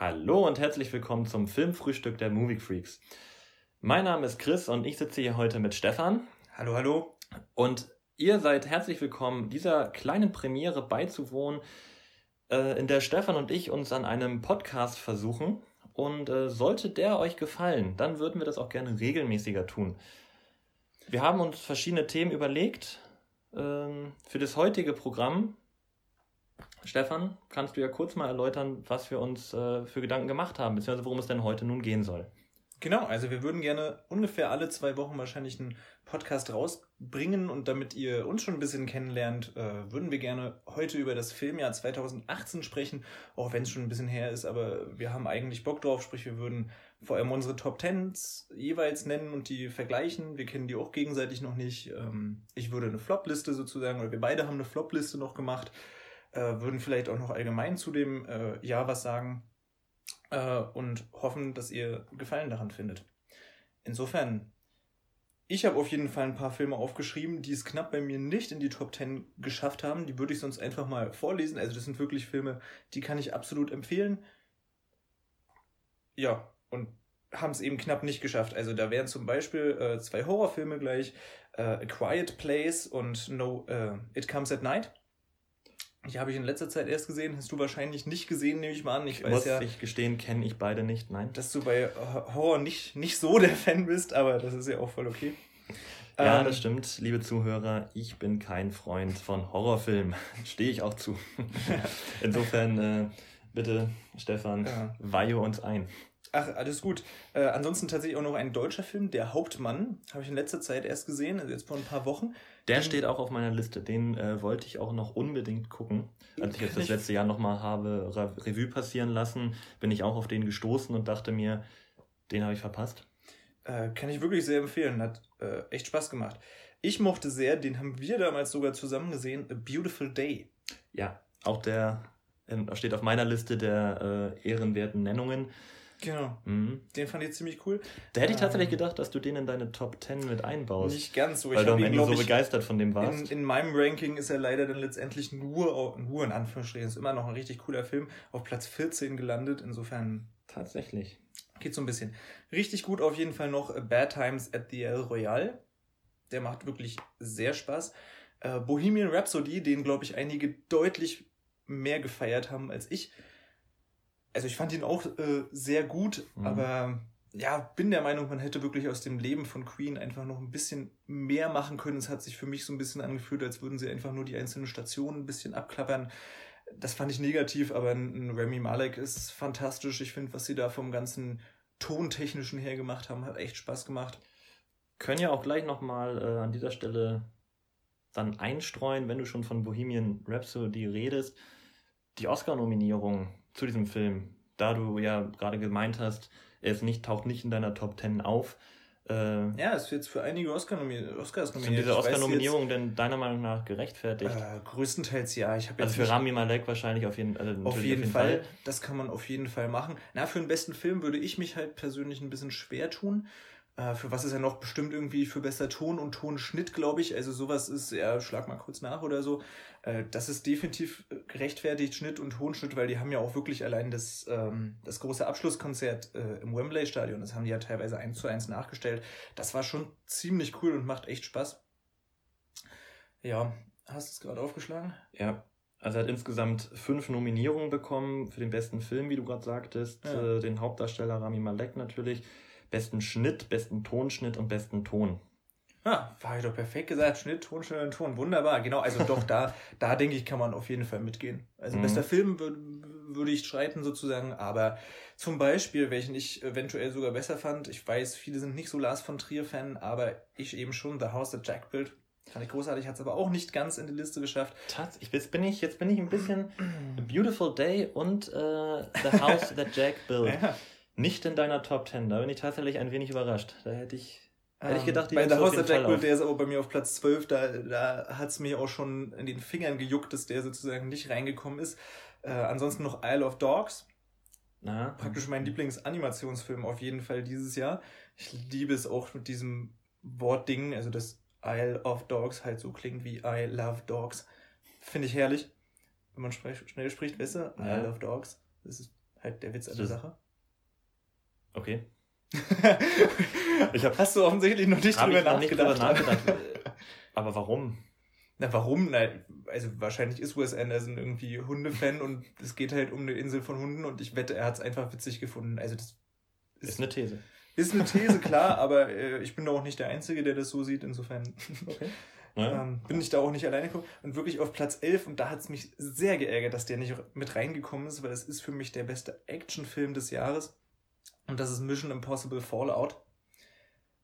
Hallo und herzlich willkommen zum Filmfrühstück der Movie Freaks. Mein Name ist Chris und ich sitze hier heute mit Stefan. Hallo, hallo. Und ihr seid herzlich willkommen, dieser kleinen Premiere beizuwohnen, äh, in der Stefan und ich uns an einem Podcast versuchen. Und äh, sollte der euch gefallen, dann würden wir das auch gerne regelmäßiger tun. Wir haben uns verschiedene Themen überlegt ähm, für das heutige Programm Stefan, kannst du ja kurz mal erläutern, was wir uns äh, für Gedanken gemacht haben, beziehungsweise worum es denn heute nun gehen soll. Genau, also wir würden gerne ungefähr alle zwei Wochen wahrscheinlich einen Podcast rausbringen und damit ihr uns schon ein bisschen kennenlernt, äh, würden wir gerne heute über das Filmjahr 2018 sprechen, auch wenn es schon ein bisschen her ist, aber wir haben eigentlich Bock drauf, sprich wir würden vor allem unsere Top Tens jeweils nennen und die vergleichen. Wir kennen die auch gegenseitig noch nicht. Ähm, ich würde eine Flop-Liste sozusagen, oder wir beide haben eine Flop-Liste noch gemacht äh, würden vielleicht auch noch allgemein zu dem äh, Jahr was sagen äh, und hoffen, dass ihr Gefallen daran findet. Insofern, ich habe auf jeden Fall ein paar Filme aufgeschrieben, die es knapp bei mir nicht in die Top 10 geschafft haben. Die würde ich sonst einfach mal vorlesen. Also das sind wirklich Filme, die kann ich absolut empfehlen. Ja, und haben es eben knapp nicht geschafft. Also da wären zum Beispiel äh, zwei Horrorfilme gleich, äh, A Quiet Place und No äh, It Comes at Night. Die habe ich in letzter Zeit erst gesehen. Hast du wahrscheinlich nicht gesehen, nehme ich mal an. Ich weiß Muss ja, ich gestehen, kenne ich beide nicht, nein. Dass du bei Horror nicht, nicht so der Fan bist, aber das ist ja auch voll okay. Ja, ähm, das stimmt, liebe Zuhörer. Ich bin kein Freund von Horrorfilmen. Stehe ich auch zu. Insofern, äh, bitte, Stefan, ja. weihe uns ein. Ach, alles gut. Äh, ansonsten tatsächlich auch noch ein deutscher Film, Der Hauptmann. Habe ich in letzter Zeit erst gesehen, also jetzt vor ein paar Wochen. Der Den, steht auch auf meiner Liste. Den äh, wollte ich auch noch unbedingt gucken. Als ich jetzt das letzte Jahr nochmal habe Revue passieren lassen, bin ich auch auf den gestoßen und dachte mir, den habe ich verpasst. Äh, kann ich wirklich sehr empfehlen. Hat äh, echt Spaß gemacht. Ich mochte sehr, den haben wir damals sogar zusammen gesehen, A Beautiful Day. Ja, auch der ähm, steht auf meiner Liste der äh, ehrenwerten Nennungen. Genau. Mhm. Den fand ich ziemlich cool. Da hätte ich tatsächlich ähm, gedacht, dass du den in deine Top 10 mit einbaust. Nicht ganz so. Weil ich du am Ende so begeistert von dem warst. In, in, meinem Ranking ist er leider dann letztendlich nur, nur in Anführungsstrichen, ist immer noch ein richtig cooler Film, auf Platz 14 gelandet. Insofern. Tatsächlich. Geht so ein bisschen. Richtig gut auf jeden Fall noch Bad Times at the El Royale. Der macht wirklich sehr Spaß. Äh, Bohemian Rhapsody, den glaube ich einige deutlich mehr gefeiert haben als ich also ich fand ihn auch äh, sehr gut, mhm. aber ja, bin der Meinung, man hätte wirklich aus dem Leben von Queen einfach noch ein bisschen mehr machen können. Es hat sich für mich so ein bisschen angefühlt, als würden sie einfach nur die einzelnen Stationen ein bisschen abklappern. Das fand ich negativ, aber ein Remy Malek ist fantastisch. Ich finde, was sie da vom ganzen Tontechnischen her gemacht haben, hat echt Spaß gemacht. Können ja auch gleich nochmal äh, an dieser Stelle dann einstreuen, wenn du schon von Bohemian Rhapsody redest. Die Oscar-Nominierung zu diesem Film, da du ja gerade gemeint hast, er ist nicht, taucht nicht in deiner Top 10 auf. Äh, ja, es wird für einige Oscar Oscars nominiert. Sind diese Oscar-Nominierungen denn deiner Meinung nach gerechtfertigt? Äh, größtenteils ja. Ich also für Rami Malek wahrscheinlich auf jeden, also auf jeden, auf jeden Fall. Fall. Das kann man auf jeden Fall machen. Na, für den besten Film würde ich mich halt persönlich ein bisschen schwer tun. Äh, für was ist er noch bestimmt irgendwie für besser Ton und Tonschnitt, glaube ich. Also sowas ist, ja, schlag mal kurz nach oder so. Äh, das ist definitiv gerechtfertigt, Schnitt und Tonschnitt, weil die haben ja auch wirklich allein das, ähm, das große Abschlusskonzert äh, im Wembley-Stadion, das haben die ja teilweise eins zu eins nachgestellt. Das war schon ziemlich cool und macht echt Spaß. Ja, hast du es gerade aufgeschlagen? Ja, also er hat insgesamt fünf Nominierungen bekommen für den besten Film, wie du gerade sagtest. Ja. Den Hauptdarsteller Rami Malek natürlich besten Schnitt, besten Tonschnitt und besten Ton. Ja, war ich doch perfekt gesagt. Schnitt, Tonschnitt und Ton. Wunderbar. Genau, also doch, da, da denke ich, kann man auf jeden Fall mitgehen. Also mhm. bester Film würde würde ich streiten sozusagen, aber zum Beispiel, welchen ich eventuell sogar besser fand, ich weiß, viele sind nicht so Lars von Trier-Fan, aber ich eben schon, The House That Jack Built. Fand ich großartig, hat es aber auch nicht ganz in die Liste geschafft. Tatsächlich, jetzt bin ich, jetzt bin ich ein bisschen A Beautiful Day und äh, The House That Jack Built. Ja nicht in deiner Top 10. Da bin ich tatsächlich ein wenig überrascht. Da hätte ich, hätte ich ähm, gedacht, die Bei der House of Jackwood, der ist aber bei mir auf Platz 12, da, da hat es mir auch schon in den Fingern gejuckt, dass der sozusagen nicht reingekommen ist. Äh, ansonsten noch Isle of Dogs. Na, Praktisch mein Lieblingsanimationsfilm auf jeden Fall dieses Jahr. Ich liebe es auch mit diesem Wortding, also das Isle of Dogs halt so klingt wie I love dogs. Finde ich herrlich. Wenn man schnell spricht, weißt du? Ja. Isle of Dogs. Das ist Halt der Witz an der Sache. Okay. ich hab, Hast du offensichtlich noch nicht drüber nachgedacht? Nicht drüber nachgedacht. Aber warum? Na, warum? Na, also wahrscheinlich ist Wes Anderson irgendwie Hundefan und es geht halt um eine Insel von Hunden und ich wette, er hat es einfach witzig gefunden. Also das ist, ist eine These. Ist eine These, klar, aber äh, ich bin doch auch nicht der Einzige, der das so sieht, insofern okay. ja. ähm, bin ich da auch nicht alleine gekommen. Und wirklich auf Platz 11, und da hat es mich sehr geärgert, dass der nicht mit reingekommen ist, weil das ist für mich der beste Actionfilm des Jahres. Und das ist Mission Impossible Fallout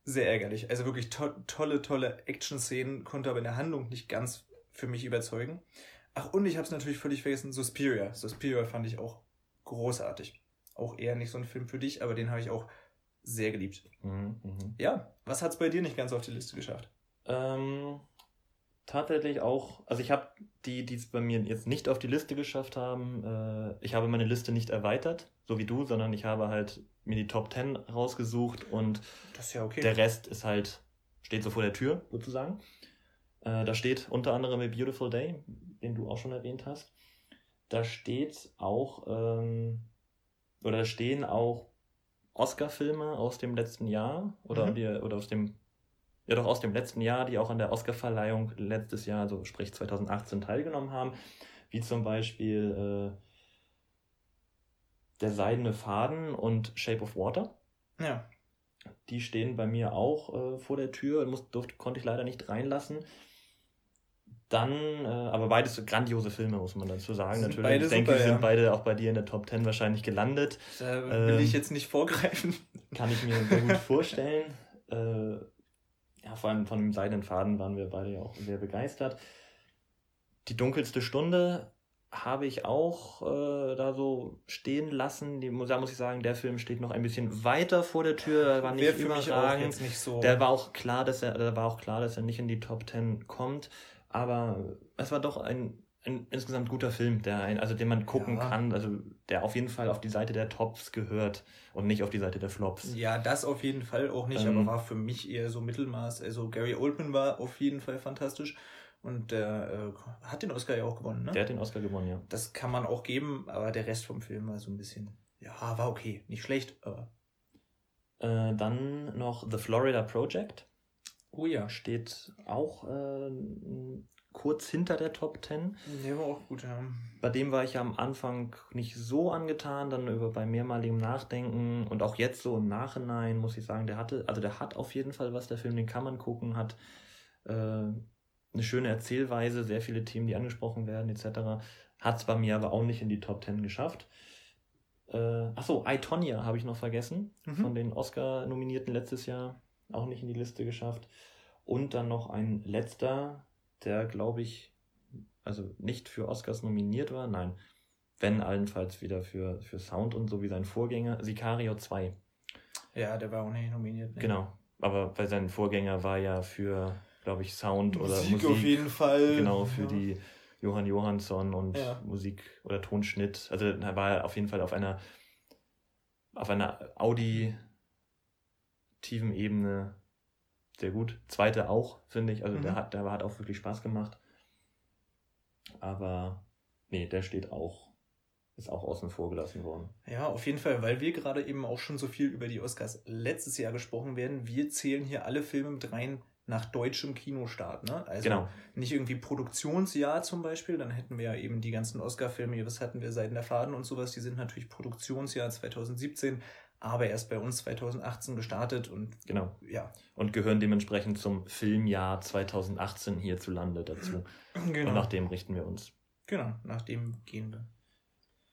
sehr ärgerlich. Also wirklich to tolle, tolle Action-Szenen, konnte aber in der Handlung nicht ganz für mich überzeugen. Ach, und ich habe es natürlich völlig vergessen, Suspiria. Suspiria fand ich auch großartig. Auch eher nicht so ein Film für dich, aber den habe ich auch sehr geliebt. Mhm, mh. Ja, was hat es bei dir nicht ganz auf die Liste geschafft? Ähm, tatsächlich auch, also ich habe die, die es bei mir jetzt nicht auf die Liste geschafft haben, äh, ich habe meine Liste nicht erweitert, so wie du, sondern ich habe halt mir die Top 10 rausgesucht und ja okay. der Rest ist halt, steht so vor der Tür, sozusagen. Äh, da steht unter anderem A Beautiful Day, den du auch schon erwähnt hast. Da steht auch, ähm, oder da stehen auch Oscar-Filme aus dem letzten Jahr oder, mhm. die, oder aus dem ja doch aus dem letzten Jahr, die auch an der Oscarverleihung letztes Jahr, also sprich 2018, teilgenommen haben, wie zum Beispiel äh, Der Seidene Faden und Shape of Water. Ja. Die stehen bei mir auch äh, vor der Tür, muss, durfte, konnte ich leider nicht reinlassen. Dann, äh, aber beides grandiose Filme, muss man dazu sagen. Sind Natürlich, ich denke, super, die sind ja. beide auch bei dir in der Top 10 wahrscheinlich gelandet. Da will ähm, ich jetzt nicht vorgreifen. Kann ich mir sehr gut vorstellen. Äh, ja, vor allem von dem seidenen Faden waren wir beide ja auch sehr begeistert. Die dunkelste Stunde habe ich auch äh, da so stehen lassen. Die, da muss ich sagen, der Film steht noch ein bisschen weiter vor der Tür. Der war nicht für überragend. Nicht so. Der war auch klar, dass er, der war auch klar, dass er nicht in die Top Ten kommt. Aber es war doch ein ein insgesamt guter Film, der ein, also den man gucken ja. kann, also der auf jeden Fall auf die Seite der Tops gehört und nicht auf die Seite der Flops. Ja, das auf jeden Fall auch nicht, ähm, aber war für mich eher so Mittelmaß. Also Gary Oldman war auf jeden Fall fantastisch und der äh, hat den Oscar ja auch gewonnen, ne? Der hat den Oscar gewonnen, ja. Das kann man auch geben, aber der Rest vom Film war so ein bisschen, ja, war okay, nicht schlecht, aber. Äh, dann noch The Florida Project. Oh ja. Steht auch äh, kurz hinter der Top 10. Der war auch gut, ja. Bei dem war ich ja am Anfang nicht so angetan, dann über bei mehrmaligem Nachdenken und auch jetzt so im Nachhinein muss ich sagen, der hatte, also der hat auf jeden Fall was, der Film, den kann man gucken, hat äh, eine schöne Erzählweise, sehr viele Themen, die angesprochen werden, etc. Hat es bei mir aber auch nicht in die Top 10 geschafft. Äh, achso, I, Tonya habe ich noch vergessen, mhm. von den Oscar-Nominierten letztes Jahr, auch nicht in die Liste geschafft. Und dann noch ein letzter, der, glaube ich, also nicht für Oscars nominiert war, nein, wenn allenfalls wieder für, für Sound und so wie sein Vorgänger, Sicario 2. Ja, der war auch nicht nominiert. Ne? Genau, aber weil sein Vorgänger war ja für, glaube ich, Sound oder Musik. Musik auf jeden Fall. Genau, für ja. die Johann Johansson und ja. Musik oder Tonschnitt. Also er war auf jeden Fall auf einer auf einer auditiven Ebene sehr gut. Zweite auch, finde ich. Also mhm. der, hat, der hat auch wirklich Spaß gemacht. Aber nee, der steht auch, ist auch außen vor gelassen worden. Ja, auf jeden Fall, weil wir gerade eben auch schon so viel über die Oscars letztes Jahr gesprochen werden. Wir zählen hier alle Filme mit rein nach deutschem Kinostart. Ne? Also genau. nicht irgendwie Produktionsjahr zum Beispiel, dann hätten wir ja eben die ganzen Oscar-Filme, was hatten wir, Seiten der Faden und sowas, die sind natürlich Produktionsjahr 2017 aber erst bei uns 2018 gestartet und genau. Ja. Und gehören dementsprechend zum Filmjahr 2018 hierzulande dazu. Genau. Und nach dem richten wir uns. Genau, nach dem gehen wir.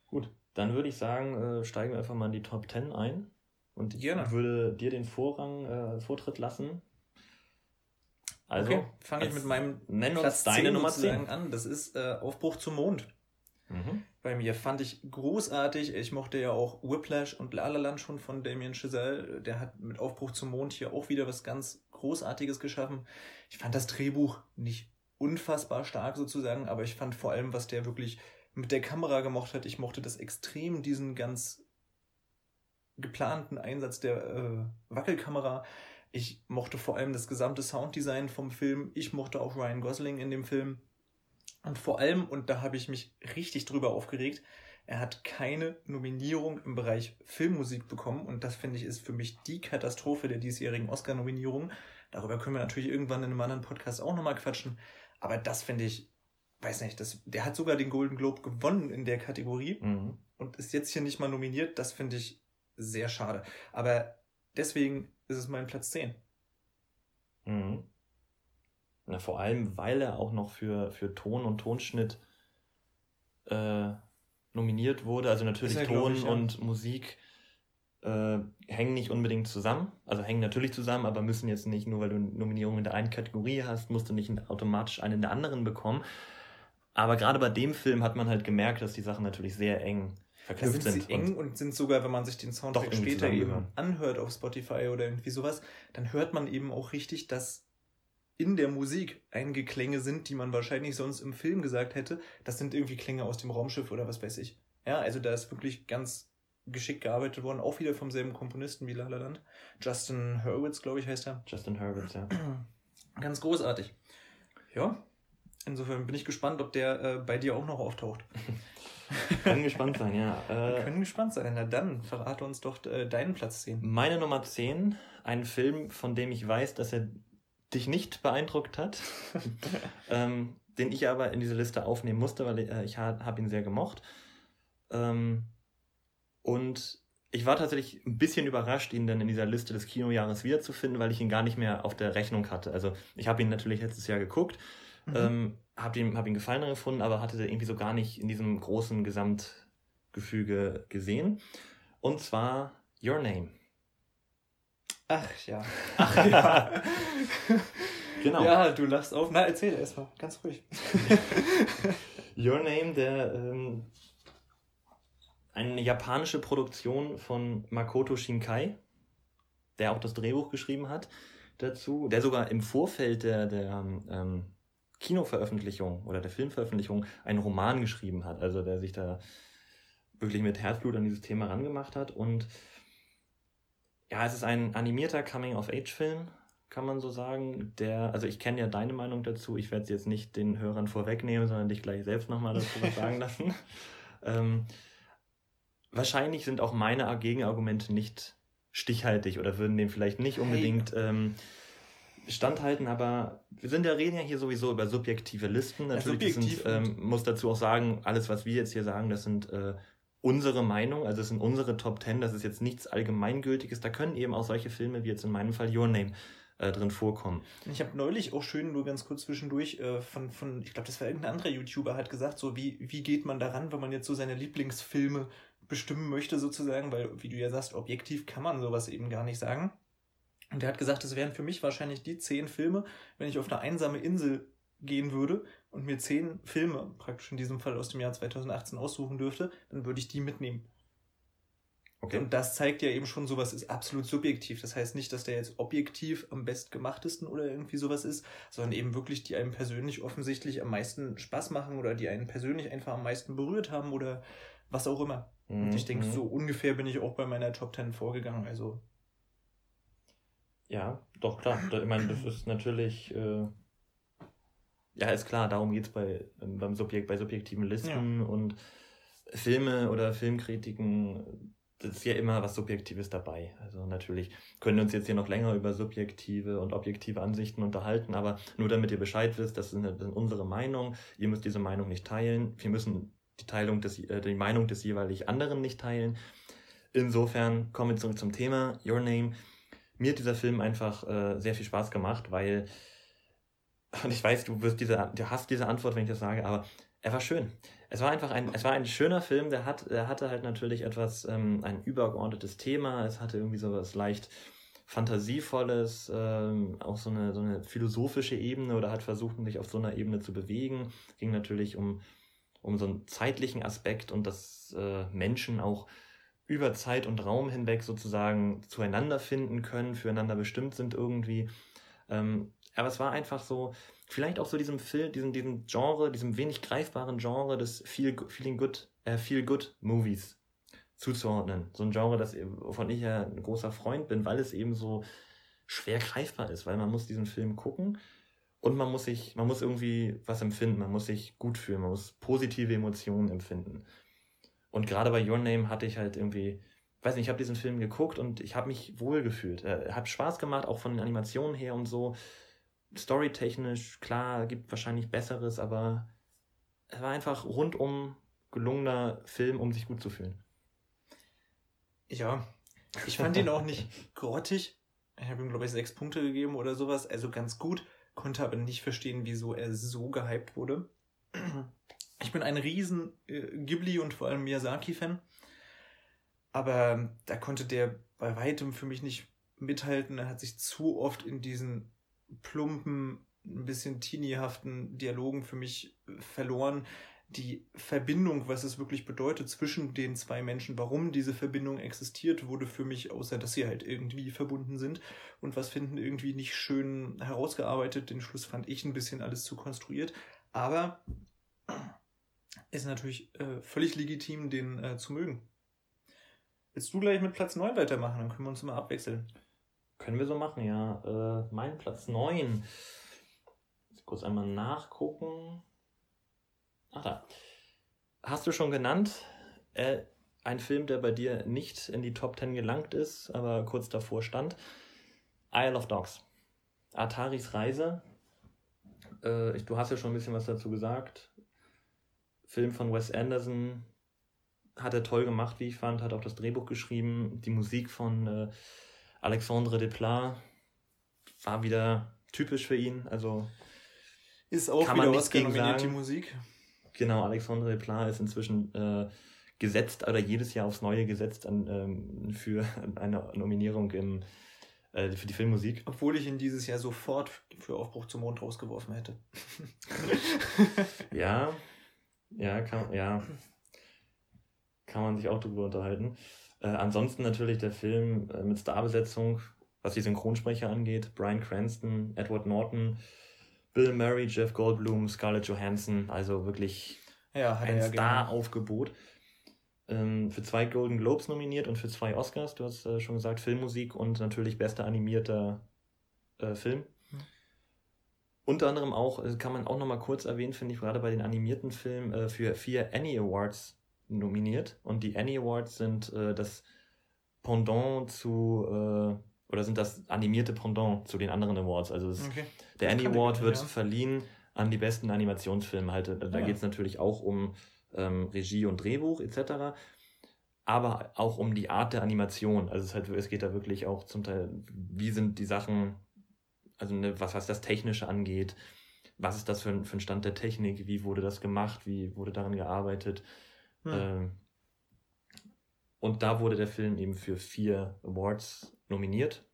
Gut, dann würde ich sagen, äh, steigen wir einfach mal in die Top 10 ein. Und ich Gerne. würde dir den Vorrang, äh, Vortritt lassen. Also, okay, fange ich mit meinem nenn Platz deine Nummer 10 an. Das ist äh, Aufbruch zum Mond. Mhm. Bei mir fand ich großartig. Ich mochte ja auch Whiplash und La La Land schon von Damien Chazelle. Der hat mit Aufbruch zum Mond hier auch wieder was ganz Großartiges geschaffen. Ich fand das Drehbuch nicht unfassbar stark sozusagen, aber ich fand vor allem, was der wirklich mit der Kamera gemocht hat. Ich mochte das extrem, diesen ganz geplanten Einsatz der äh, Wackelkamera. Ich mochte vor allem das gesamte Sounddesign vom Film. Ich mochte auch Ryan Gosling in dem Film. Und vor allem, und da habe ich mich richtig drüber aufgeregt, Er hat keine Nominierung im Bereich Filmmusik bekommen und das finde ich ist für mich die Katastrophe der diesjährigen Oscar-Nominierung. Darüber können wir natürlich irgendwann in einem anderen Podcast auch nochmal quatschen. Aber das finde ich, weiß nicht, das, der hat sogar den Golden Globe gewonnen in der Kategorie mhm. und ist jetzt hier nicht mal nominiert. Das finde ich sehr schade. Aber deswegen ist es mein Platz 10. Mhm. Na, vor allem, weil er auch noch für, für Ton und Tonschnitt äh, nominiert wurde. Also natürlich er, Ton ich, ja. und Musik äh, hängen nicht unbedingt zusammen. Also hängen natürlich zusammen, aber müssen jetzt nicht, nur weil du Nominierungen in der einen Kategorie hast, musst du nicht automatisch eine in der anderen bekommen. Aber gerade bei dem Film hat man halt gemerkt, dass die Sachen natürlich sehr eng verknüpft sind. Sie eng und sind sogar, wenn man sich den Soundtrack später eben anhört auf Spotify oder irgendwie sowas, dann hört man eben auch richtig, dass in der Musik einige Klänge sind, die man wahrscheinlich sonst im Film gesagt hätte. Das sind irgendwie Klänge aus dem Raumschiff oder was weiß ich. Ja, also da ist wirklich ganz geschickt gearbeitet worden, auch wieder vom selben Komponisten wie La La Land. Justin Hurwitz, glaube ich, heißt er. Justin Hurwitz, ja. Ganz großartig. Ja, insofern bin ich gespannt, ob der äh, bei dir auch noch auftaucht. können gespannt sein, ja. Äh, können gespannt sein. Na dann, verrate uns doch äh, deinen Platz 10. Meine Nummer 10, ein Film, von dem ich weiß, dass er dich nicht beeindruckt hat, ähm, den ich aber in diese Liste aufnehmen musste, weil äh, ich habe ihn sehr gemocht. Ähm, und ich war tatsächlich ein bisschen überrascht, ihn dann in dieser Liste des Kinojahres wiederzufinden, weil ich ihn gar nicht mehr auf der Rechnung hatte. Also ich habe ihn natürlich letztes Jahr geguckt, mhm. ähm, habe ihn, hab ihn gefallen gefunden, aber hatte irgendwie so gar nicht in diesem großen Gesamtgefüge gesehen. Und zwar Your Name. Ach ja. Ach ja. genau. Ja, du lachst auf. Na, erzähl erst mal, ganz ruhig. Your Name, der ähm, eine japanische Produktion von Makoto Shinkai, der auch das Drehbuch geschrieben hat dazu, der sogar im Vorfeld der, der ähm, Kinoveröffentlichung oder der Filmveröffentlichung einen Roman geschrieben hat, also der sich da wirklich mit Herzblut an dieses Thema rangemacht hat. Und ja, es ist ein animierter Coming-of-Age-Film, kann man so sagen. Der, also ich kenne ja deine Meinung dazu, ich werde es jetzt nicht den Hörern vorwegnehmen, sondern dich gleich selbst nochmal dazu was sagen lassen. ähm, wahrscheinlich sind auch meine Gegenargumente nicht stichhaltig oder würden dem vielleicht nicht unbedingt ähm, standhalten, aber wir sind ja reden ja hier sowieso über subjektive Listen. Natürlich ja, sind, ähm, muss dazu auch sagen, alles, was wir jetzt hier sagen, das sind äh, unsere Meinung, also es sind unsere Top Ten, das ist jetzt nichts Allgemeingültiges. Da können eben auch solche Filme wie jetzt in meinem Fall Your Name äh, drin vorkommen. Ich habe neulich auch schön, nur ganz kurz zwischendurch, äh, von, von, ich glaube, das war irgendein anderer YouTuber, hat gesagt, so wie, wie geht man daran, wenn man jetzt so seine Lieblingsfilme bestimmen möchte, sozusagen, weil, wie du ja sagst, objektiv kann man sowas eben gar nicht sagen. Und er hat gesagt, das wären für mich wahrscheinlich die zehn Filme, wenn ich auf eine einsame Insel gehen würde und mir zehn Filme, praktisch in diesem Fall aus dem Jahr 2018, aussuchen dürfte, dann würde ich die mitnehmen. Okay. Und das zeigt ja eben schon, sowas ist absolut subjektiv. Das heißt nicht, dass der jetzt objektiv am bestgemachtesten oder irgendwie sowas ist, sondern eben wirklich, die einem persönlich offensichtlich am meisten Spaß machen oder die einen persönlich einfach am meisten berührt haben oder was auch immer. Mhm. Und ich denke, mhm. so ungefähr bin ich auch bei meiner Top 10 vorgegangen. Also. Ja, doch klar. Ich meine, das ist natürlich. Äh, ja, ist klar, darum geht es bei, ähm, beim Subjekt, bei subjektiven Listen ja. und Filme oder Filmkritiken, das ist ja immer was Subjektives dabei. Also natürlich können wir uns jetzt hier noch länger über subjektive und objektive Ansichten unterhalten, aber nur damit ihr Bescheid wisst, das ist, eine, das ist unsere Meinung. Ihr müsst diese Meinung nicht teilen. Wir müssen die Teilung des, äh, die Meinung des jeweilig anderen nicht teilen. Insofern kommen wir zurück zum Thema Your Name. Mir hat dieser Film einfach äh, sehr viel Spaß gemacht, weil und ich weiß, du wirst diese, du hast diese Antwort, wenn ich das sage, aber er war schön. Es war einfach ein, es war ein schöner Film, der hat, der hatte halt natürlich etwas, ähm, ein übergeordnetes Thema, es hatte irgendwie so was leicht Fantasievolles, ähm, auch so eine, so eine philosophische Ebene oder hat versucht, sich auf so einer Ebene zu bewegen. Ging natürlich um um so einen zeitlichen Aspekt und dass äh, Menschen auch über Zeit und Raum hinweg sozusagen zueinander finden können, füreinander bestimmt sind irgendwie. Ähm, aber es war einfach so, vielleicht auch so diesem Film, diesem, diesem Genre, diesem wenig greifbaren Genre des Feel, Feeling Good, äh, Feel Good Movies zuzuordnen. So ein Genre, das, wovon ich ja ein großer Freund bin, weil es eben so schwer greifbar ist, weil man muss diesen Film gucken und man muss sich, man muss irgendwie was empfinden, man muss sich gut fühlen, man muss positive Emotionen empfinden. Und gerade bei Your Name hatte ich halt irgendwie, weiß nicht, ich habe diesen Film geguckt und ich habe mich wohl gefühlt. Er hat Spaß gemacht, auch von den Animationen her und so. Storytechnisch, klar, gibt wahrscheinlich Besseres, aber es war einfach rundum gelungener Film, um sich gut zu fühlen. Ja, ich fand ihn auch nicht grottig. Ich habe ihm, glaube ich, sechs Punkte gegeben oder sowas. Also ganz gut. Konnte aber nicht verstehen, wieso er so gehypt wurde. Ich bin ein riesen äh, Ghibli und vor allem Miyazaki-Fan. Aber da konnte der bei weitem für mich nicht mithalten. Er hat sich zu oft in diesen plumpen, ein bisschen teeniehaften Dialogen für mich verloren die Verbindung, was es wirklich bedeutet zwischen den zwei Menschen, warum diese Verbindung existiert, wurde für mich, außer dass sie halt irgendwie verbunden sind und was finden, irgendwie nicht schön herausgearbeitet. Den Schluss fand ich ein bisschen alles zu konstruiert. Aber ist natürlich äh, völlig legitim, den äh, zu mögen. Willst du gleich mit Platz 9 weitermachen? Dann können wir uns mal abwechseln. Können wir so machen, ja. Äh, mein Platz 9. Jetzt kurz einmal nachgucken. Ach da. Hast du schon genannt, äh, ein Film, der bei dir nicht in die Top 10 gelangt ist, aber kurz davor stand. Isle of Dogs. Ataris Reise. Äh, du hast ja schon ein bisschen was dazu gesagt. Film von Wes Anderson. Hat er toll gemacht, wie ich fand. Hat auch das Drehbuch geschrieben. Die Musik von äh, Alexandre Desplat war wieder typisch für ihn. Also ist auch kann wieder man Oscar nominiert, die Musik. Genau, Alexandre Pla ist inzwischen äh, gesetzt oder jedes Jahr aufs Neue gesetzt an, ähm, für eine Nominierung im, äh, für die Filmmusik. Obwohl ich ihn dieses Jahr sofort für Aufbruch zum Mond rausgeworfen hätte. ja, ja, kann, ja, kann man sich auch drüber unterhalten. Äh, ansonsten natürlich der Film äh, mit Starbesetzung, was die Synchronsprecher angeht. Brian Cranston, Edward Norton, Bill Murray, Jeff Goldblum, Scarlett Johansson, also wirklich ja, ein ja, Star-Aufgebot. Ähm, für zwei Golden Globes nominiert und für zwei Oscars, du hast äh, schon gesagt, Filmmusik und natürlich bester animierter äh, Film. Hm. Unter anderem auch, äh, kann man auch nochmal kurz erwähnen, finde ich, gerade bei den animierten Filmen äh, für vier Annie Awards nominiert. Und die Annie Awards sind äh, das Pendant zu äh, oder sind das animierte Pendant zu den anderen Awards. Also es, okay. der Annie Award wird ja. verliehen an die besten Animationsfilme. Halt, da ja. geht es natürlich auch um ähm, Regie und Drehbuch etc. Aber auch um die Art der Animation. Also es, halt, es geht da wirklich auch zum Teil, wie sind die Sachen, also ne, was, was das Technische angeht, was ist das für ein, für ein Stand der Technik, wie wurde das gemacht, wie wurde daran gearbeitet. Hm. Ähm, und da wurde der Film eben für vier Awards nominiert.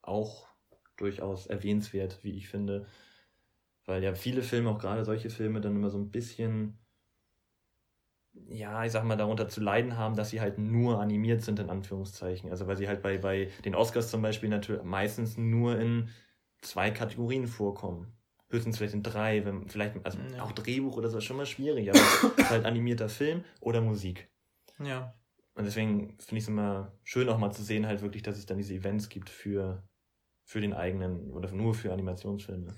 Auch durchaus erwähnenswert, wie ich finde. Weil ja viele Filme, auch gerade solche Filme, dann immer so ein bisschen, ja, ich sag mal, darunter zu leiden haben, dass sie halt nur animiert sind, in Anführungszeichen. Also weil sie halt bei, bei den Oscars zum Beispiel natürlich meistens nur in zwei Kategorien vorkommen. Höchstens vielleicht in drei, wenn vielleicht, also ja. auch Drehbuch oder so ist schon mal schwierig, aber halt animierter Film oder Musik. Ja. Und deswegen finde ich es immer schön auch mal zu sehen, halt wirklich, dass es dann diese Events gibt für, für den eigenen oder nur für Animationsfilme.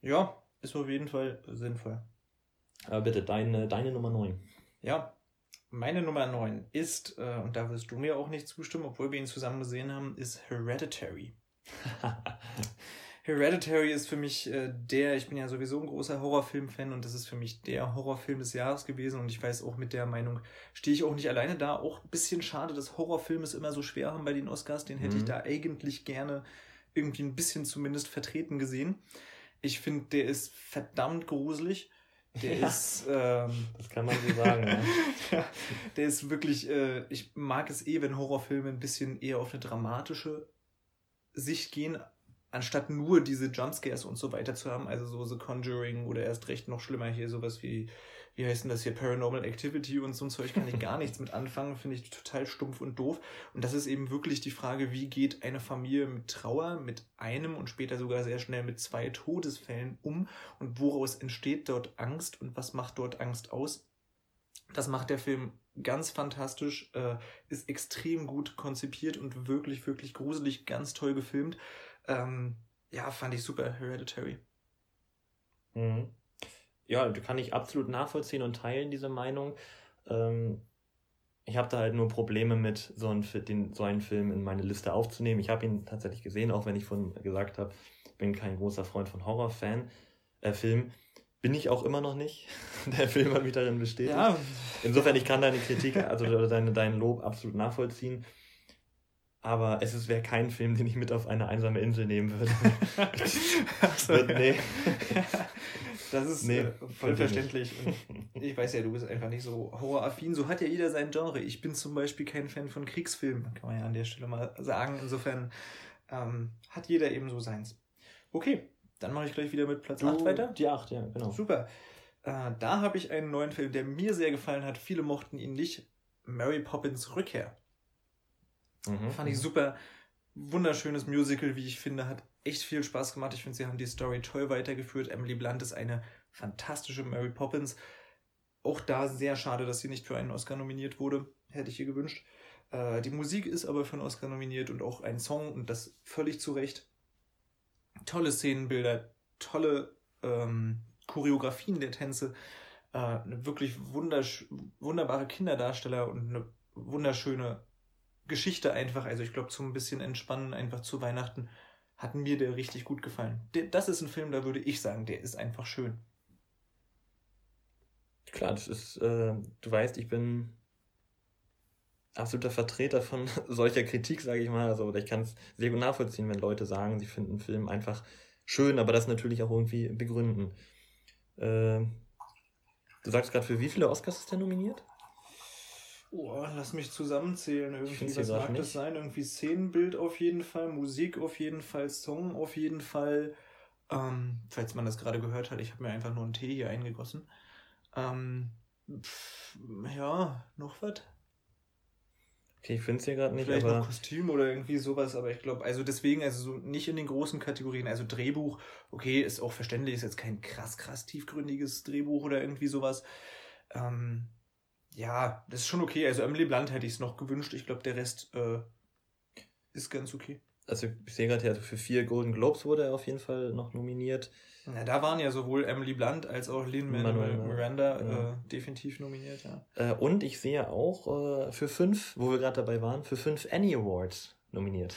Ja, ist auf jeden Fall sinnvoll. Aber bitte, deine, deine Nummer 9. Ja, meine Nummer 9 ist, äh, und da wirst du mir auch nicht zustimmen, obwohl wir ihn zusammen gesehen haben, ist Hereditary. Hereditary ist für mich äh, der, ich bin ja sowieso ein großer Horrorfilm-Fan und das ist für mich der Horrorfilm des Jahres gewesen und ich weiß auch mit der Meinung, stehe ich auch nicht alleine da. Auch ein bisschen schade, dass Horrorfilme es immer so schwer haben bei den Oscars. Den hätte mhm. ich da eigentlich gerne irgendwie ein bisschen zumindest vertreten gesehen. Ich finde, der ist verdammt gruselig. Der ja, ist. Ähm, das kann man so sagen, ja. Der ist wirklich. Äh, ich mag es eh, wenn Horrorfilme ein bisschen eher auf eine dramatische Sicht gehen, anstatt nur diese Jumpscares und so weiter zu haben, also so The Conjuring oder erst recht noch schlimmer hier sowas wie, wie heißt denn das hier, Paranormal Activity und so ein Zeug, kann ich gar nichts mit anfangen, finde ich total stumpf und doof. Und das ist eben wirklich die Frage, wie geht eine Familie mit Trauer, mit einem und später sogar sehr schnell mit zwei Todesfällen um und woraus entsteht dort Angst und was macht dort Angst aus? Das macht der Film ganz fantastisch, äh, ist extrem gut konzipiert und wirklich, wirklich gruselig, ganz toll gefilmt. Ähm, ja, fand ich super, Hereditary. Mhm. Ja, kann ich absolut nachvollziehen und teilen, diese Meinung. Ähm, ich habe da halt nur Probleme mit, so einen, den, so einen Film in meine Liste aufzunehmen. Ich habe ihn tatsächlich gesehen, auch wenn ich von gesagt habe, bin kein großer Freund von Horrorfan, äh, Film. Bin ich auch immer noch nicht. Der Film hat mich darin bestätigt. Ja. Insofern, ich kann deine Kritik, also deine, dein Lob absolut nachvollziehen. Aber es wäre kein Film, den ich mit auf eine einsame Insel nehmen würde. so, nee. Das ist nee, äh, voll verständlich. Und ich weiß ja, du bist einfach nicht so horroraffin. So hat ja jeder sein Genre. Ich bin zum Beispiel kein Fan von Kriegsfilmen, kann man ja an der Stelle mal sagen. Insofern ähm, hat jeder eben so seins. Okay, dann mache ich gleich wieder mit Platz du, 8 weiter. Die 8, ja, genau. Super. Äh, da habe ich einen neuen Film, der mir sehr gefallen hat. Viele mochten ihn nicht. Mary Poppins Rückkehr. Mhm. Fand ich mhm. super. Wunderschönes Musical, wie ich finde, hat echt viel Spaß gemacht. Ich finde, sie haben die Story toll weitergeführt. Emily Blunt ist eine fantastische Mary Poppins. Auch da sehr schade, dass sie nicht für einen Oscar nominiert wurde. Hätte ich ihr gewünscht. Äh, die Musik ist aber für einen Oscar nominiert und auch ein Song und das völlig zu Recht. Tolle Szenenbilder, tolle ähm, Choreografien der Tänze, äh, eine wirklich wunderbare Kinderdarsteller und eine wunderschöne Geschichte einfach. Also ich glaube, zum ein bisschen entspannen, einfach zu Weihnachten, hat mir der richtig gut gefallen. Das ist ein Film, da würde ich sagen, der ist einfach schön. Klar, das ist, äh, du weißt, ich bin absoluter Vertreter von solcher Kritik, sage ich mal. Also, oder ich kann es sehr gut nachvollziehen, wenn Leute sagen, sie finden einen Film einfach schön, aber das natürlich auch irgendwie begründen. Äh, du sagst gerade, für wie viele Oscars ist der nominiert? Oh, lass mich zusammenzählen. Irgendwie, was mag nicht. das sein? Irgendwie Szenenbild auf jeden Fall, Musik auf jeden Fall, Song auf jeden Fall. Ähm, falls man das gerade gehört hat, ich habe mir einfach nur einen Tee hier eingegossen. Ähm, pff, ja, noch was? Okay, ich finde es hier gerade nicht. Vielleicht aber... noch Kostüm oder irgendwie sowas, aber ich glaube, also deswegen, also so nicht in den großen Kategorien, also Drehbuch, okay, ist auch verständlich, ist jetzt kein krass, krass tiefgründiges Drehbuch oder irgendwie sowas. Ähm, ja, das ist schon okay. Also Emily Blunt hätte ich es noch gewünscht. Ich glaube, der Rest äh, ist ganz okay. Also ich sehe gerade, also für vier Golden Globes wurde er auf jeden Fall noch nominiert. Ja, da waren ja sowohl Emily Blunt als auch Lin Manuel Miranda ja. äh, definitiv nominiert, ja. Äh, und ich sehe auch äh, für fünf, wo wir gerade dabei waren, für fünf Annie Awards nominiert.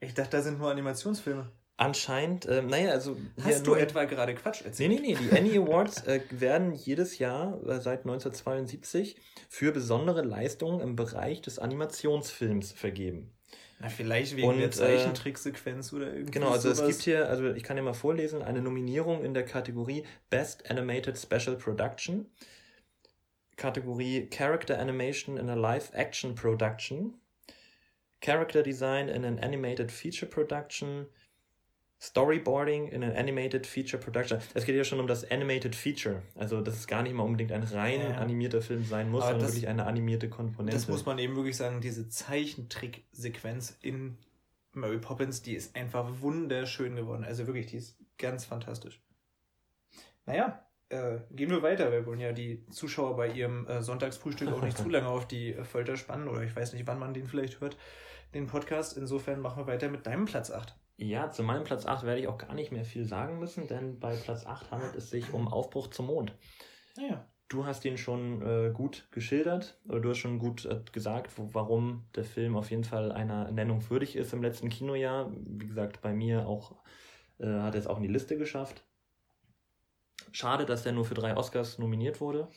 Ich dachte, da sind nur Animationsfilme. Anscheinend, äh, naja, also. Hast du etwa gerade Quatsch erzählt? Nee, nee, nee. Die Annie Awards äh, werden jedes Jahr äh, seit 1972 für besondere Leistungen im Bereich des Animationsfilms vergeben. Na, vielleicht wegen Und, der äh, Zeichentricksequenz oder irgendwie. Genau, also sowas. es gibt hier, also ich kann dir mal vorlesen, eine Nominierung in der Kategorie Best Animated Special Production, Kategorie Character Animation in a Live Action Production, Character Design in an Animated Feature Production, Storyboarding in an Animated Feature Production. Es geht ja schon um das Animated Feature. Also, dass es gar nicht mal unbedingt ein rein ja. animierter Film sein muss, sondern das, wirklich eine animierte Komponente. Das muss man eben wirklich sagen, diese Zeichentrick-Sequenz in Mary Poppins, die ist einfach wunderschön geworden. Also wirklich, die ist ganz fantastisch. Naja, äh, gehen wir weiter. Wir wollen ja die Zuschauer bei ihrem äh, Sonntagsfrühstück auch nicht zu lange auf die äh, Folter spannen oder ich weiß nicht, wann man den vielleicht hört, den Podcast. Insofern machen wir weiter mit deinem Platz 8. Ja, zu meinem Platz 8 werde ich auch gar nicht mehr viel sagen müssen, denn bei Platz 8 handelt es sich um Aufbruch zum Mond. Ja. Du hast ihn schon äh, gut geschildert, oder du hast schon gut äh, gesagt, wo, warum der Film auf jeden Fall einer Nennung würdig ist im letzten Kinojahr. Wie gesagt, bei mir auch äh, hat er es auch in die Liste geschafft. Schade, dass er nur für drei Oscars nominiert wurde.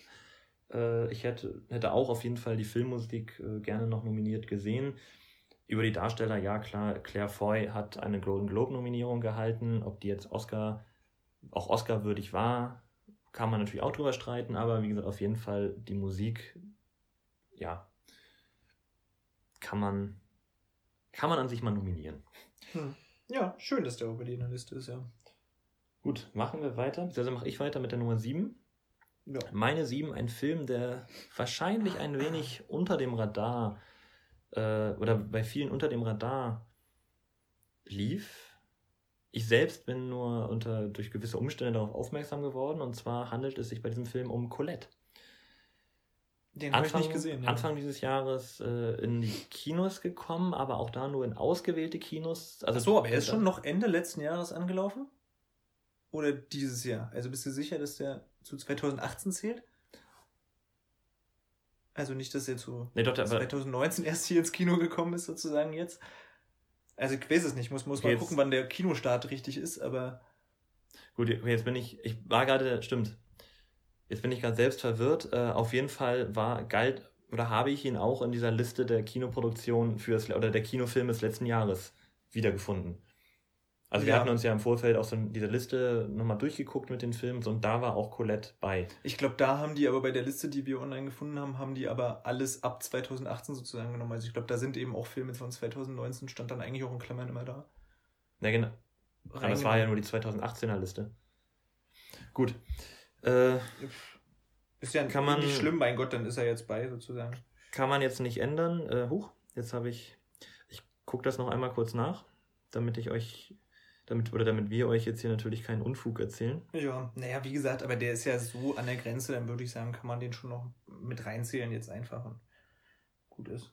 Äh, ich hätte, hätte auch auf jeden Fall die Filmmusik äh, gerne noch nominiert gesehen. Über die Darsteller, ja klar, Claire Foy hat eine Golden Globe-Nominierung gehalten. Ob die jetzt Oscar, auch Oscar-würdig war, kann man natürlich auch drüber streiten, aber wie gesagt, auf jeden Fall die Musik, ja, kann man, kann man an sich mal nominieren. Hm. Ja, schön, dass der auch bei dir in der Liste ist, ja. Gut, machen wir weiter. Also mache ich weiter mit der Nummer 7. Ja. Meine 7, ein Film, der wahrscheinlich ein wenig unter dem Radar äh, oder bei vielen unter dem Radar lief. Ich selbst bin nur unter, durch gewisse Umstände darauf aufmerksam geworden und zwar handelt es sich bei diesem Film um Colette. Den habe ich nicht gesehen. Ja. Anfang dieses Jahres äh, in die Kinos gekommen, aber auch da nur in ausgewählte Kinos. Also Ach so, aber er ist schon noch Ende letzten Jahres angelaufen? Oder dieses Jahr? Also bist du sicher, dass der zu 2018 zählt? Also nicht, dass er zu nee, doch, 2019 erst hier ins Kino gekommen ist, sozusagen jetzt. Also ich weiß es nicht, muss, muss okay, mal gucken, wann der Kinostart richtig ist, aber. Gut, jetzt bin ich, ich war gerade, stimmt. Jetzt bin ich gerade selbst verwirrt. Äh, auf jeden Fall war, galt, oder habe ich ihn auch in dieser Liste der Kinoproduktion fürs, oder der Kinofilme des letzten Jahres wiedergefunden. Also wir hatten uns ja im Vorfeld auch so diese Liste nochmal durchgeguckt mit den Filmen und da war auch Colette bei. Ich glaube, da haben die aber bei der Liste, die wir online gefunden haben, haben die aber alles ab 2018 sozusagen genommen. Also ich glaube, da sind eben auch Filme von 2019, stand dann eigentlich auch in Klammern immer da. Ja, genau. Aber das war ja nur die 2018er Liste. Gut. Äh, ist ja kann man, nicht schlimm, mein Gott, dann ist er jetzt bei sozusagen. Kann man jetzt nicht ändern. Äh, huch, jetzt habe ich, ich gucke das noch einmal kurz nach, damit ich euch damit, oder damit wir euch jetzt hier natürlich keinen Unfug erzählen. Ja, naja, wie gesagt, aber der ist ja so an der Grenze, dann würde ich sagen, kann man den schon noch mit reinzählen jetzt einfach und gut ist.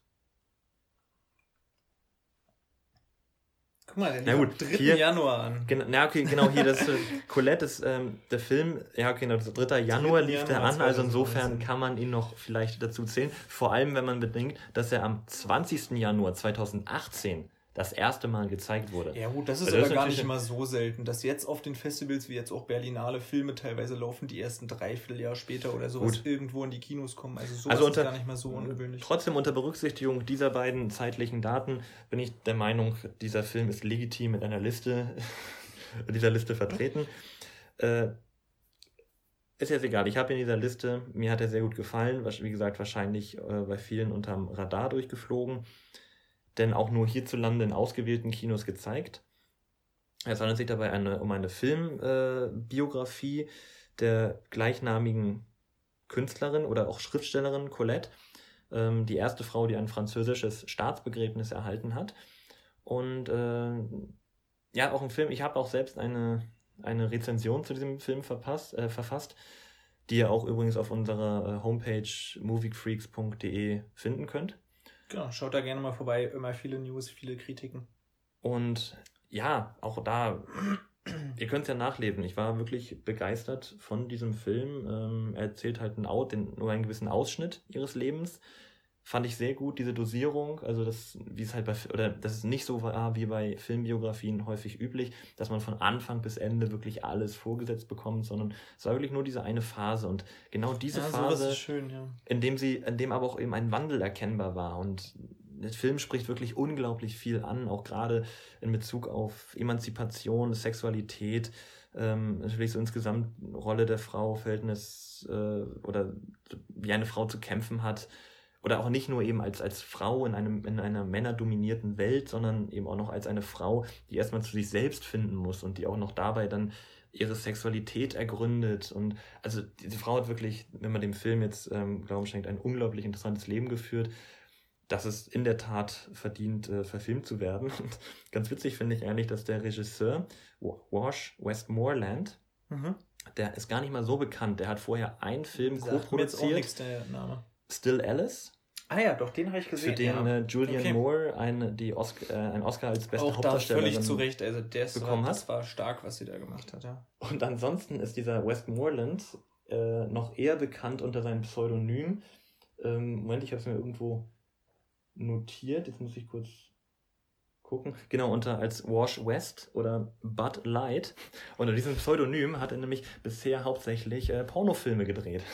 Guck mal, der liegt am 3. Hier, Januar an. Genau, na, okay, genau, hier, das äh, Colette ist ähm, der Film, ja, okay, genau, 3. Januar lief der an, also insofern kann man ihn noch vielleicht dazu zählen. Vor allem, wenn man bedenkt, dass er am 20. Januar 2018 das erste Mal gezeigt wurde. Ja gut, das ist aber das gar nicht mal so selten, dass jetzt auf den Festivals, wie jetzt auch Berlinale Filme teilweise laufen, die ersten drei Vierteljahr später oder sowas gut. irgendwo in die Kinos kommen. Also sowas also unter, ist gar nicht mal so ungewöhnlich. Trotzdem unter Berücksichtigung dieser beiden zeitlichen Daten bin ich der Meinung, dieser Film ist legitim in einer Liste, dieser Liste vertreten. Äh, ist jetzt egal, ich habe in dieser Liste, mir hat er sehr gut gefallen, wie gesagt, wahrscheinlich äh, bei vielen unterm Radar durchgeflogen denn auch nur hierzulande in ausgewählten Kinos gezeigt. Es handelt sich dabei eine, um eine Filmbiografie äh, der gleichnamigen Künstlerin oder auch Schriftstellerin Colette, ähm, die erste Frau, die ein französisches Staatsbegräbnis erhalten hat. Und äh, ja, auch ein Film, ich habe auch selbst eine, eine Rezension zu diesem Film verpasst, äh, verfasst, die ihr auch übrigens auf unserer äh, Homepage moviefreaks.de finden könnt. Genau, schaut da gerne mal vorbei. Immer viele News, viele Kritiken. Und ja, auch da, ihr könnt es ja nachlesen. Ich war wirklich begeistert von diesem Film. Ähm, er erzählt halt einen, den, nur einen gewissen Ausschnitt ihres Lebens fand ich sehr gut, diese Dosierung, also das, wie es halt bei, oder das ist nicht so war wie bei Filmbiografien häufig üblich, dass man von Anfang bis Ende wirklich alles vorgesetzt bekommt, sondern es war wirklich nur diese eine Phase. Und genau diese ja, Phase, schön, ja. in dem sie, in dem aber auch eben ein Wandel erkennbar war. Und der Film spricht wirklich unglaublich viel an, auch gerade in Bezug auf Emanzipation, Sexualität, ähm, natürlich so insgesamt Rolle der Frau, Verhältnis äh, oder wie eine Frau zu kämpfen hat, oder auch nicht nur eben als, als Frau in, einem, in einer männerdominierten Welt, sondern eben auch noch als eine Frau, die erstmal zu sich selbst finden muss und die auch noch dabei dann ihre Sexualität ergründet. Und also diese Frau hat wirklich, wenn man dem Film jetzt ähm, Glauben schenkt, ein unglaublich interessantes Leben geführt, dass es in der Tat verdient, äh, verfilmt zu werden. Und ganz witzig finde ich eigentlich, dass der Regisseur Wash Westmoreland, mhm. der ist gar nicht mal so bekannt. Der hat vorher einen Film co-produziert. Still Alice. Ah ja, doch, den habe ich gesehen. Für den ja. äh, Julian okay. Moore ein, die Oscar, äh, ein Oscar als beste Auch Hauptdarstellerin völlig zu Recht. Also der ist, bekommen hat. Das war stark, was sie da gemacht hat, ja. Und ansonsten ist dieser Westmoreland äh, noch eher bekannt unter seinem Pseudonym. Ähm, Moment, ich habe es mir irgendwo notiert. Jetzt muss ich kurz gucken. Genau, unter als Wash West oder Bud Light. Unter diesem Pseudonym hat er nämlich bisher hauptsächlich äh, Pornofilme gedreht.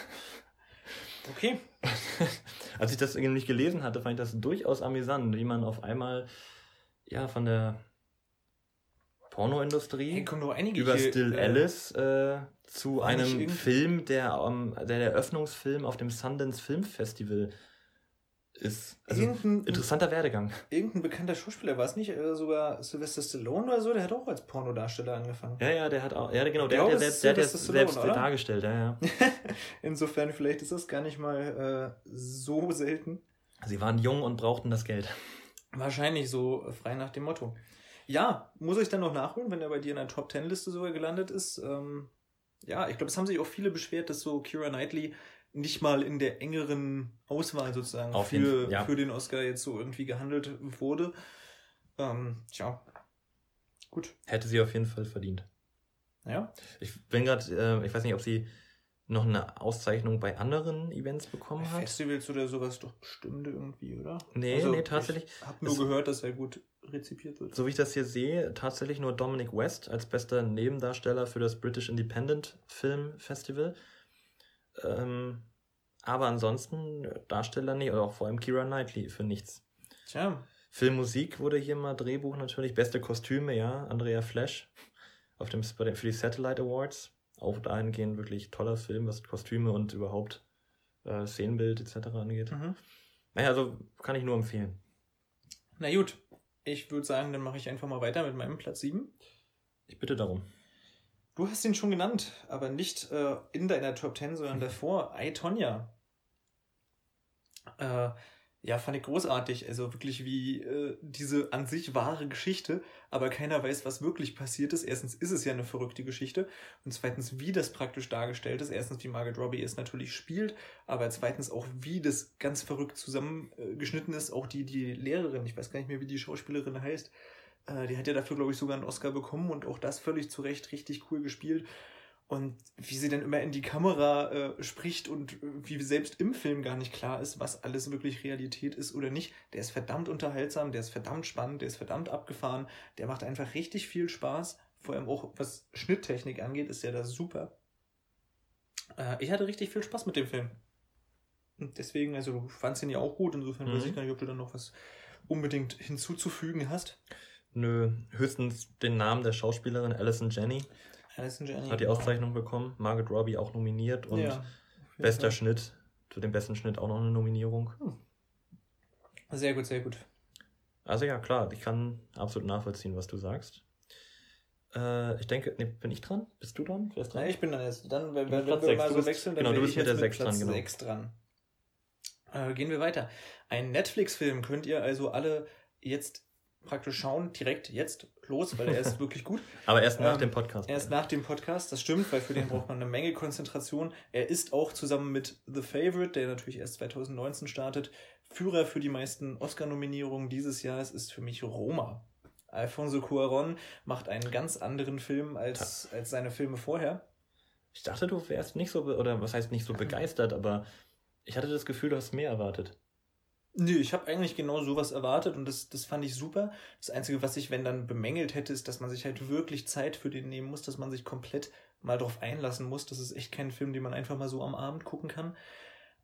Okay. Als ich das nämlich gelesen hatte, fand ich das durchaus amüsant, wie man auf einmal ja von der Pornoindustrie hey, über Still äh, Alice äh, zu einem Film, der, um, der der Eröffnungsfilm auf dem Sundance Film Festival ist. Also interessanter Werdegang. Irgendein bekannter Schauspieler war es nicht äh, sogar Sylvester Stallone oder so, der hat auch als Pornodarsteller angefangen. Ja, ja, der hat auch, ja genau, der hat ja selbst, der hat ja selbst dargestellt, ja, ja. Insofern, vielleicht ist das gar nicht mal äh, so selten. Sie waren jung und brauchten das Geld. Wahrscheinlich so frei nach dem Motto. Ja, muss ich dann noch nachholen, wenn er bei dir in der Top Ten Liste sogar gelandet ist. Ähm, ja, ich glaube, es haben sich auch viele beschwert, dass so Kira Knightley nicht mal in der engeren Auswahl sozusagen Auf für, ja. für den Oscar jetzt so irgendwie gehandelt wurde. Ähm, tja, gut. Hätte sie auf jeden Fall verdient. Ja. Ich bin gerade, äh, ich weiß nicht, ob sie noch eine Auszeichnung bei anderen Events bekommen hat. Festivals oder sowas doch bestimmt irgendwie, oder? Nee, also, nee, tatsächlich. Ich habe nur es, gehört, dass er gut rezipiert wird. So wie ich das hier sehe, tatsächlich nur Dominic West als bester Nebendarsteller für das British Independent Film Festival. Ähm, aber ansonsten Darsteller, nee, oder auch vor allem Kira Knightley für nichts. Tja. Filmmusik wurde hier mal Drehbuch natürlich. Beste Kostüme, ja, Andrea Flash auf dem, für die Satellite Awards. Auch dahingehend wirklich toller Film, was Kostüme und überhaupt äh, Szenenbild etc. angeht. Mhm. Naja, also kann ich nur empfehlen. Na gut, ich würde sagen, dann mache ich einfach mal weiter mit meinem Platz 7. Ich bitte darum. Du hast ihn schon genannt, aber nicht äh, in deiner Top 10, sondern davor. I, Tonya. Äh, ja, fand ich großartig. Also wirklich wie äh, diese an sich wahre Geschichte, aber keiner weiß, was wirklich passiert ist. Erstens ist es ja eine verrückte Geschichte und zweitens, wie das praktisch dargestellt ist. Erstens, wie Margaret Robbie es natürlich spielt, aber zweitens auch, wie das ganz verrückt zusammengeschnitten ist. Auch die, die Lehrerin, ich weiß gar nicht mehr, wie die Schauspielerin heißt, äh, die hat ja dafür, glaube ich, sogar einen Oscar bekommen und auch das völlig zu Recht richtig cool gespielt. Und wie sie dann immer in die Kamera äh, spricht und wie selbst im Film gar nicht klar ist, was alles wirklich Realität ist oder nicht. Der ist verdammt unterhaltsam, der ist verdammt spannend, der ist verdammt abgefahren, der macht einfach richtig viel Spaß. Vor allem auch was Schnitttechnik angeht, ist der da super. Äh, ich hatte richtig viel Spaß mit dem Film. Und deswegen, also du fandst ihn ja auch gut, insofern mhm. weiß ich gar nicht, ob du dann noch was unbedingt hinzuzufügen hast. Nö, höchstens den Namen der Schauspielerin Alison Jenny. Alison Jenny. Hat die. Auszeichnung bekommen. Margaret Robbie auch nominiert und ja, bester Fall. Schnitt. Zu dem besten Schnitt auch noch eine Nominierung. Hm. Sehr gut, sehr gut. Also ja, klar, ich kann absolut nachvollziehen, was du sagst. Äh, ich denke, nee, bin ich dran? Bist du dran? Wer ist dran? Ja, ich bin dann jetzt. Dann, wenn, wenn, wir mal so wechseln, dann genau, du bist mit der 6 dran. Genau. 6 dran. Äh, gehen wir weiter. Ein Netflix-Film könnt ihr also alle jetzt praktisch schauen, direkt jetzt los, weil er ist wirklich gut. Aber erst nach ähm, dem Podcast. Erst nach dem Podcast, das stimmt, weil für den braucht man eine Menge Konzentration. Er ist auch zusammen mit The Favorite, der natürlich erst 2019 startet, Führer für die meisten Oscar-Nominierungen dieses Jahres ist für mich Roma. Alfonso Cuaron macht einen ganz anderen Film als, als seine Filme vorher. Ich dachte, du wärst nicht so, oder was heißt nicht so begeistert, aber ich hatte das Gefühl, du hast mehr erwartet. Nö, ich habe eigentlich genau sowas erwartet und das, das fand ich super. Das Einzige, was ich, wenn dann bemängelt hätte, ist, dass man sich halt wirklich Zeit für den nehmen muss, dass man sich komplett mal drauf einlassen muss. Das ist echt kein Film, den man einfach mal so am Abend gucken kann.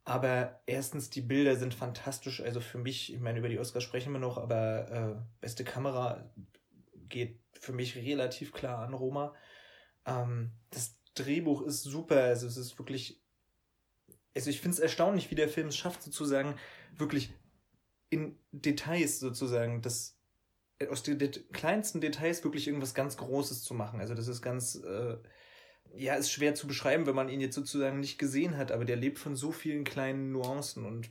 Aber erstens, die Bilder sind fantastisch. Also für mich, ich meine, über die Oscars sprechen wir noch, aber äh, beste Kamera geht für mich relativ klar an Roma. Ähm, das Drehbuch ist super. Also es ist wirklich. Also ich finde es erstaunlich, wie der Film es schafft, sozusagen wirklich in Details sozusagen, das äh, aus den kleinsten Details wirklich irgendwas ganz Großes zu machen. Also das ist ganz, äh, ja, ist schwer zu beschreiben, wenn man ihn jetzt sozusagen nicht gesehen hat, aber der lebt von so vielen kleinen Nuancen und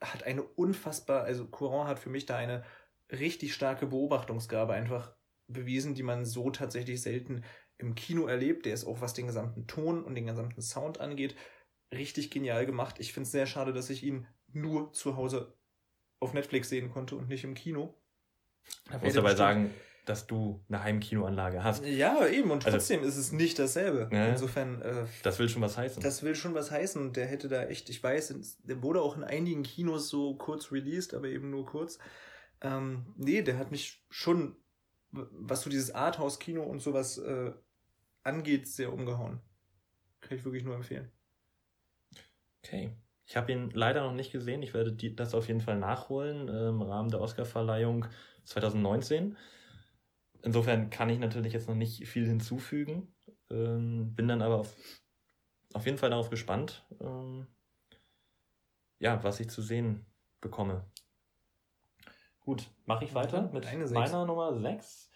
hat eine unfassbar, also Courant hat für mich da eine richtig starke Beobachtungsgabe einfach bewiesen, die man so tatsächlich selten im Kino erlebt. Der ist auch, was den gesamten Ton und den gesamten Sound angeht, richtig genial gemacht. Ich finde es sehr schade, dass ich ihn nur zu Hause auf Netflix sehen konnte und nicht im Kino. Da muss aber sagen, dass du eine Heimkinoanlage hast. Ja, eben, und also trotzdem also, ist es nicht dasselbe. Ja, Insofern. Äh, das will schon was heißen. Das will schon was heißen und der hätte da echt, ich weiß, der wurde auch in einigen Kinos so kurz released, aber eben nur kurz. Ähm, nee, der hat mich schon, was so dieses Arthouse-Kino und sowas äh, angeht, sehr umgehauen. Kann ich wirklich nur empfehlen. Okay. Ich habe ihn leider noch nicht gesehen. Ich werde die, das auf jeden Fall nachholen äh, im Rahmen der Oscarverleihung 2019. Insofern kann ich natürlich jetzt noch nicht viel hinzufügen. Ähm, bin dann aber auf, auf jeden Fall darauf gespannt, ähm, ja, was ich zu sehen bekomme. Gut, mache ich weiter mit meiner Nummer 6.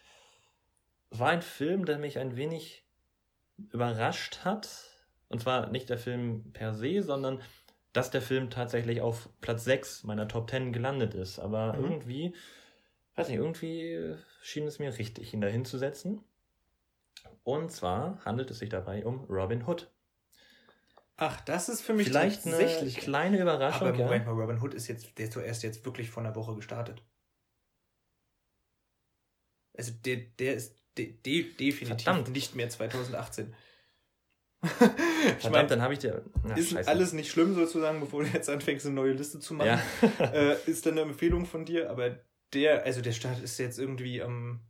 Es war ein Film, der mich ein wenig überrascht hat. Und zwar nicht der Film per se, sondern dass der Film tatsächlich auf Platz 6 meiner Top 10 gelandet ist. Aber mhm. irgendwie, weiß nicht, irgendwie schien es mir richtig, ihn da hinzusetzen. Und zwar handelt es sich dabei um Robin Hood. Ach, das ist für mich vielleicht eine kleine Überraschung. Aber Moment ja. mal, Robin Hood ist jetzt, der ist zuerst jetzt wirklich vor einer Woche gestartet. Also der, der ist de, de, definitiv Verdammt. nicht mehr 2018. ich meine, dann habe ich dir. Na, ist scheiße. alles nicht schlimm sozusagen, bevor du jetzt anfängst, eine neue Liste zu machen. Ja. äh, ist dann eine Empfehlung von dir, aber der, also der Start ist jetzt irgendwie am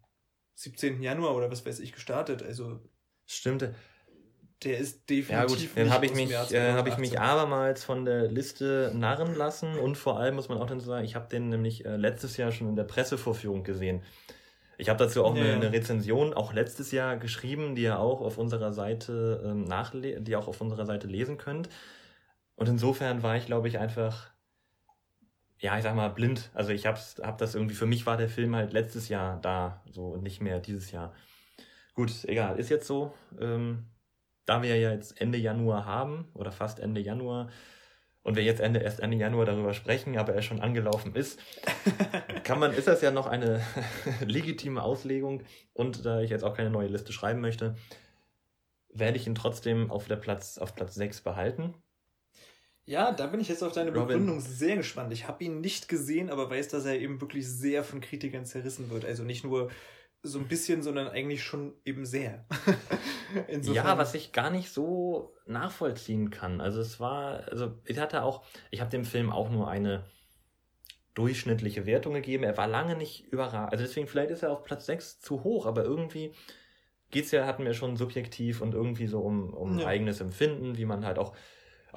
17. Januar oder was weiß ich gestartet. Also. Stimmt. Der ist definitiv. Ja gut, dann habe ich mich, äh, habe ich mich abermals von der Liste narren lassen und vor allem muss man auch dann sagen, ich habe den nämlich äh, letztes Jahr schon in der Pressevorführung gesehen. Ich habe dazu auch ja. eine, eine, Rezension auch letztes Jahr geschrieben, die ihr auch auf unserer Seite ähm, nachle die auch auf unserer Seite lesen könnt. Und insofern war ich, glaube ich, einfach, ja, ich sag mal, blind. Also ich hab's, hab das irgendwie, für mich war der Film halt letztes Jahr da, so und nicht mehr dieses Jahr. Gut, egal, ist jetzt so. Ähm, da wir ja jetzt Ende Januar haben, oder fast Ende Januar, und wir jetzt Ende, erst Ende Januar darüber sprechen, aber er schon angelaufen ist, kann man, ist das ja noch eine legitime Auslegung. Und da ich jetzt auch keine neue Liste schreiben möchte, werde ich ihn trotzdem auf der Platz, auf Platz 6 behalten. Ja, da bin ich jetzt auf deine Robin. Begründung sehr gespannt. Ich habe ihn nicht gesehen, aber weiß, dass er eben wirklich sehr von Kritikern zerrissen wird. Also nicht nur so ein bisschen, sondern eigentlich schon eben sehr. ja, was ich gar nicht so nachvollziehen kann. Also es war, also ich hatte auch, ich habe dem Film auch nur eine durchschnittliche Wertung gegeben. Er war lange nicht überragend. Also deswegen, vielleicht ist er auf Platz 6 zu hoch, aber irgendwie geht's ja, hatten wir schon subjektiv und irgendwie so um, um ja. eigenes Empfinden, wie man halt auch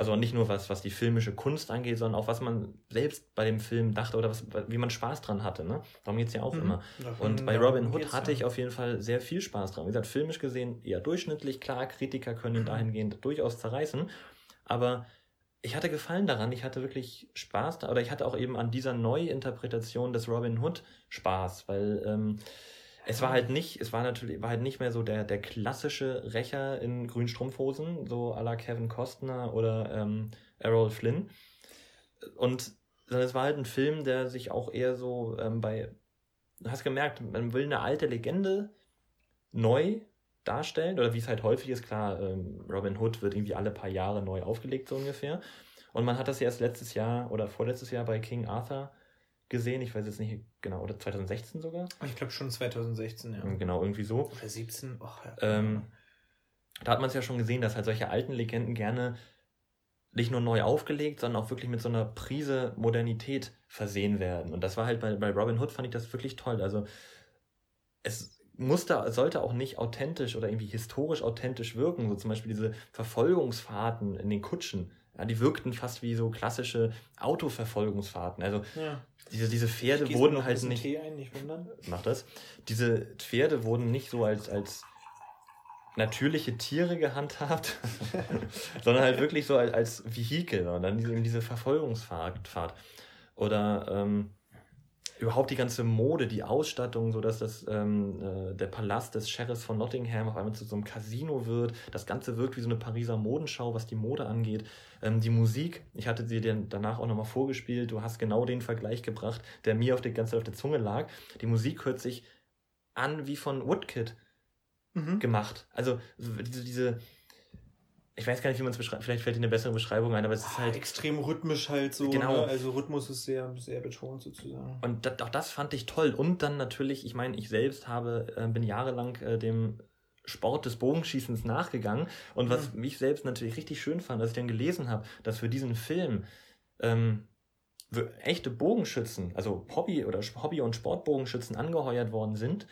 also nicht nur was, was die filmische Kunst angeht, sondern auch was man selbst bei dem Film dachte oder was, wie man Spaß dran hatte. Ne? Darum geht es ja auch mhm. immer. Davon, und bei Robin Hood hatte ich auf jeden Fall sehr viel Spaß dran. Wie gesagt, filmisch gesehen eher durchschnittlich. Klar, Kritiker können ihn mhm. dahingehend durchaus zerreißen. Aber ich hatte Gefallen daran, ich hatte wirklich Spaß oder ich hatte auch eben an dieser Neuinterpretation des Robin Hood Spaß, weil ähm, es war halt nicht, es war natürlich, war halt nicht mehr so der, der klassische Rächer in grünen Strumpfhosen, so à la Kevin Costner oder ähm, Errol Flynn. Und es war halt ein Film, der sich auch eher so ähm, bei, du hast gemerkt, man will eine alte Legende neu darstellen, oder wie es halt häufig ist, klar, ähm, Robin Hood wird irgendwie alle paar Jahre neu aufgelegt, so ungefähr. Und man hat das erst letztes Jahr oder vorletztes Jahr bei King Arthur gesehen. Ich weiß jetzt nicht genau, oder 2016 sogar? Ich glaube schon 2016, ja. Genau, irgendwie so. Oder 17, ach ja. Ähm, da hat man es ja schon gesehen, dass halt solche alten Legenden gerne nicht nur neu aufgelegt, sondern auch wirklich mit so einer Prise Modernität versehen werden. Und das war halt bei, bei Robin Hood, fand ich das wirklich toll. Also es musste, sollte auch nicht authentisch oder irgendwie historisch authentisch wirken. So zum Beispiel diese Verfolgungsfahrten in den Kutschen. Ja, die wirkten fast wie so klassische Autoverfolgungsfahrten. Also ja. Diese, diese Pferde wurden halt nicht. Tee ein, nicht wundern. Mach das. Diese Pferde wurden nicht so als, als natürliche Tiere gehandhabt, sondern halt wirklich so als, als Vehikel und dann diese, diese Verfolgungsfahrt. Oder ähm, überhaupt die ganze Mode, die Ausstattung, so dass das ähm, äh, der Palast des Sheriffs von Nottingham auf einmal zu so einem Casino wird. Das Ganze wirkt wie so eine Pariser Modenschau, was die Mode angeht. Ähm, die Musik, ich hatte sie dir danach auch nochmal vorgespielt. Du hast genau den Vergleich gebracht, der mir auf der ganze auf der Zunge lag. Die Musik hört sich an wie von Woodkid mhm. gemacht. Also diese, diese ich weiß gar nicht, wie man es beschreibt. Vielleicht fällt dir eine bessere Beschreibung ein, aber es ist halt. Extrem rhythmisch halt so. Genau. Ne? Also Rhythmus ist sehr, sehr betont sozusagen. Und das, auch das fand ich toll. Und dann natürlich, ich meine, ich selbst habe, äh, bin jahrelang äh, dem Sport des Bogenschießens nachgegangen. Und was mhm. mich selbst natürlich richtig schön fand, dass ich dann gelesen habe, dass für diesen Film ähm, echte Bogenschützen, also Hobby- oder Hobby- und Sportbogenschützen angeheuert worden sind,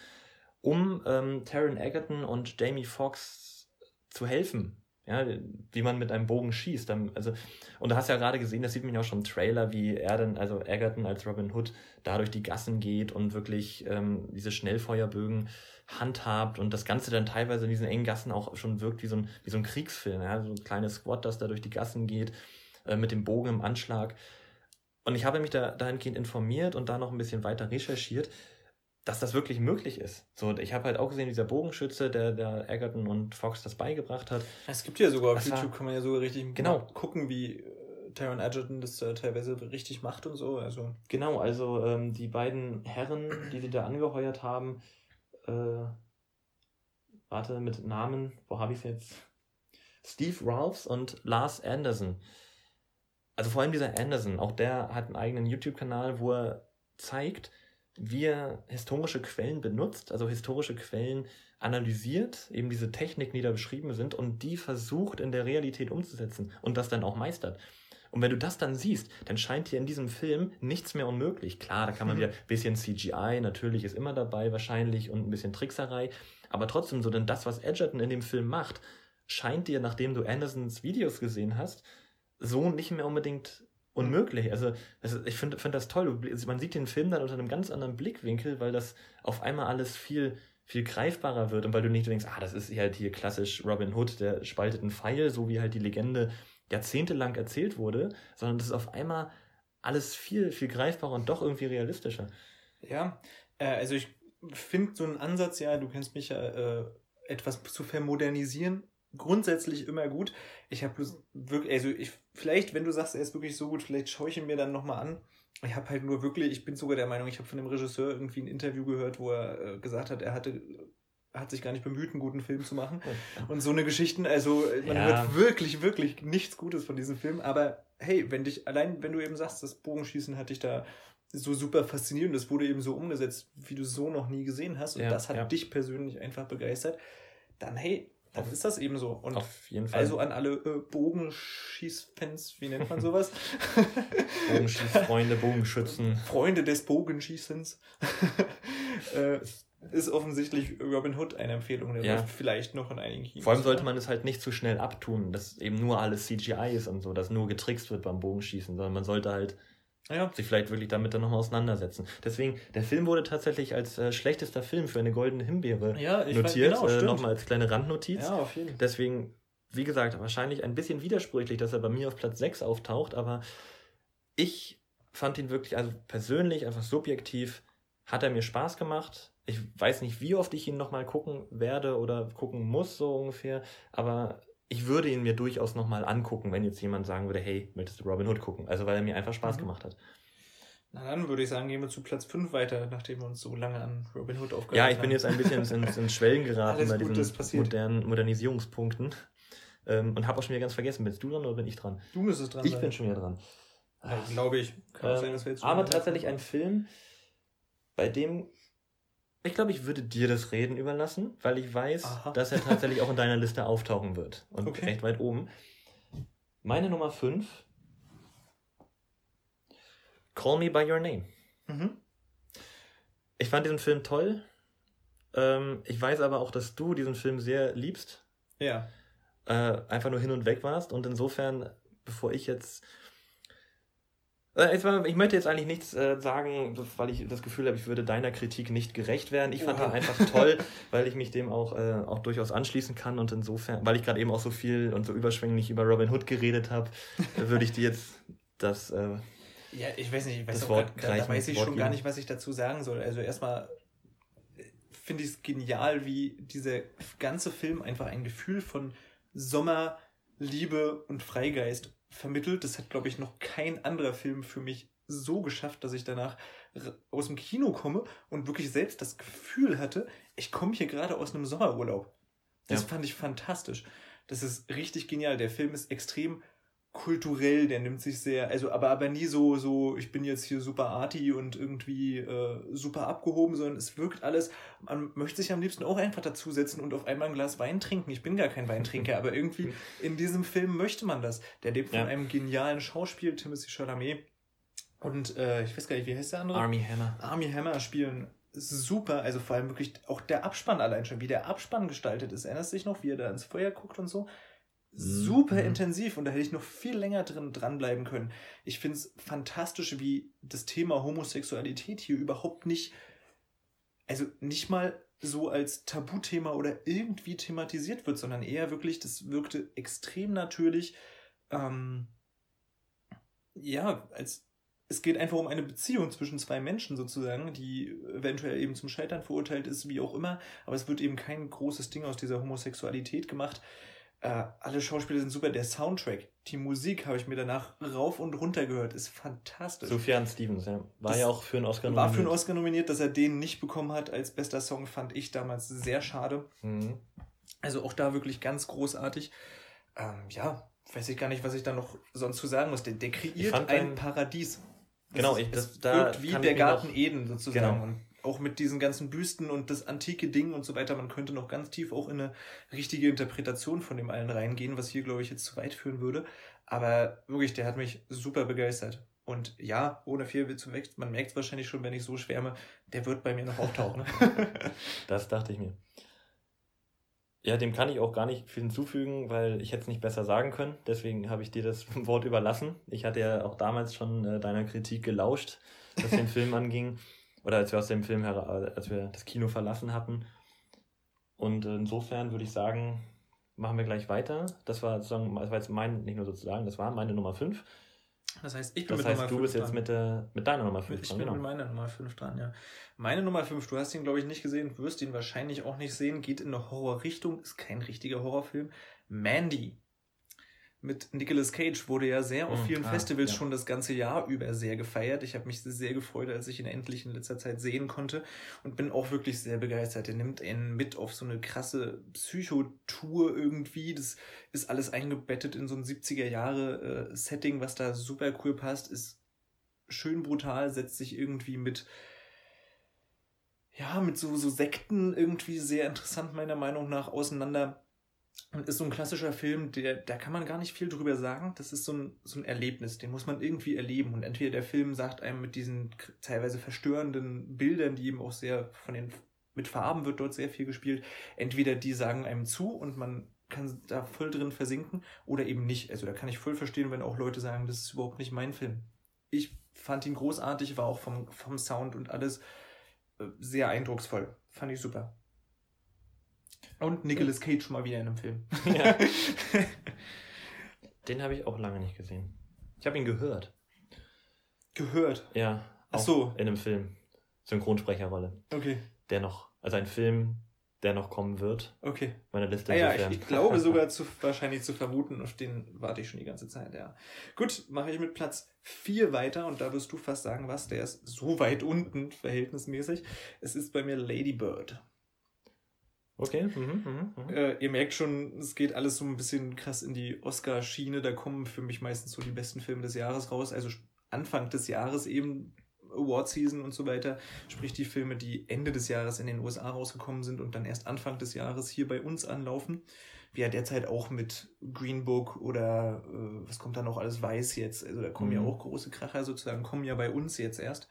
um ähm, Taron Egerton und Jamie Foxx zu helfen ja, wie man mit einem Bogen schießt. Also, und du hast ja gerade gesehen, das sieht man ja auch schon im Trailer, wie er dann, also Egerton als Robin Hood, da durch die Gassen geht und wirklich ähm, diese Schnellfeuerbögen handhabt und das Ganze dann teilweise in diesen engen Gassen auch schon wirkt wie so ein, wie so ein Kriegsfilm. Ja? So ein kleines Squad, das da durch die Gassen geht, äh, mit dem Bogen im Anschlag. Und ich habe mich da dahingehend informiert und da noch ein bisschen weiter recherchiert dass das wirklich möglich ist. So, ich habe halt auch gesehen, dieser Bogenschütze, der, der Egerton und Fox das beigebracht hat. Es gibt ja sogar auf YouTube, kann man ja sogar richtig genau. gucken, wie äh, Taron Egerton das äh, teilweise richtig macht und so. Also. Genau, also ähm, die beiden Herren, die sie da angeheuert haben, äh, warte, mit Namen, wo habe ich es jetzt? Steve Ralphs und Lars Anderson. Also vor allem dieser Anderson, auch der hat einen eigenen YouTube-Kanal, wo er zeigt, wie er historische Quellen benutzt, also historische Quellen analysiert, eben diese Techniken, die da beschrieben sind, und die versucht in der Realität umzusetzen und das dann auch meistert. Und wenn du das dann siehst, dann scheint dir in diesem Film nichts mehr unmöglich. Klar, da kann man mhm. wieder ein bisschen CGI, natürlich ist immer dabei wahrscheinlich und ein bisschen Trickserei, aber trotzdem so, denn das, was Edgerton in dem Film macht, scheint dir, nachdem du Andersons Videos gesehen hast, so nicht mehr unbedingt unmöglich. Also, also ich finde find das toll. Man sieht den Film dann unter einem ganz anderen Blickwinkel, weil das auf einmal alles viel, viel greifbarer wird und weil du nicht denkst, ah, das ist halt hier klassisch Robin Hood, der spaltet einen Pfeil, so wie halt die Legende jahrzehntelang erzählt wurde, sondern das ist auf einmal alles viel, viel greifbarer und doch irgendwie realistischer. Ja, äh, also ich finde so einen Ansatz, ja, du kennst mich ja, äh, etwas zu vermodernisieren, grundsätzlich immer gut. Ich habe wirklich, also ich, vielleicht, wenn du sagst, er ist wirklich so gut, vielleicht schaue ich ihn mir dann nochmal an. Ich habe halt nur wirklich, ich bin sogar der Meinung, ich habe von dem Regisseur irgendwie ein Interview gehört, wo er äh, gesagt hat, er hatte hat sich gar nicht bemüht, einen guten Film zu machen. Und so eine Geschichten, also man ja. hört wirklich, wirklich nichts Gutes von diesem Film. Aber hey, wenn dich, allein wenn du eben sagst, das Bogenschießen hat dich da so super fasziniert und das wurde eben so umgesetzt, wie du so noch nie gesehen hast und ja, das hat ja. dich persönlich einfach begeistert, dann hey, dann auf, ist das eben so. Und auf jeden Fall. Also an alle äh, Bogenschießfans, wie nennt man sowas? Bogenschießfreunde, Bogenschützen. Freunde des Bogenschießens. äh, ist offensichtlich Robin Hood eine Empfehlung. Der ja. vielleicht noch in einigen Kinos. Vor allem sollte man es halt nicht zu schnell abtun, dass eben nur alles CGI ist und so, dass nur getrickst wird beim Bogenschießen, sondern man sollte halt ja. sich vielleicht wirklich damit dann nochmal auseinandersetzen. Deswegen, der Film wurde tatsächlich als äh, schlechtester Film für eine goldene Himbeere ja, notiert. Genau, äh, nochmal als kleine Randnotiz. Ja, auf jeden Fall. Deswegen, wie gesagt, wahrscheinlich ein bisschen widersprüchlich, dass er bei mir auf Platz 6 auftaucht, aber ich fand ihn wirklich, also persönlich, einfach subjektiv, hat er mir Spaß gemacht ich weiß nicht, wie oft ich ihn nochmal gucken werde oder gucken muss, so ungefähr, aber ich würde ihn mir durchaus nochmal angucken, wenn jetzt jemand sagen würde, hey, möchtest du Robin Hood gucken? Also weil er mir einfach Spaß mhm. gemacht hat. Na dann würde ich sagen, gehen wir zu Platz 5 weiter, nachdem wir uns so lange an Robin Hood aufgehalten haben. Ja, ich bin jetzt ein bisschen ins, ins Schwellen geraten bei diesen modernen Modernisierungspunkten ähm, und habe auch schon wieder ganz vergessen, bist du dran oder bin ich dran? Du müsstest dran Ich sein. bin schon wieder dran. Ja, Glaube ich. Kann ähm, sein, dass wir jetzt aber tatsächlich ein Film, bei dem ich glaube, ich würde dir das Reden überlassen, weil ich weiß, Aha. dass er tatsächlich auch in deiner Liste auftauchen wird. Und okay. recht weit oben. Meine Nummer 5. Call Me By Your Name. Mhm. Ich fand diesen Film toll. Ähm, ich weiß aber auch, dass du diesen Film sehr liebst. Ja. Äh, einfach nur hin und weg warst. Und insofern, bevor ich jetzt ich möchte jetzt eigentlich nichts äh, sagen, weil ich das Gefühl habe, ich würde deiner Kritik nicht gerecht werden. Ich fand ihn einfach toll, weil ich mich dem auch, äh, auch durchaus anschließen kann und insofern, weil ich gerade eben auch so viel und so überschwänglich über Robin Hood geredet habe, würde ich dir jetzt das. Äh, ja, ich weiß nicht, ich weiß, Wort grad, da, da weiß ich Wort schon geben. gar nicht, was ich dazu sagen soll. Also erstmal finde ich es genial, wie dieser ganze Film einfach ein Gefühl von Sommer, Liebe und Freigeist vermittelt. Das hat, glaube ich, noch kein anderer Film für mich so geschafft, dass ich danach aus dem Kino komme und wirklich selbst das Gefühl hatte, ich komme hier gerade aus einem Sommerurlaub. Das ja. fand ich fantastisch. Das ist richtig genial. Der Film ist extrem kulturell, der nimmt sich sehr, also aber aber nie so so, ich bin jetzt hier super arty und irgendwie äh, super abgehoben, sondern es wirkt alles, man möchte sich am liebsten auch einfach dazusetzen und auf einmal ein Glas Wein trinken. Ich bin gar kein Weintrinker, aber irgendwie in diesem Film möchte man das. Der lebt von ja. einem genialen Schauspiel, Timothy Chalamet und äh, ich weiß gar nicht, wie heißt der andere? Army Hammer. Army Hammer spielen super, also vor allem wirklich auch der Abspann allein schon, wie der Abspann gestaltet ist. Erinnerst du dich noch, wie er da ins Feuer guckt und so? Super mhm. intensiv und da hätte ich noch viel länger drin dranbleiben können. Ich finde es fantastisch, wie das Thema Homosexualität hier überhaupt nicht, also nicht mal so als Tabuthema oder irgendwie thematisiert wird, sondern eher wirklich, das wirkte extrem natürlich, ähm, ja, als es geht einfach um eine Beziehung zwischen zwei Menschen sozusagen, die eventuell eben zum Scheitern verurteilt ist, wie auch immer, aber es wird eben kein großes Ding aus dieser Homosexualität gemacht. Äh, alle Schauspieler sind super. Der Soundtrack, die Musik habe ich mir danach rauf und runter gehört, ist fantastisch. Sufjan Stevens, ja. War das ja auch für einen Oscar nominiert. War für einen Oscar nominiert, dass er den nicht bekommen hat als bester Song, fand ich damals sehr schade. Mhm. Also auch da wirklich ganz großartig. Ähm, ja, weiß ich gar nicht, was ich da noch sonst zu sagen muss. Der, der kreiert ein Paradies. Genau, es, ich, das, es da wirkt wie kann der Garten noch- Eden sozusagen. Genau. Auch mit diesen ganzen Büsten und das antike Ding und so weiter. Man könnte noch ganz tief auch in eine richtige Interpretation von dem allen reingehen, was hier, glaube ich, jetzt zu weit führen würde. Aber wirklich, der hat mich super begeistert. Und ja, ohne viel zu weg, man merkt es wahrscheinlich schon, wenn ich so schwärme, der wird bei mir noch auftauchen. Das dachte ich mir. Ja, dem kann ich auch gar nicht viel hinzufügen, weil ich hätte es nicht besser sagen können. Deswegen habe ich dir das Wort überlassen. Ich hatte ja auch damals schon äh, deiner Kritik gelauscht, was den Film anging. Oder als wir aus dem Film, hera- als wir das Kino verlassen hatten. Und äh, insofern würde ich sagen, machen wir gleich weiter. Das war sozusagen, das war jetzt mein, nicht nur sozusagen, das war meine Nummer 5. Das heißt, ich bin Das mit heißt, Nummer du fünf bist jetzt dran. mit, der, mit deiner Nummer 5 Ich dran, bin genau. mit meiner Nummer 5 dran, ja. Meine Nummer 5, du hast ihn, glaube ich, nicht gesehen, wirst ihn wahrscheinlich auch nicht sehen, geht in eine Horrorrichtung, ist kein richtiger Horrorfilm. Mandy. Mit Nicolas Cage wurde ja sehr auf Mm, vielen ah, Festivals ja. schon das ganze Jahr über sehr gefeiert. Ich habe mich sehr gefreut, als ich ihn endlich in letzter Zeit sehen konnte und bin auch wirklich sehr begeistert. Er nimmt ihn mit auf so eine krasse Psychotour irgendwie. Das ist alles eingebettet in so ein 70er Jahre äh, Setting, was da super cool passt, ist schön brutal, setzt sich irgendwie mit ja, mit so, so Sekten irgendwie sehr interessant meiner Meinung nach auseinander. Und ist so ein klassischer Film, der, da kann man gar nicht viel drüber sagen. Das ist so ein, so ein Erlebnis, den muss man irgendwie erleben. Und entweder der Film sagt einem mit diesen teilweise verstörenden Bildern, die eben auch sehr von den, mit Farben wird dort sehr viel gespielt, entweder die sagen einem zu und man kann da voll drin versinken oder eben nicht. Also da kann ich voll verstehen, wenn auch Leute sagen, das ist überhaupt nicht mein Film. Ich fand ihn großartig, war auch vom, vom Sound und alles äh, sehr eindrucksvoll. Fand ich super. Und Nicolas Cage mal wieder in einem Film. Ja. Den habe ich auch lange nicht gesehen. Ich habe ihn gehört. Gehört. Ja. Ach so. In einem Film. Synchronsprecherrolle. Okay, Der noch, also ein Film, der noch kommen wird. okay. Meine Liste Ah ja, ich, ich glaube sogar zu, wahrscheinlich zu vermuten, auf den warte ich schon die ganze Zeit, ja. Gut, mache ich mit Platz 4 weiter und da wirst du fast sagen, was, der ist so weit unten, verhältnismäßig. Es ist bei mir Lady Bird. Okay. Mhm, mhm, mhm. Äh, ihr merkt schon, es geht alles so ein bisschen krass in die Oscar-Schiene. Da kommen für mich meistens so die besten Filme des Jahres raus. Also Anfang des Jahres eben Award-Season und so weiter. Sprich die Filme, die Ende des Jahres in den USA rausgekommen sind und dann erst Anfang des Jahres hier bei uns anlaufen. Wie ja derzeit auch mit Green Book oder äh, was kommt da noch alles weiß jetzt. Also da kommen ja Mhm. auch große Kracher sozusagen, kommen ja bei uns jetzt erst.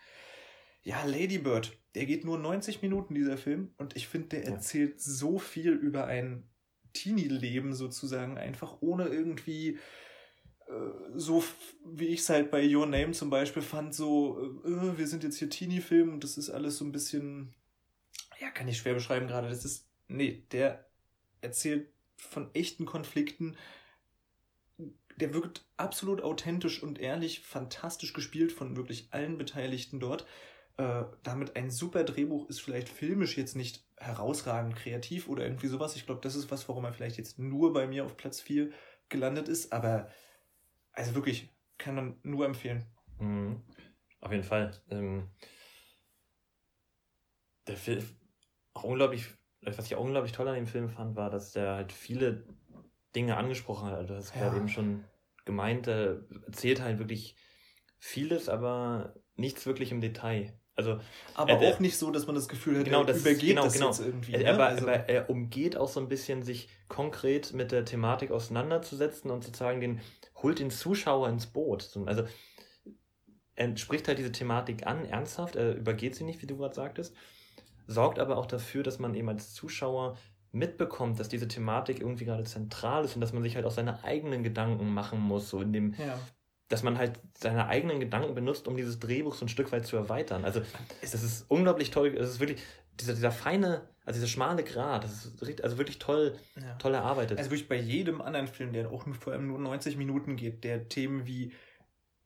Ja, Lady Bird, der geht nur 90 Minuten, dieser Film. Und ich finde, der Ja. erzählt so viel über ein Teenie-Leben sozusagen, einfach ohne irgendwie äh, so, wie ich es halt bei Your Name zum Beispiel fand, so, äh, äh, wir sind jetzt hier Teenie-Film und das ist alles so ein bisschen, ja, kann ich schwer beschreiben gerade. Das ist, nee, der erzählt von echten Konflikten. Der wirkt absolut authentisch und ehrlich, fantastisch gespielt von wirklich allen Beteiligten dort äh, damit ein super Drehbuch ist vielleicht filmisch jetzt nicht herausragend kreativ oder irgendwie sowas. Ich glaube, das ist was, warum er vielleicht jetzt nur bei mir auf Platz 4 gelandet ist. Aber also wirklich, kann man nur empfehlen. Mhm. Auf jeden Fall. Ähm, der Film, auch unglaublich, was ich auch unglaublich toll an dem Film fand, war, dass der halt viele Dinge angesprochen hat. Also, Du hast Ja. gerade eben schon gemeint, er erzählt halt wirklich vieles, aber nichts wirklich im Detail. Also Aber Er- auch nicht so, dass man das Gefühl hat, Genau, er das ist- übergeht genau, das genau. jetzt irgendwie. er, ne? aber, also, aber er umgeht auch so ein bisschen, sich konkret mit der Thematik auseinanderzusetzen und sozusagen den, holt den Zuschauer ins Boot. So, Also er spricht halt diese Thematik an, ernsthaft, er übergeht sie nicht, wie du gerade sagtest, sorgt aber auch dafür, dass man eben als Zuschauer mitbekommt, dass diese Thematik irgendwie gerade zentral ist und dass man sich halt auch seine eigenen Gedanken machen muss, so in dem, ja. Dass man halt seine eigenen Gedanken benutzt, um dieses Drehbuch so ein Stück weit zu erweitern. Also es ist unglaublich toll, es ist wirklich dieser, dieser feine, also dieser schmale Grat, das ist also wirklich toll, ja. toll erarbeitet. Also wirklich bei jedem anderen Film, der auch nur- vor allem nur 90 Minuten geht, der Themen wie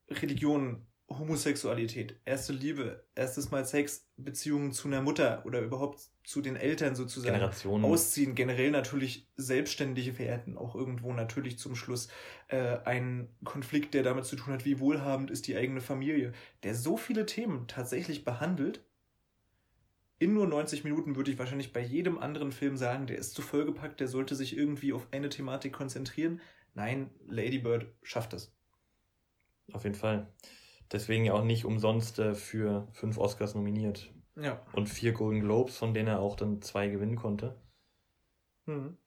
Religion, Homosexualität, erste Liebe, erstes Mal Sex, Beziehungen zu einer Mutter oder überhaupt zu den Eltern sozusagen. Generationen. Ausziehen, generell natürlich selbstständig werden, auch irgendwo natürlich zum Schluss äh, ein Konflikt, der damit zu tun hat, wie wohlhabend ist die eigene Familie, der so viele Themen tatsächlich behandelt. In nur 90 Minuten würde ich wahrscheinlich bei jedem anderen Film sagen, der ist zu vollgepackt, der sollte sich irgendwie auf eine Thematik konzentrieren. Nein, Lady Bird schafft das. Auf jeden Fall. Deswegen ja auch nicht umsonst äh, für fünf Oscars nominiert. Ja. Und vier Golden Globes, von denen er auch dann zwei gewinnen konnte. Mhm.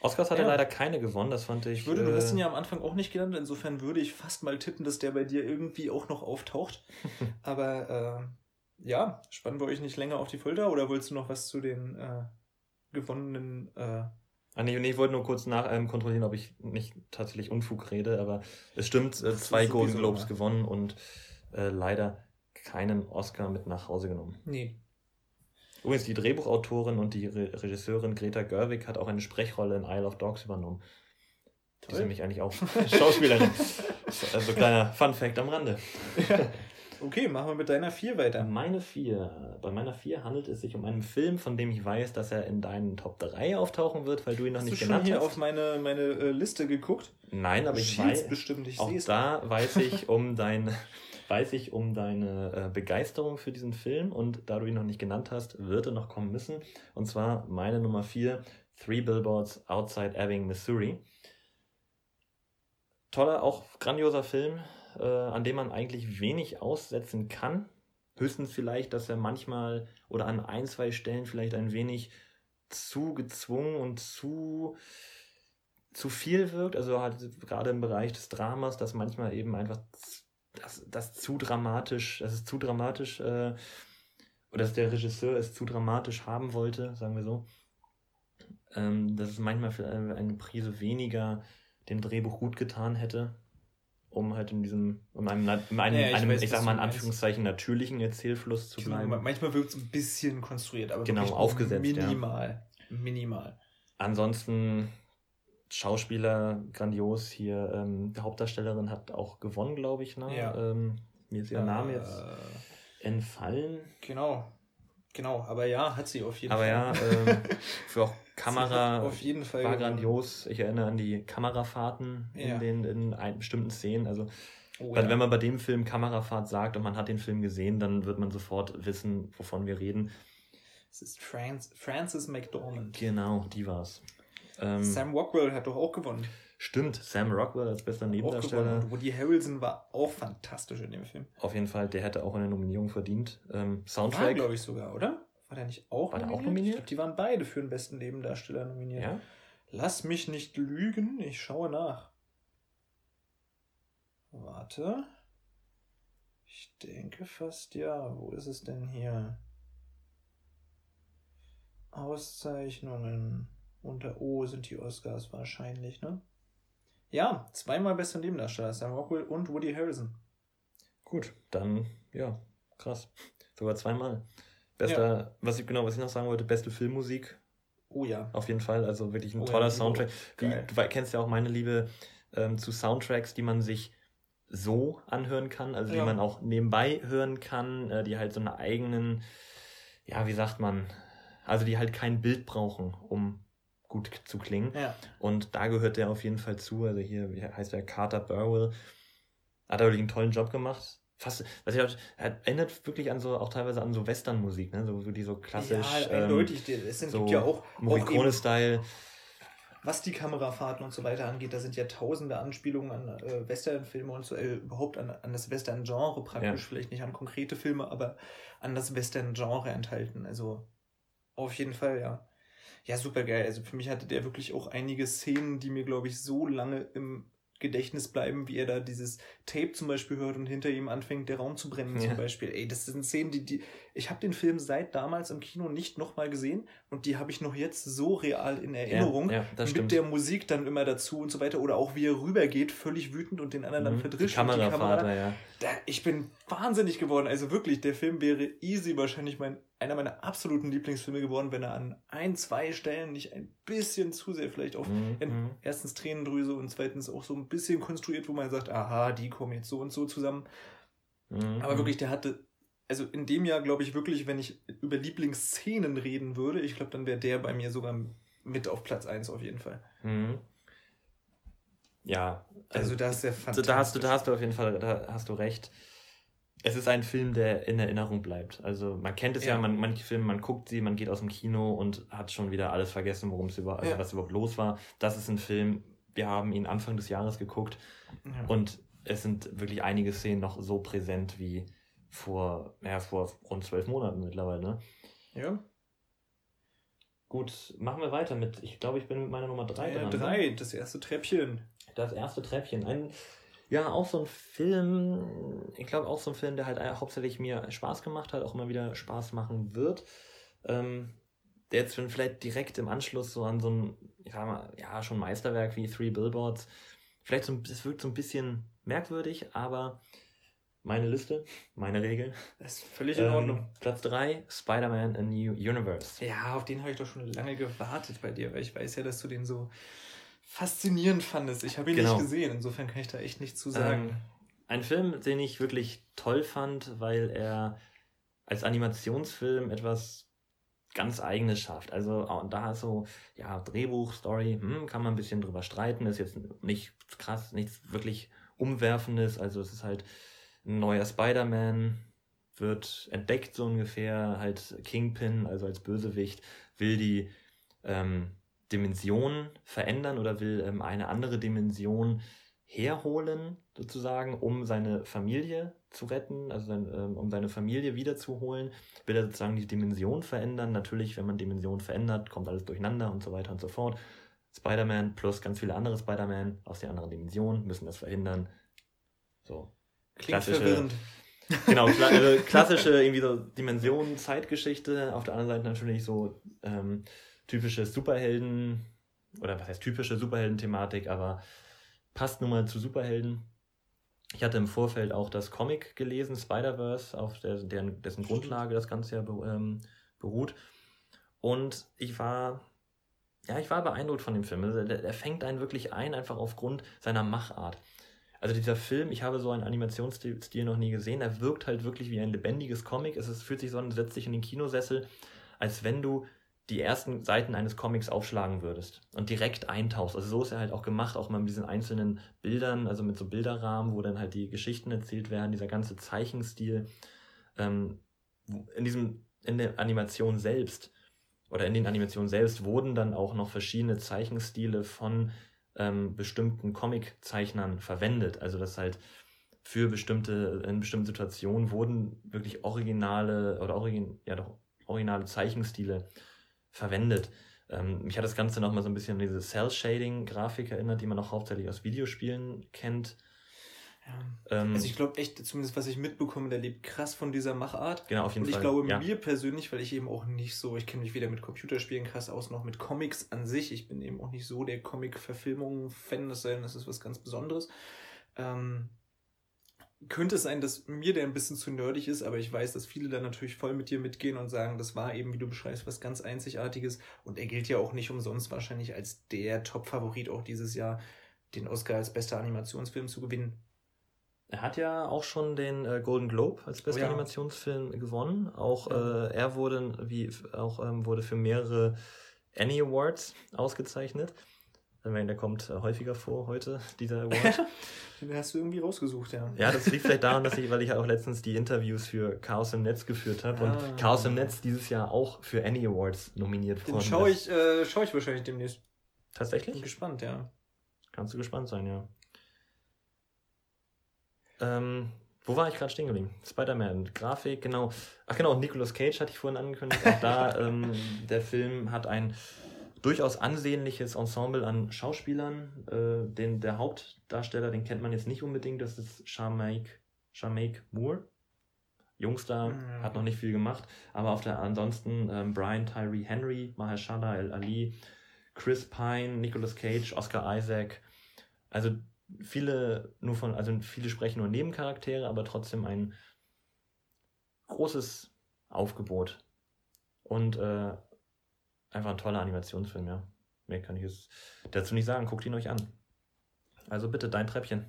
Oscars hat ja. er leider keine gewonnen, das fand ich. Ich würde, du hast ihn ja am Anfang auch nicht genannt, insofern würde ich fast mal tippen, dass der bei dir irgendwie auch noch auftaucht. Aber äh, ja, spannen wir euch nicht länger auf die Folter oder wolltest du noch was zu den äh, gewonnenen. Ah, nee, nee, ich wollte nur kurz nach ähm, kontrollieren, ob ich nicht tatsächlich Unfug rede, aber es stimmt, äh, zwei Golden Globes mal. gewonnen und äh, leider keinen Oscar mit nach Hause genommen. Nee. Übrigens, die Drehbuchautorin und die Re Regisseurin Greta Gerwig hat auch eine Sprechrolle in Isle of Dogs übernommen. Toll. Die ist nämlich eigentlich auch Schauspielerin. also kleiner Fun Fact am Rande. Ja. Okay, machen wir mit deiner 4 weiter. Meine 4. Bei meiner 4 handelt es sich um einen Film, von dem ich weiß, dass er in deinen Top 3 auftauchen wird, weil du ihn noch hast nicht genannt hast. Hast du schon hier auf meine, meine äh, Liste geguckt? Nein, aber ich weiß, bestimmt, ich auch da weiß ich um dein weiß ich um deine äh, Begeisterung für diesen Film und da du ihn noch nicht genannt hast, wird er noch kommen müssen. Und zwar meine Nummer 4, Three Billboards Outside Ebbing, Missouri. Toller, auch grandioser Film, äh, an dem man eigentlich wenig aussetzen kann. Höchstens vielleicht, dass er manchmal oder an ein, zwei Stellen vielleicht ein wenig zu gezwungen und zu zu viel wirkt, also halt gerade im Bereich des Dramas, dass manchmal eben einfach das, das zu dramatisch, das ist zu dramatisch, äh, oder dass der Regisseur es zu dramatisch haben wollte, sagen wir so. Ähm, dass es manchmal für eine Prise weniger dem Drehbuch gut getan hätte, um halt in diesem, um einem, in einem, ja, ich, einem, weiß, ich sag mal in Anführungszeichen, natürlichen Erzählfluss zu genau, bleiben. Manchmal wirkt es ein bisschen konstruiert, aber genau, aufgesetzt. Minimal. Ja. Minimal. Ansonsten Schauspieler grandios hier. Ähm, die Hauptdarstellerin hat auch gewonnen, glaube ich. Ne? Ja. Ähm, mir ist ihr äh, Name jetzt entfallen. Genau. Genau, aber ja, hat sie auf jeden aber Fall. Aber ja, ähm, für auch Kamera auf jeden Fall war gewonnen. grandios. Ich erinnere an die Kamerafahrten ja. in den in ein, bestimmten Szenen. Also oh, ja. wenn man bei dem Film Kamerafahrt sagt und man hat den Film gesehen, dann wird man sofort wissen, wovon wir reden. Es ist Franz, Frances McDormand. Genau, die war's. Ähm, Sam Rockwell hat doch auch gewonnen. Stimmt, Sam Rockwell als bester Nebendarsteller. Und Woody Harrelson war auch fantastisch in dem Film. Auf jeden Fall, der hätte auch eine Nominierung verdient. Ähm, Soundtrack. War, glaube ich sogar, oder? War der nicht auch war nominiert? Der auch nominiert? Ich glaube, die waren beide für den besten Nebendarsteller nominiert. Ja? Lass mich nicht lügen, ich schaue nach. Warte. Ich denke fast ja. Wo ist es denn hier? Auszeichnungen. Unter O sind die Oscars wahrscheinlich, ne? Ja, zweimal bester Nebendarsteller, Sam Rockwell und Woody Harrison. Gut, dann, ja, krass. Sogar zweimal. Bester, ja. was ich genau, was ich noch sagen wollte, beste Filmmusik. Oh ja. Auf jeden Fall, also wirklich ein oh, toller ja, Soundtrack. Wie, du kennst ja auch meine Liebe ähm, zu Soundtracks, die man sich so anhören kann, also ja. die man auch nebenbei hören kann, äh, die halt so einen eigenen, ja, wie sagt man, also die halt kein Bild brauchen, um gut zu klingen. Ja. Und da gehört der auf jeden Fall zu. Also hier wie heißt der Carter Burwell. Hat er wirklich einen tollen Job gemacht. Fast, was ich auch, erinnert wirklich an so, auch teilweise an so Western-Musik, ne? So, die so klassisch. Ja, eindeutig. Ähm, es sind so ja auch. Morricone-Style. Was die Kamerafahrten und so weiter angeht, da sind ja tausende Anspielungen an äh, Western-Filme und so, äh, überhaupt an, an das Western-Genre praktisch, ja. vielleicht nicht an konkrete Filme, aber an das Western-Genre enthalten. Also auf jeden Fall, ja. Ja, super geil. Also für mich hatte der wirklich auch einige Szenen, die mir, glaube ich, so lange im Gedächtnis bleiben, wie er da dieses Tape zum Beispiel hört und hinter ihm anfängt, der Raum zu brennen ja. zum Beispiel. Ey, das sind Szenen, die, die, ich habe den Film seit damals im Kino nicht nochmal gesehen und die habe ich noch jetzt so real in Erinnerung. Ja, ja, mit stimmt. der Musik dann immer dazu und so weiter. Oder auch wie er rübergeht, völlig wütend und den anderen mhm. dann verdrischt. Die Kameravater, ja. Da, ich bin wahnsinnig geworden. Also wirklich, der Film wäre easy wahrscheinlich mein einer meiner absoluten Lieblingsfilme geworden, wenn er an ein, zwei Stellen nicht ein bisschen zu sehr vielleicht auf mhm. mhm. erstens Tränendrüse und zweitens auch so ein bisschen konstruiert, wo man sagt, aha, die kommen jetzt so und so zusammen. Mhm. Aber wirklich, der hatte, also in dem Jahr glaube ich wirklich, wenn ich über Lieblingsszenen reden würde, ich glaube, dann wäre der bei mir sogar mit auf Platz 1 auf jeden Fall. Mhm. Ja. Also, also das ist ja fantastisch. Da hast du, da hast du auf jeden Fall, da hast du recht es ist ein Film, der in Erinnerung bleibt. Also man kennt es ja, ja man, manche Filme, man guckt sie, man geht aus dem Kino und hat schon wieder alles vergessen, worum es überhaupt, also was überhaupt los war. Das ist ein Film, wir haben ihn Anfang des Jahres geguckt ja. und es sind wirklich einige Szenen noch so präsent wie vor, ja, vor rund zwölf Monaten mittlerweile. Ne? Ja. Gut, machen wir weiter mit, ich glaube, ich bin mit meiner Nummer drei ja, dran. Ne? Drei, das erste Treppchen. Das erste Treppchen. Ein, ja, auch so ein Film, ich glaube auch so ein Film, der halt hauptsächlich mir Spaß gemacht hat, auch immer wieder Spaß machen wird. Ähm, der jetzt vielleicht direkt im Anschluss so an so ein, ich sag mal, ja, schon Meisterwerk wie Three Billboards, vielleicht so, es wirkt so ein bisschen merkwürdig, aber meine Liste, meine Regeln. Das ist völlig in ähm, Ordnung. Platz 3, Spider-Man A New Universe. Ja, auf den habe ich doch schon lange gewartet bei dir, weil ich weiß ja, dass du den so faszinierend fandest. Ich habe ihn genau. nicht gesehen, insofern kann ich da echt nichts zu sagen. Ähm, ein Film, den ich wirklich toll fand, weil er als Animationsfilm etwas ganz Eigenes schafft. Also und da so, ja, Drehbuch, Story, hm, kann man ein bisschen drüber streiten, ist jetzt nicht krass, nichts wirklich Umwerfendes. Also es ist halt ein neuer Spider-Man, wird entdeckt so ungefähr, halt Kingpin, also als Bösewicht, will die ähm, Dimension verändern oder will ähm, eine andere Dimension herholen, sozusagen, um seine Familie zu retten, also sein, ähm, um seine Familie wiederzuholen, will er sozusagen die Dimension verändern. Natürlich, wenn man Dimension verändert, kommt alles durcheinander und so weiter und so fort. Spider-Man plus ganz viele andere Spider-Man aus der anderen Dimension müssen das verhindern. So. Klingt klassische, verwirrend. Genau, also klassische irgendwie so Dimension, Zeitgeschichte. Auf der anderen Seite natürlich so ähm, typische Superhelden, oder was heißt typische Superhelden-Thematik, aber passt nun mal zu Superhelden. Ich hatte im Vorfeld auch das Comic gelesen, Spider-Verse, auf der, deren, dessen Grundlage das Ganze ja ähm, beruht. Und ich war, ja, ich war beeindruckt von dem Film. Also der, der fängt einen wirklich ein, einfach aufgrund seiner Machart. Also dieser Film, ich habe so einen Animationsstil noch nie gesehen, er wirkt halt wirklich wie ein lebendiges Comic. Es ist, fühlt sich so an, setzt dich in den Kinosessel, als wenn du die ersten Seiten eines Comics aufschlagen würdest und direkt eintauchst. Also so ist er halt auch gemacht, auch mal mit diesen einzelnen Bildern, also mit so Bilderrahmen, wo dann halt die Geschichten erzählt werden, dieser ganze Zeichenstil. Ähm, in diesem, in der Animation selbst oder in den Animationen selbst wurden dann auch noch verschiedene Zeichenstile von ähm, bestimmten Comiczeichnern verwendet. Also das halt für bestimmte, in bestimmten Situationen wurden wirklich originale oder origin, ja doch, originale Zeichenstile verwendet. Ähm, mich hat das Ganze nochmal so ein bisschen an diese Cell-Shading-Grafik erinnert, die man auch hauptsächlich aus Videospielen kennt. Ja. Ähm, also ich glaube echt, zumindest was ich mitbekomme, der lebt krass von dieser Machart. Genau, auf jeden Und Fall. Und ich glaube ja. mir persönlich, weil ich eben auch nicht so, ich kenne mich weder mit Computerspielen krass aus, noch mit Comics an sich. Ich bin eben auch nicht so der Comic-Verfilmung-Fan, das sei das ist was ganz Besonderes. Ähm, könnte es sein, dass mir der ein bisschen zu nerdig ist, aber ich weiß, dass viele dann natürlich voll mit dir mitgehen und sagen, das war eben, wie du beschreibst, was ganz Einzigartiges. Und er gilt ja auch nicht umsonst wahrscheinlich als der Top-Favorit auch dieses Jahr, den Oscar als bester Animationsfilm zu gewinnen. Er hat ja auch schon den äh, Golden Globe als bester oh ja. Animationsfilm gewonnen. Auch ja. äh, er wurde, wie auch ähm, wurde für mehrere Annie Awards ausgezeichnet. Ich meine, der kommt äh, häufiger vor heute, dieser Award. Den hast du irgendwie rausgesucht, ja. Ja, das liegt vielleicht daran, dass ich, weil ich auch letztens die Interviews für Chaos im Netz geführt habe ah. und Chaos im Netz dieses Jahr auch für Annie Awards nominiert worden Den schaue ich, äh, schau ich wahrscheinlich demnächst. Tatsächlich? Bin gespannt, ja. Kannst du gespannt sein, ja. Ähm, wo war ich gerade stehen geblieben? Spider-Man, Grafik, genau. Ach genau, Nicolas Cage hatte ich vorhin angekündigt. Auch da, ähm, der Film hat ein durchaus ansehnliches Ensemble an Schauspielern. Äh, den, der Hauptdarsteller, den kennt man jetzt nicht unbedingt, das ist Sharmaik, Sharmaik Moore. Jungster, mhm. hat noch nicht viel gemacht, aber auf der ansonsten ähm, Brian Tyree Henry, Mahershala El Ali, Chris Pine, Nicolas Cage, Oscar Isaac. Also viele nur von, also viele sprechen nur Nebencharaktere, aber trotzdem ein großes Aufgebot. Und äh, einfach ein toller Animationsfilm, ja. Mehr kann ich es dazu nicht sagen. Guckt ihn euch an. Also bitte, dein Treppchen.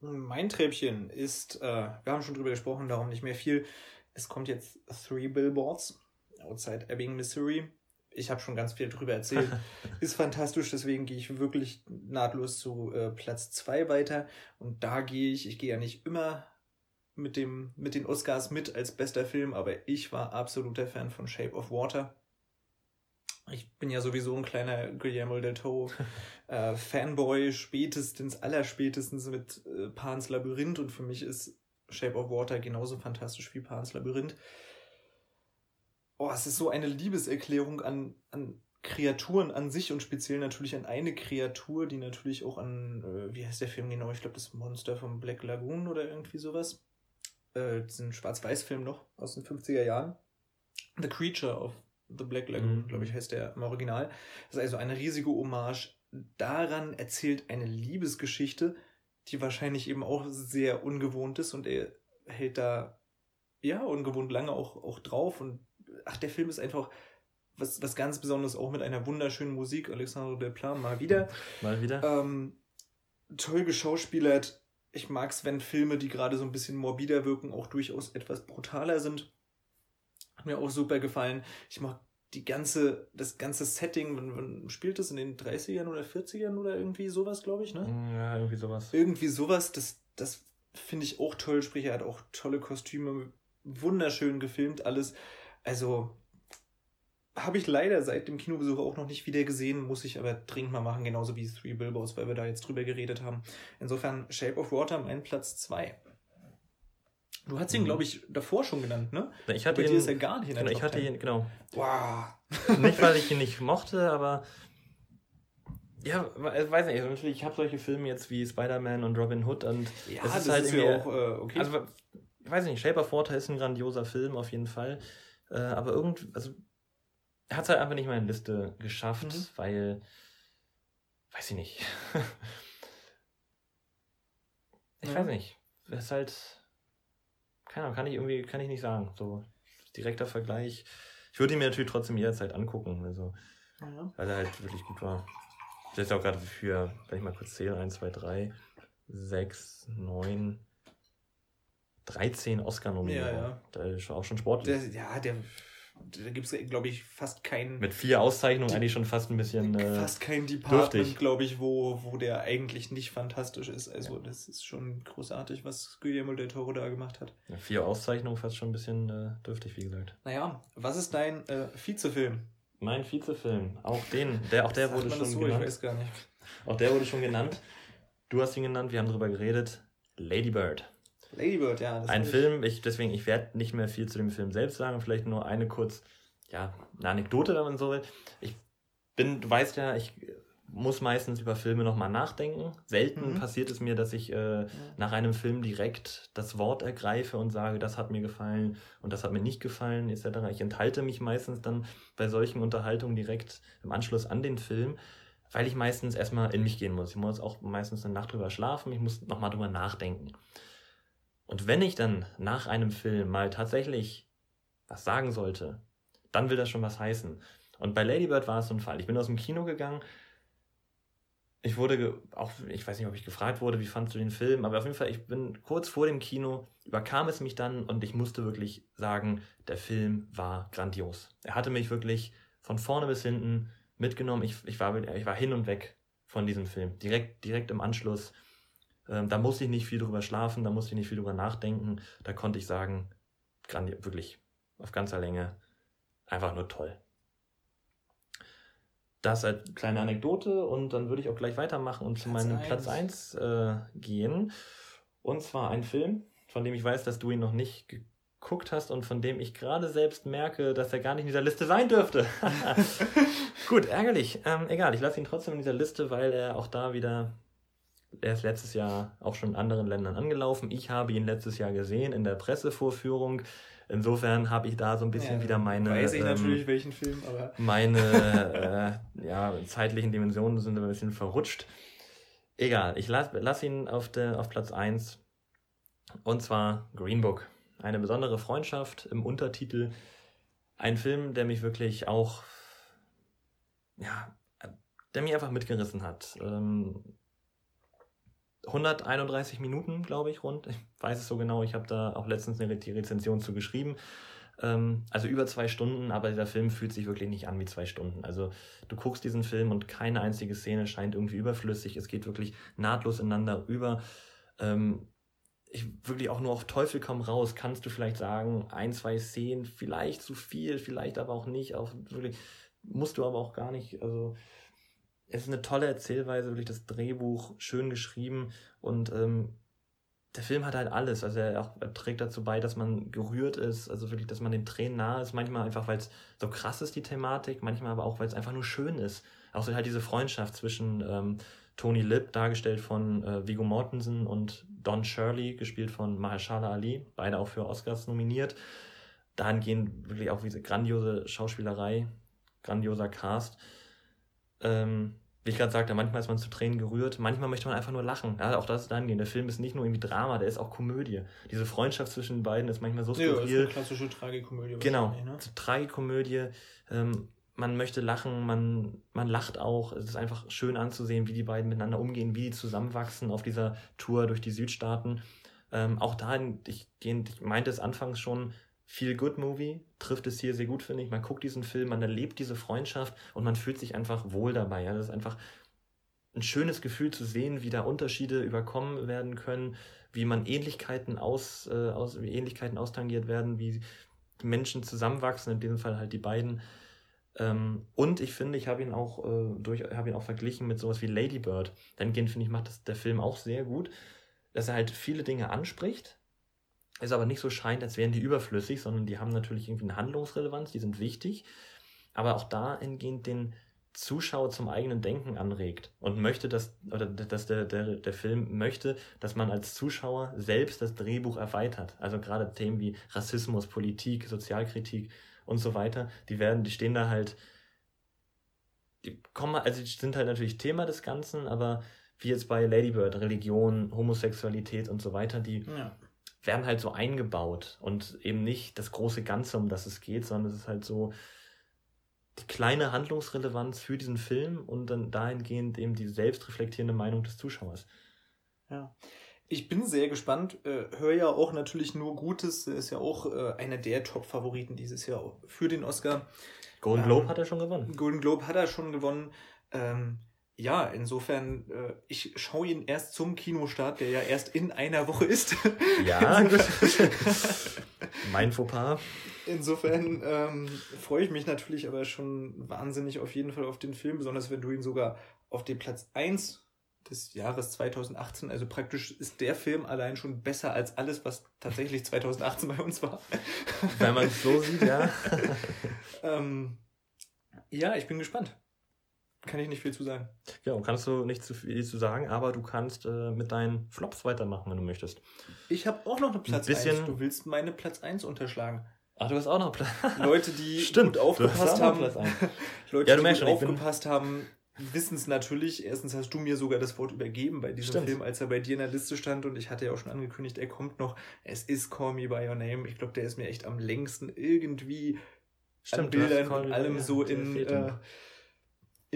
Mein Treppchen ist, äh, wir haben schon drüber gesprochen, darum nicht mehr viel. Es kommt jetzt Three Billboards outside Ebbing, Missouri. Ich habe schon ganz viel drüber erzählt. ist fantastisch, deswegen gehe ich wirklich nahtlos zu äh, Platz 2 weiter. Und da gehe ich, ich gehe ja nicht immer mit, dem, mit den Oscars mit als bester Film, aber ich war absoluter Fan von Shape of Water Ich bin ja sowieso ein kleiner Guillermo del Toro äh, Fanboy, spätestens, allerspätestens mit äh, Pan's Labyrinth und für mich ist Shape of Water genauso fantastisch wie Pan's Labyrinth. Oh, es ist so eine Liebeserklärung an, an Kreaturen an sich und speziell natürlich an eine Kreatur, die natürlich auch an, äh, wie heißt der Film genau? Ich glaube, das Monster vom Black Lagoon oder irgendwie sowas. Äh, diesen Schwarz-Weiß-Film noch aus den 50er Jahren. The Creature of the Black Lagoon, mhm. glaube ich, heißt der im Original. Das ist also eine riesige Hommage. Daran erzählt eine Liebesgeschichte, die wahrscheinlich eben auch sehr ungewohnt ist und er hält da ja ungewohnt lange auch, auch drauf und ach, der Film ist einfach was, was ganz Besonderes, auch mit einer wunderschönen Musik. Alexandre Desplat mal wieder. Mal wieder. Ähm, toll geschauspielert. Ich mag es, wenn Filme, die gerade so ein bisschen morbider wirken, auch durchaus etwas brutaler sind. Hat mir auch super gefallen. Ich mag die ganze, das ganze Setting, man, man spielt das in den 30ern oder 40ern oder irgendwie sowas, glaube ich, ne? Ja, irgendwie sowas. Irgendwie sowas, das, das finde ich auch toll. Sprich, er hat auch tolle Kostüme, wunderschön gefilmt, alles. Also, habe ich leider seit dem Kinobesuch auch noch nicht wieder gesehen, muss ich aber dringend mal machen, genauso wie Three Billboards, weil wir da jetzt drüber geredet haben. Insofern Shape of Water mein Platz 2. Du hast ihn, mhm. glaube ich, davor schon genannt, ne? Ich hatte Bei ihn, ist er gar nicht in der genau, Ich hatte ihn, genau. Wow. nicht, weil ich ihn nicht mochte, aber ja, weiß nicht, also natürlich, ich habe solche Filme jetzt wie Spider-Man und Robin Hood und ja, das ist halt ist ja auch äh, okay. Also, ich weiß nicht, Shape of Water ist ein grandioser Film auf jeden Fall, äh, aber irgendwie, also er hat es halt einfach nicht in meine Liste geschafft, mhm. weil, weiß ich nicht. ich ja. weiß nicht. Es ist halt, keine Ahnung, kann ich irgendwie, kann ich nicht sagen. So direkter Vergleich. Ich würde ihn mir natürlich trotzdem jederzeit angucken, also, ja. weil er halt wirklich gut war. Ist auch gerade für, wenn ich mal kurz zähle, 1, 2, 3, 6, 9, 13 Oscar-Nominierungen. Ja, ja. Da ist auch schon sportlich. Der, ja, der da gibt es, glaube ich, fast keinen. Mit vier Auszeichnungen eigentlich schon fast ein bisschen. Äh, fast kein Department, glaube ich, wo, wo der eigentlich nicht fantastisch ist. Also, ja. das ist schon großartig, was Guillermo del Toro da gemacht hat. Ja, vier Auszeichnungen, fast schon ein bisschen äh, dürftig, wie gesagt. Naja, was ist dein äh, Vizefilm? Mein Vizefilm. Auch den, der, auch der wurde schon so? genannt. Ich weiß gar nicht. Auch der wurde schon genannt. Du hast ihn genannt, wir haben darüber geredet. Lady Bird. Ladybird, ja. Ein Film, ich, deswegen, ich werde nicht mehr viel zu dem Film selbst sagen, vielleicht nur eine kurz, ja, eine Anekdote, wenn man so will. Ich bin, du weißt ja, ich muss meistens über Filme nochmal nachdenken. Selten mhm. passiert es mir, dass ich äh, ja. nach einem Film direkt das Wort ergreife und sage, das hat mir gefallen und das hat mir nicht gefallen, etc. Ich enthalte mich meistens dann bei solchen Unterhaltungen direkt im Anschluss an den Film, weil ich meistens erstmal in mich gehen muss. Ich muss auch meistens eine Nacht drüber schlafen, ich muss nochmal drüber nachdenken. Und wenn ich dann nach einem Film mal tatsächlich was sagen sollte, dann will das schon was heißen. Und bei Ladybird war es so ein Fall. Ich bin aus dem Kino gegangen. Ich wurde auch, ich weiß nicht, ob ich gefragt wurde, wie fandst du den Film, aber auf jeden Fall, ich bin kurz vor dem Kino, überkam es mich dann und ich musste wirklich sagen, der Film war grandios. Er hatte mich wirklich von vorne bis hinten mitgenommen. Ich, ich, war, ich war hin und weg von diesem Film. Direkt, direkt im Anschluss ähm, da musste ich nicht viel drüber schlafen, da musste ich nicht viel drüber nachdenken. Da konnte ich sagen, wirklich auf ganzer Länge, einfach nur toll. Das als kleine Anekdote und dann würde ich auch gleich weitermachen und Platz zu meinem 1. Platz 1 äh, gehen. Und zwar ein Film, von dem ich weiß, dass du ihn noch nicht geguckt hast und von dem ich gerade selbst merke, dass er gar nicht in dieser Liste sein dürfte. Gut, ärgerlich. Ähm, egal, ich lasse ihn trotzdem in dieser Liste, weil er auch da wieder er ist letztes Jahr auch schon in anderen Ländern angelaufen. Ich habe ihn letztes Jahr gesehen in der Pressevorführung. Insofern habe ich da so ein bisschen ja, wieder meine. Weiß ich ähm, natürlich welchen Film, aber. Meine äh, ja, zeitlichen Dimensionen sind ein bisschen verrutscht. Egal, ich lasse lass ihn auf, der, auf Platz 1. Und zwar Green Book. Eine besondere Freundschaft im Untertitel. Ein Film, der mich wirklich auch. Ja, der mich einfach mitgerissen hat. Ähm, 131 Minuten, glaube ich, rund. Ich weiß es so genau. Ich habe da auch letztens eine die Rezension zu geschrieben. Ähm, also über zwei Stunden, aber dieser Film fühlt sich wirklich nicht an wie zwei Stunden. Also du guckst diesen Film und keine einzige Szene scheint irgendwie überflüssig. Es geht wirklich nahtlos ineinander über. Ähm, ich wirklich auch nur auf Teufel komm raus, kannst du vielleicht sagen, ein, zwei Szenen, vielleicht zu viel, vielleicht aber auch nicht. Auch wirklich musst du aber auch gar nicht. Also es ist eine tolle Erzählweise, wirklich das Drehbuch schön geschrieben und ähm, der Film hat halt alles. Also er, auch, er trägt dazu bei, dass man gerührt ist, also wirklich, dass man den Tränen nahe ist. Manchmal einfach, weil es so krass ist, die Thematik, manchmal aber auch, weil es einfach nur schön ist. Auch so halt diese Freundschaft zwischen ähm, Tony Lip, dargestellt von äh, Viggo Mortensen, und Don Shirley, gespielt von Mahershala Ali, beide auch für Oscars nominiert. Dahingehend wirklich auch diese grandiose Schauspielerei, grandioser Cast. Ähm, wie ich gerade sagte, manchmal ist man zu Tränen gerührt, manchmal möchte man einfach nur lachen. Ja, auch das ist dann gehen. Der Film ist nicht nur irgendwie Drama, der ist auch Komödie. Diese Freundschaft zwischen beiden ist manchmal so skurril. Ja, das ist eine klassische Tragikomödie. Genau, ne? Tragikomödie. Ähm, man möchte lachen, man, man lacht auch. Es ist einfach schön anzusehen, wie die beiden miteinander umgehen, wie die zusammenwachsen auf dieser Tour durch die Südstaaten. Ähm, auch dahin, ich, ich meinte es anfangs schon, Feel Good Movie trifft es hier sehr gut, finde ich. Man guckt diesen Film, man erlebt diese Freundschaft und man fühlt sich einfach wohl dabei. Ja? Das ist einfach ein schönes Gefühl zu sehen, wie da Unterschiede überkommen werden können, wie man Ähnlichkeiten aus, äh, aus wie Ähnlichkeiten austangiert werden, wie Menschen zusammenwachsen, in diesem Fall halt die beiden. Ähm, und ich finde, ich habe ihn auch äh, durch, habe ihn auch verglichen mit sowas wie Lady Bird. Dann finde ich, macht das der Film auch sehr gut, dass er halt viele Dinge anspricht, es aber nicht so scheint, als wären die überflüssig, sondern die haben natürlich irgendwie eine Handlungsrelevanz, die sind wichtig, aber auch dahingehend den Zuschauer zum eigenen Denken anregt und möchte, dass, oder dass der, der, der Film möchte, dass man als Zuschauer selbst das Drehbuch erweitert. Also gerade Themen wie Rassismus, Politik, Sozialkritik und so weiter, die werden, die stehen da halt, die kommen, also die sind halt natürlich Thema des Ganzen, aber wie jetzt bei Ladybird, Religion, Homosexualität und so weiter, die ja werden halt so eingebaut und eben nicht das große Ganze, um das es geht, sondern es ist halt so die kleine Handlungsrelevanz für diesen Film und dann dahingehend eben die selbstreflektierende Meinung des Zuschauers. Ja. Ich bin sehr gespannt. Äh, Hör ja auch natürlich nur Gutes. Ist ja auch äh, einer der Top-Favoriten dieses Jahr für den Oscar. Golden Globe ähm, hat er schon gewonnen. Golden Globe hat er schon gewonnen. Ähm, ja, insofern, äh, ich schaue ihn erst zum Kinostart, der ja erst in einer Woche ist. Ja, mein Fauxpas. Insofern ähm, freue ich mich natürlich aber schon wahnsinnig auf jeden Fall auf den Film, besonders wenn du ihn sogar auf den Platz 1 des Jahres 2018, also praktisch ist der Film allein schon besser als alles, was tatsächlich 2018 bei uns war. Wenn man es so sieht, ja. ähm, ja, ich bin gespannt kann ich nicht viel zu sagen. Ja, kannst du nicht zu viel zu sagen, aber du kannst äh, mit deinen Flops weitermachen, wenn du möchtest. Ich habe auch noch eine Platz ein bisschen... 1. Du willst meine Platz 1 unterschlagen. Ach, du hast auch noch Platz Leute, die Stimmt, gut aufgepasst haben. Leute, ja, die gut schon, aufgepasst bin... haben, wissen es natürlich. Erstens hast du mir sogar das Wort übergeben bei diesem Stimmt. Film, als er bei dir in der Liste stand und ich hatte ja auch schon angekündigt, er kommt noch. Es ist Call Me By Your Name. Ich glaube, der ist mir echt am längsten irgendwie Stimmt, an Bildern und allem so in äh,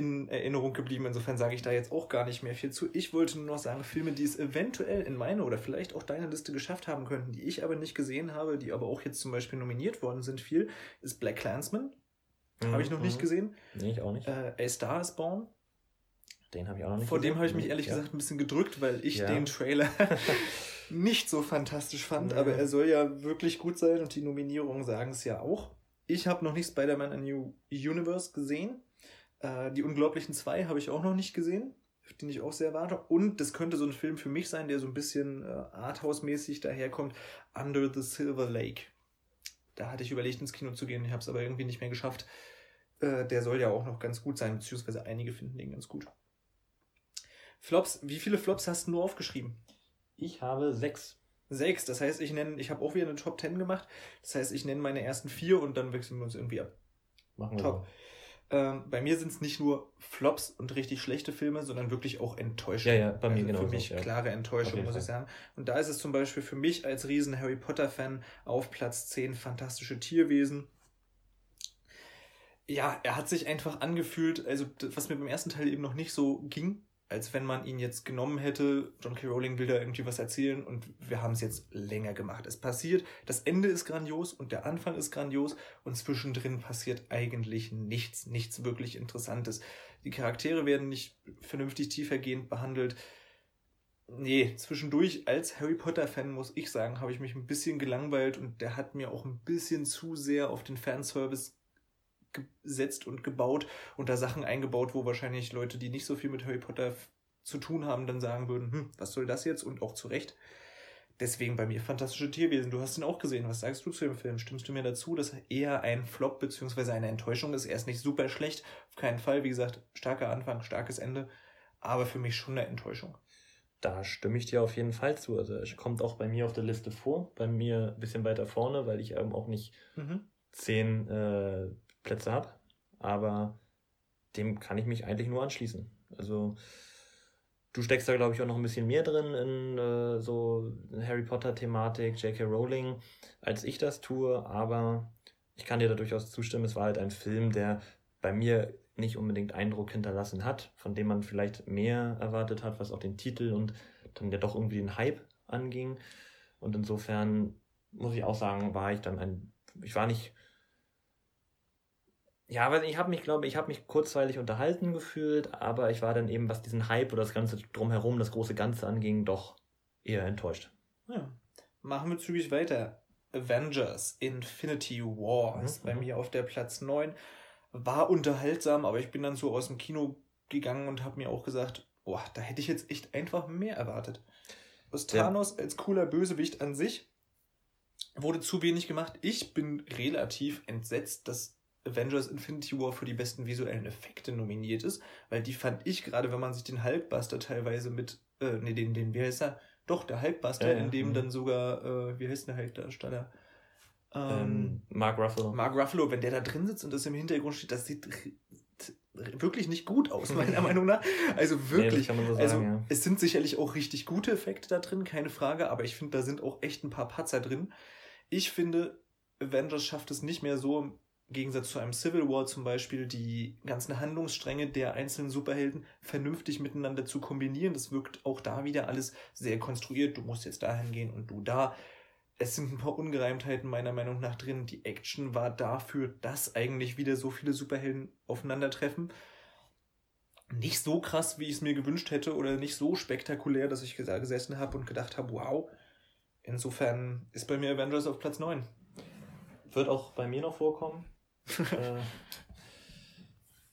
in Erinnerung geblieben. Insofern sage ich da jetzt auch gar nicht mehr viel zu. Ich wollte nur noch sagen, Filme, die es eventuell in meine oder vielleicht auch deine Liste geschafft haben könnten, die ich aber nicht gesehen habe, die aber auch jetzt zum Beispiel nominiert worden sind, viel, ist Black Clansman. Mhm. Habe ich noch nicht mhm. gesehen. Nee, ich auch nicht. Äh, A Star is Born. Den habe ich auch noch nicht Vor gesehen. dem habe ich mich ehrlich ja. gesagt ein bisschen gedrückt, weil ich ja. den Trailer nicht so fantastisch fand, ja. aber er soll ja wirklich gut sein und die Nominierungen sagen es ja auch. Ich habe noch nicht Spider-Man A New Universe gesehen. Äh, die Unglaublichen zwei habe ich auch noch nicht gesehen, den ich auch sehr warte. Und das könnte so ein Film für mich sein, der so ein bisschen äh, Arthouse-mäßig daherkommt. Under the Silver Lake. Da hatte ich überlegt, ins Kino zu gehen. Ich habe es aber irgendwie nicht mehr geschafft. Äh, der soll ja auch noch ganz gut sein, beziehungsweise einige finden den ganz gut. Flops, wie viele Flops hast du aufgeschrieben? Ich habe sechs. Sechs, das heißt, ich nenne, ich habe auch wieder eine Top Ten gemacht. Das heißt, ich nenne meine ersten vier und dann wechseln wir uns irgendwie ab. Machen wir Top. So. Ähm, bei mir sind es nicht nur Flops und richtig schlechte Filme, sondern wirklich auch Enttäuschungen. Ja, ja, bei mir also genau. Für mich ja. klare Enttäuschung, muss ich sagen. Und da ist es zum Beispiel für mich als riesen Harry Potter-Fan auf Platz 10 fantastische Tierwesen. Ja, er hat sich einfach angefühlt, also was mir beim ersten Teil eben noch nicht so ging, als wenn man ihn jetzt genommen hätte. John K. Rowling will da irgendwie was erzählen und wir haben es jetzt länger gemacht. Es passiert, das Ende ist grandios und der Anfang ist grandios und zwischendrin passiert eigentlich nichts, nichts wirklich Interessantes. Die Charaktere werden nicht vernünftig tiefergehend behandelt. Nee, zwischendurch als Harry Potter-Fan muss ich sagen, habe ich mich ein bisschen gelangweilt und der hat mir auch ein bisschen zu sehr auf den Fanservice gesetzt und gebaut und da Sachen eingebaut, wo wahrscheinlich Leute, die nicht so viel mit Harry Potter zu tun haben, dann sagen würden, hm, was soll das jetzt? Und auch zu Recht. Deswegen bei mir fantastische Tierwesen. Du hast ihn auch gesehen. Was sagst du zu dem Film? Stimmst du mir dazu, dass er eher ein Flop bzw. eine Enttäuschung ist? Er ist nicht super schlecht, auf keinen Fall. Wie gesagt, starker Anfang, starkes Ende, aber für mich schon eine Enttäuschung. Da stimme ich dir auf jeden Fall zu. Also er kommt auch bei mir auf der Liste vor, bei mir ein bisschen weiter vorne, weil ich eben auch nicht mhm. zehn äh, Plätze habe. Aber dem kann ich mich eigentlich nur anschließen. Also Du steckst da, glaube ich, auch noch ein bisschen mehr drin in äh, so Harry Potter-Thematik, J.K. Rowling, als ich das tue, aber ich kann dir da durchaus zustimmen. Es war halt ein Film, der bei mir nicht unbedingt Eindruck hinterlassen hat, von dem man vielleicht mehr erwartet hat, was auch den Titel und dann ja doch irgendwie den Hype anging. Und insofern muss ich auch sagen, war ich dann ein, ich war nicht ja, aber ich habe mich, glaube ich, habe mich kurzweilig unterhalten gefühlt, aber ich war dann eben, was diesen Hype oder das Ganze drumherum, das große Ganze anging, doch eher enttäuscht. Ja. Machen wir zügig weiter. Avengers Infinity War ist mhm. bei mir auf der Platz 9. War unterhaltsam, aber ich bin dann so aus dem Kino gegangen und habe mir auch gesagt, boah, da hätte ich jetzt echt einfach mehr erwartet. Aus Thanos ja. als cooler Bösewicht an sich wurde zu wenig gemacht. Ich bin relativ entsetzt, dass Avengers Infinity War für die besten visuellen Effekte nominiert ist, weil die fand ich gerade, wenn man sich den Hulkbuster teilweise mit, äh, nee, den, den, wie heißt er? Doch, der Hulkbuster, ja, ja. in dem mhm. dann sogar, äh, wie heißt der Hulkdarsteller? Ähm, ähm, Mark Ruffalo. Mark Ruffalo, wenn der da drin sitzt und das im Hintergrund steht, das sieht wirklich nicht gut aus, meiner Meinung nach. Also wirklich. Nee, so sagen, also ja. es sind sicherlich auch richtig gute Effekte da drin, keine Frage, aber ich finde, da sind auch echt ein paar Patzer drin. Ich finde, Avengers schafft es nicht mehr so Gegensatz zu einem Civil War zum Beispiel die ganzen Handlungsstränge der einzelnen Superhelden vernünftig miteinander zu kombinieren. Das wirkt auch da wieder alles sehr konstruiert. Du musst jetzt dahin gehen und du da. Es sind ein paar Ungereimtheiten meiner Meinung nach drin. Die Action war dafür, dass eigentlich wieder so viele Superhelden aufeinandertreffen. Nicht so krass, wie ich es mir gewünscht hätte, oder nicht so spektakulär, dass ich gesessen habe und gedacht habe, wow. Insofern ist bei mir Avengers auf Platz 9. Wird auch bei mir noch vorkommen. Äh,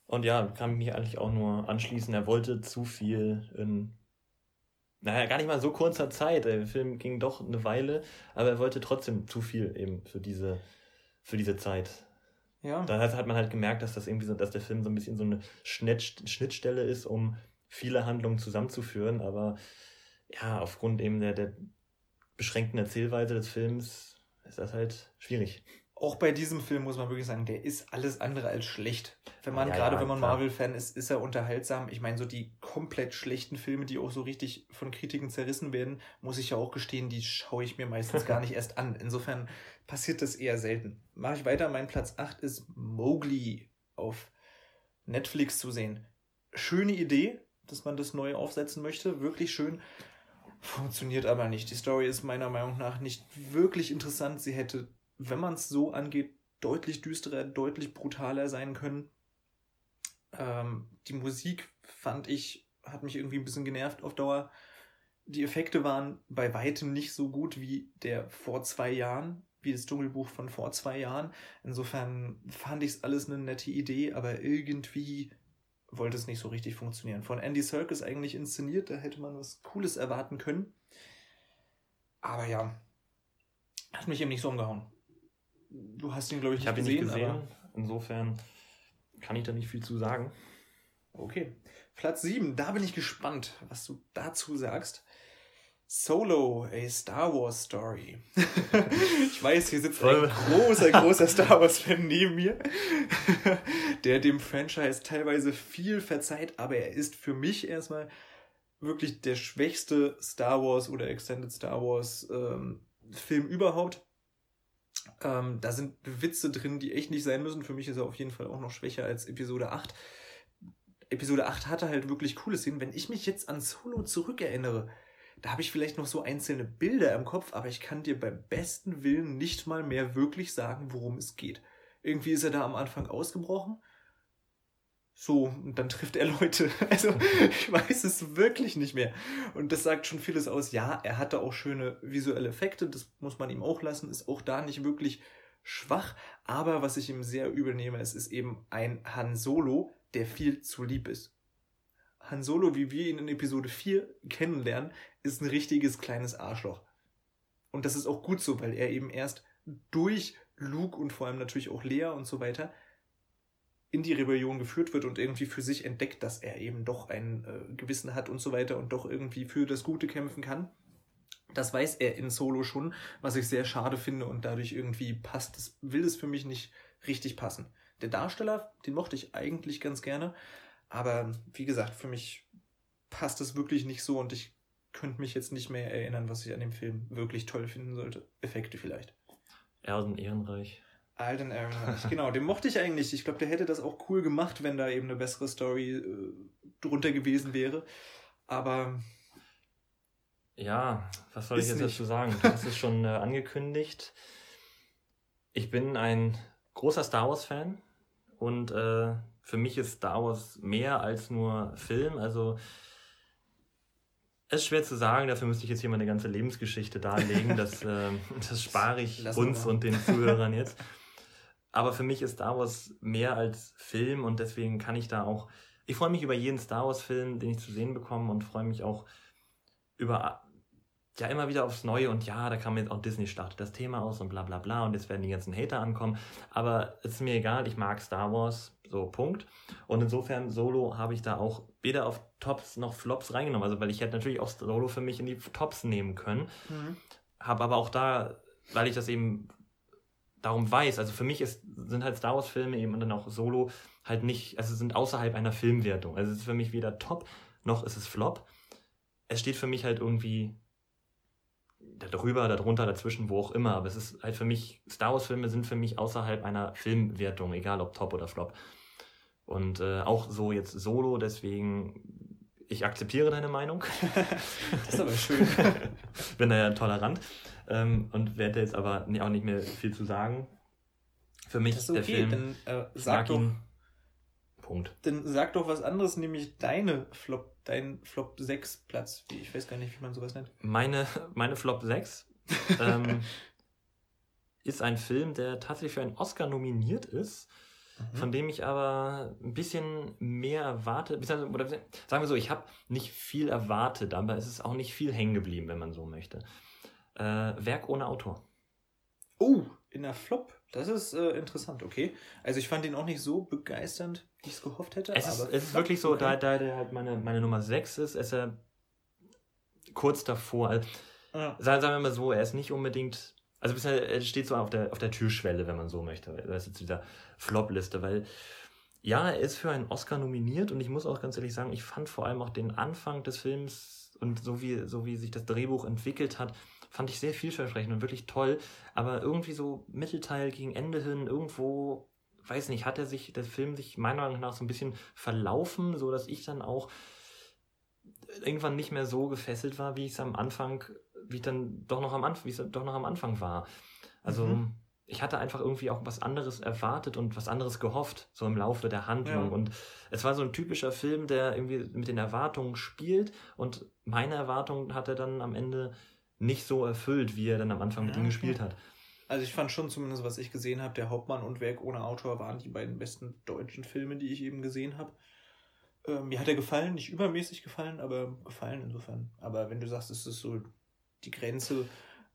und ja, kann mich eigentlich auch nur anschließen. Er wollte zu viel in, naja, gar nicht mal so kurzer Zeit. Der Film ging doch eine Weile, aber er wollte trotzdem zu viel eben für diese, für diese Zeit. Ja. Da hat man halt gemerkt, dass das irgendwie so, dass der Film so ein bisschen so eine Schnittstelle ist, um viele Handlungen zusammenzuführen, aber ja, aufgrund eben der, der beschränkten Erzählweise des Films ist das halt schwierig auch bei diesem Film muss man wirklich sagen, der ist alles andere als schlecht. Wenn man, ja, gerade ja, wenn man Marvel-Fan ist, ist er unterhaltsam. Ich meine, so die komplett schlechten Filme, die auch so richtig von Kritiken zerrissen werden, muss ich ja auch gestehen, die schaue ich mir meistens gar nicht erst an. Insofern passiert das eher selten. Mache ich weiter. Mein Platz 8 ist Mowgli auf Netflix zu sehen. Schöne Idee, dass man das neu aufsetzen möchte. Wirklich schön. Funktioniert aber nicht. Die Story ist meiner Meinung nach nicht wirklich interessant. Sie hätte wenn man es so angeht, deutlich düsterer, deutlich brutaler sein können. Ähm, die Musik fand ich, hat mich irgendwie ein bisschen genervt auf Dauer. Die Effekte waren bei weitem nicht so gut wie der vor zwei Jahren, wie das Dschungelbuch von vor zwei Jahren. Insofern fand ich es alles eine nette Idee, aber irgendwie wollte es nicht so richtig funktionieren. Von Andy Serkis eigentlich inszeniert, da hätte man was Cooles erwarten können. Aber ja, hat mich eben nicht so umgehauen. Du hast ihn, glaube ich, nicht ich gesehen. Ich habe ihn nicht gesehen. Insofern kann ich da nicht viel zu sagen. Okay. Platz 7, da bin ich gespannt, was du dazu sagst. Solo, a Star Wars Story. ich weiß, hier sitzt ein großer, großer Star Wars-Fan neben mir, der dem Franchise teilweise viel verzeiht, aber er ist für mich erstmal wirklich der schwächste Star Wars oder Extended Star Wars ähm, Film überhaupt. Ähm, da sind Witze drin, die echt nicht sein müssen. Für mich ist er auf jeden Fall auch noch schwächer als Episode 8. Episode 8 hatte halt wirklich coole Szenen. Wenn ich mich jetzt an Solo zurückerinnere, da habe ich vielleicht noch so einzelne Bilder im Kopf, aber ich kann dir beim besten Willen nicht mal mehr wirklich sagen, worum es geht. Irgendwie ist er da am Anfang ausgebrochen so, und dann trifft er Leute. Also, ich weiß es wirklich nicht mehr. Und das sagt schon vieles aus. Ja, er hatte auch schöne visuelle Effekte, das muss man ihm auch lassen, ist auch da nicht wirklich schwach. Aber was ich ihm sehr übel nehme, es ist eben ein Han Solo, der viel zu lieb ist. Han Solo, wie wir ihn in Episode 4 kennenlernen, ist ein richtiges kleines Arschloch. Und das ist auch gut so, weil er eben erst durch Luke und vor allem natürlich auch Lea und so weiter in die Rebellion geführt wird und irgendwie für sich entdeckt, dass er eben doch ein äh, Gewissen hat und so weiter und doch irgendwie für das Gute kämpfen kann. Das weiß er in Solo schon, was ich sehr schade finde und dadurch irgendwie passt es, will es für mich nicht richtig passen. Der Darsteller, den mochte ich eigentlich ganz gerne, aber wie gesagt, für mich passt es wirklich nicht so und ich könnte mich jetzt nicht mehr erinnern, was ich an dem Film wirklich toll finden sollte. Effekte vielleicht. Erden Ehrenreich. Alden Ehrenreich, genau, den mochte ich eigentlich. Ich glaube, der hätte das auch cool gemacht, wenn da eben eine bessere Story äh, drunter gewesen wäre. Aber. Ja, was soll ich jetzt nicht. dazu sagen? Du hast es schon äh, angekündigt. Ich bin ein großer Star Wars-Fan und äh, für mich ist Star Wars mehr als nur Film. Also es ist schwer zu sagen, dafür müsste ich jetzt hier meine ganze Lebensgeschichte darlegen. Das, äh, das spare ich Lass uns und den Zuhörern jetzt. Aber für mich ist Star Wars mehr als Film und deswegen kann ich da auch. Ich freue mich über jeden Star Wars-Film, den ich zu sehen bekomme und freue mich auch über ja immer wieder aufs Neue und ja, da kam jetzt auch Disney startet das Thema aus und bla bla bla und jetzt werden die ganzen Hater ankommen. Aber es ist mir egal, ich mag Star Wars, so Punkt. Und insofern Solo habe ich da auch weder auf Tops noch Flops reingenommen. Also weil ich hätte natürlich auch Solo für mich in die Tops nehmen können. Mhm. Habe aber auch da, weil ich das eben darum weiß, also für mich ist, sind halt Star Wars Filme eben und dann auch Solo halt nicht, also sind außerhalb einer Filmwertung. Also es ist für mich weder Top noch ist es Flop. Es steht für mich halt irgendwie darüber, darunter, dazwischen, wo auch immer. Aber es ist halt für mich, Star Wars-Filme sind für mich außerhalb einer Filmwertung, egal ob Top oder Flop. Und äh, auch so jetzt solo, deswegen, ich akzeptiere deine Meinung. das ist aber schön. Bin da ja tolerant ähm, und werde jetzt aber auch nicht mehr viel zu sagen. Für mich ist okay, der Film. Dann, äh, sag doch, Punkt. Dann sag doch was anderes, nämlich deine Flop, dein Flop 6 Platz. Ich weiß gar nicht, wie man sowas nennt. Meine, meine Flop 6 ähm, ist ein Film, der tatsächlich für einen Oscar nominiert ist. Mhm. Von dem ich aber ein bisschen mehr erwarte, oder sagen wir so, ich habe nicht viel erwartet, aber es ist auch nicht viel hängen geblieben, wenn man so möchte. Äh, Werk ohne Autor. Oh, in der Flop. Das ist äh, interessant, okay. Also ich fand ihn auch nicht so begeisternd, wie ich es gehofft hätte. Es ist, es ist wirklich so, da, da der halt meine, meine Nummer 6 ist, ist er kurz davor. Also, ja. sagen, sagen wir mal so, er ist nicht unbedingt. Also bisher, er steht so auf der, auf der Türschwelle, wenn man so möchte. Das ist jetzt dieser Flop-Liste, weil ja, er ist für einen Oscar nominiert und ich muss auch ganz ehrlich sagen, ich fand vor allem auch den Anfang des Films und so wie, so wie sich das Drehbuch entwickelt hat, fand ich sehr vielversprechend und wirklich toll. Aber irgendwie so Mittelteil gegen Ende hin, irgendwo, weiß nicht, hat er sich, der Film sich meiner Meinung nach so ein bisschen verlaufen, so dass ich dann auch irgendwann nicht mehr so gefesselt war, wie ich es am Anfang, wie ich dann doch noch am Anfang, wie es doch noch am Anfang war. Also, mhm. ich hatte einfach irgendwie auch was anderes erwartet und was anderes gehofft, so im Laufe der Handlung. Ja. Und es war so ein typischer Film, der irgendwie mit den Erwartungen spielt und meine Erwartungen hat er dann am Ende nicht so erfüllt, wie er dann am Anfang mit ihm gespielt hat. Also ich fand schon zumindest, was ich gesehen habe, der Hauptmann und Werk ohne Autor waren die beiden besten deutschen Filme, die ich eben gesehen habe. Ähm, mir hat er gefallen, nicht übermäßig gefallen, aber gefallen insofern. Aber wenn du sagst, es ist so die Grenze.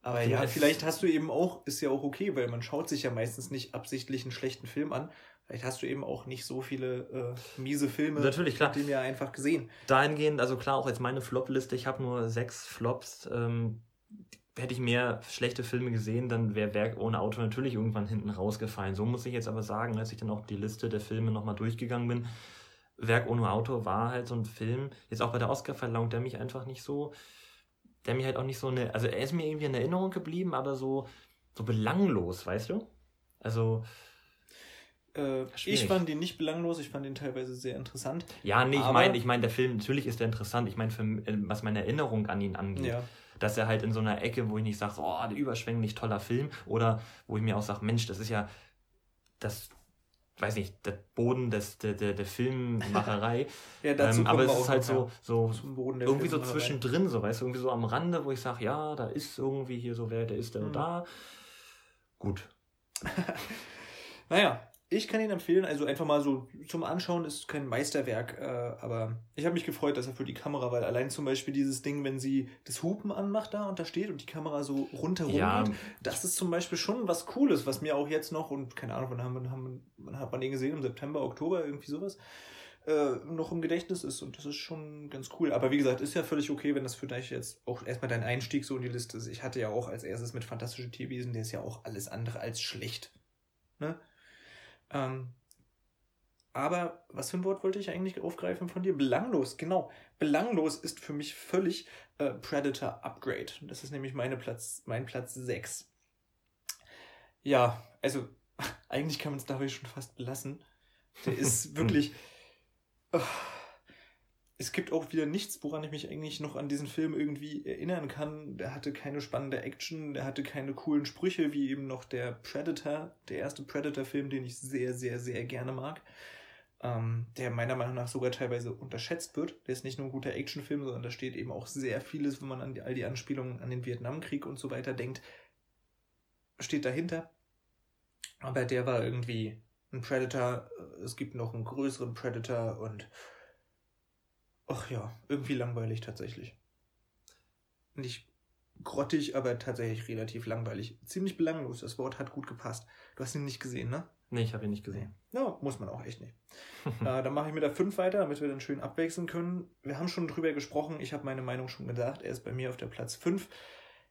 Aber ja, vielleicht hast du eben auch, ist ja auch okay, weil man schaut sich ja meistens nicht absichtlich einen schlechten Film an. Vielleicht hast du eben auch nicht so viele äh, miese Filme, Natürlich, klar. die mir einfach gesehen. Dahingehend, also klar, auch jetzt meine Flop-Liste, ich habe nur sechs Flops. Ähm, hätte ich mehr schlechte Filme gesehen, dann wäre Werk ohne Autor natürlich irgendwann hinten rausgefallen. So muss ich jetzt aber sagen, als ich dann auch die Liste der Filme nochmal durchgegangen bin, Werk ohne Autor war halt so ein Film, jetzt auch bei der Oscarverleihung, der mich einfach nicht so, der mir halt auch nicht so eine, also er ist mir irgendwie in Erinnerung geblieben, aber so, so belanglos, weißt du? Also, äh, ich fand ihn nicht belanglos, ich fand ihn teilweise sehr interessant. Ja, nee, ich meine, ich meine, der Film, natürlich ist er interessant. Ich meine, was meine Erinnerung an ihn angeht. Ja dass er halt in so einer Ecke, wo ich nicht sage, oh, der überschwänglich toller Film, oder wo ich mir auch sage, Mensch, das ist ja das, weiß nicht, der Boden des, der, der, der Filmmacherei. ja, dazu ähm, aber es ist halt so, so irgendwie so zwischendrin, so, weißt du, irgendwie so am Rande, wo ich sage, ja, da ist irgendwie hier so wer, der ist der mhm. da. Gut. naja, ich kann ihn empfehlen, also einfach mal so zum Anschauen, ist kein Meisterwerk, äh, aber ich habe mich gefreut, dass er für die Kamera, weil allein zum Beispiel dieses Ding, wenn sie das Hupen anmacht da und da steht und die Kamera so rundherum ja. geht, das ist zum Beispiel schon was Cooles, was mir auch jetzt noch, und keine Ahnung, wann, haben, haben, wann hat man den gesehen, im September, Oktober, irgendwie sowas, äh, noch im Gedächtnis ist und das ist schon ganz cool. Aber wie gesagt, ist ja völlig okay, wenn das für dich jetzt auch erstmal dein Einstieg so in die Liste ist. Ich hatte ja auch als erstes mit Fantastische Tierwesen, der ist ja auch alles andere als schlecht. Ne? Ähm, aber was für ein Wort wollte ich eigentlich aufgreifen von dir? Belanglos, genau. Belanglos ist für mich völlig äh, Predator Upgrade. Das ist nämlich meine Platz, mein Platz 6. Ja, also eigentlich kann man es dabei schon fast belassen. Der ist wirklich. Oh, es gibt auch wieder nichts, woran ich mich eigentlich noch an diesen Film irgendwie erinnern kann. Der hatte keine spannende Action, der hatte keine coolen Sprüche, wie eben noch der Predator, der erste Predator-Film, den ich sehr, sehr, sehr gerne mag. Ähm, der meiner Meinung nach sogar teilweise unterschätzt wird. Der ist nicht nur ein guter Actionfilm, sondern da steht eben auch sehr vieles, wenn man an die, all die Anspielungen an den Vietnamkrieg und so weiter denkt, steht dahinter. Aber der war irgendwie ein Predator. Es gibt noch einen größeren Predator und Ach ja, irgendwie langweilig tatsächlich. Nicht grottig, aber tatsächlich relativ langweilig. Ziemlich belanglos. Das Wort hat gut gepasst. Du hast ihn nicht gesehen, ne? Nee, ich habe ihn nicht gesehen. Ja, muss man auch echt nicht. äh, dann mache ich mit der 5 weiter, damit wir dann schön abwechseln können. Wir haben schon drüber gesprochen. Ich habe meine Meinung schon gesagt. Er ist bei mir auf der Platz 5.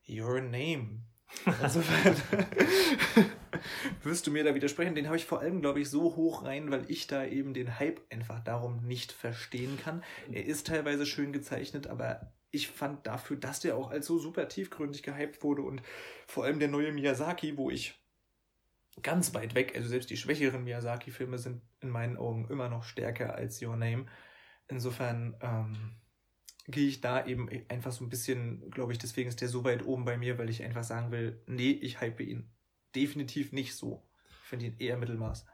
Your Name. Insofern wirst du mir da widersprechen. Den habe ich vor allem, glaube ich, so hoch rein, weil ich da eben den Hype einfach darum nicht verstehen kann. Er ist teilweise schön gezeichnet, aber ich fand dafür, dass der auch als so super tiefgründig gehypt wurde und vor allem der neue Miyazaki, wo ich ganz weit weg, also selbst die schwächeren Miyazaki-Filme sind in meinen Augen immer noch stärker als Your Name. Insofern, ähm, gehe ich da eben einfach so ein bisschen, glaube ich, deswegen ist der so weit oben bei mir, weil ich einfach sagen will, nee, ich hype ihn definitiv nicht so. Ich finde ihn eher Mittelmaß.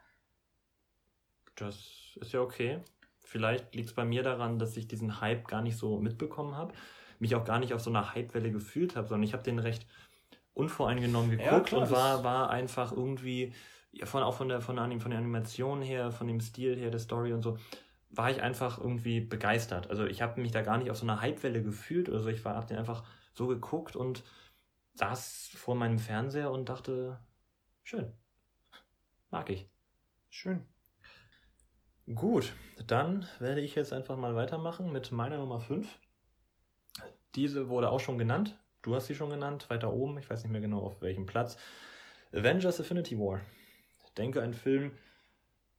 Das ist ja okay. Vielleicht liegt es bei mir daran, dass ich diesen Hype gar nicht so mitbekommen habe, mich auch gar nicht auf so einer Hypewelle gefühlt habe, sondern ich habe den recht unvoreingenommen geguckt ja, klar, und war, war einfach irgendwie, ja, von, auch von der, von, der, von der Animation her, von dem Stil her, der Story und so, war ich einfach irgendwie begeistert. Also ich habe mich da gar nicht auf so einer Hypewelle gefühlt oder so. Ich habe den einfach so geguckt und saß vor meinem Fernseher und dachte, schön. Mag ich. Schön. Gut, dann werde ich jetzt einfach mal weitermachen mit meiner Nummer 5. Diese wurde auch schon genannt. Du hast sie schon genannt, weiter oben. Ich weiß nicht mehr genau auf welchem Platz. Avengers Affinity War. Ich denke, ein Film,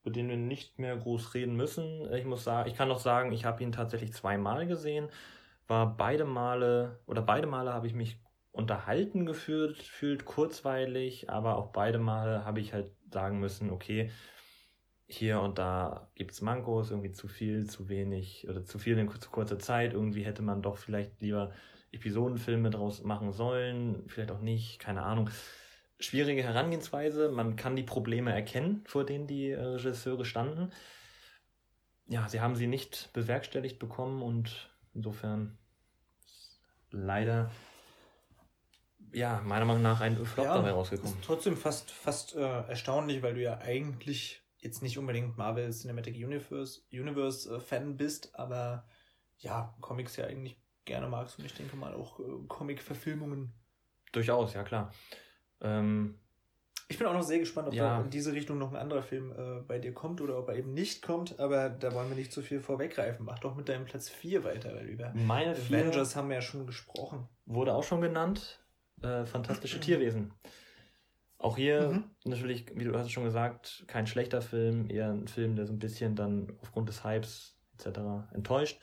über den wir nicht mehr groß reden müssen. Ich muss sagen, ich kann noch sagen, ich habe ihn tatsächlich zweimal gesehen, war beide Male oder beide Male habe ich mich unterhalten gefühlt, fühlt kurzweilig, aber auch beide Male habe ich halt sagen müssen, okay, hier und da gibt es Mankos, irgendwie zu viel, zu wenig oder zu viel in zu kurzer Zeit. Irgendwie hätte man doch vielleicht lieber Episodenfilme draus machen sollen, vielleicht auch nicht, keine Ahnung schwierige Herangehensweise. Man kann die Probleme erkennen, vor denen die äh, Regisseure standen. Ja, sie haben sie nicht bewerkstelligt bekommen und insofern leider ja, meiner Meinung nach ein Flop ja, dabei rausgekommen. Ist trotzdem fast, fast äh, erstaunlich, weil du ja eigentlich jetzt nicht unbedingt Marvel Cinematic Universe, Universe äh, Fan bist, aber ja, Comics ja eigentlich gerne magst und ich denke mal auch äh, Comic-Verfilmungen. Durchaus, ja klar. Ähm, ich bin auch noch sehr gespannt, ob ja. da in diese Richtung noch ein anderer Film äh, bei dir kommt oder ob er eben nicht kommt, aber da wollen wir nicht zu viel vorweggreifen. Mach doch mit deinem Platz 4 weiter, weil über Meine Avengers haben wir ja schon gesprochen. Wurde auch schon genannt. Äh, fantastische Tierwesen. Auch hier mhm. natürlich, wie du hast schon gesagt, kein schlechter Film, eher ein Film, der so ein bisschen dann aufgrund des Hypes etc. enttäuscht.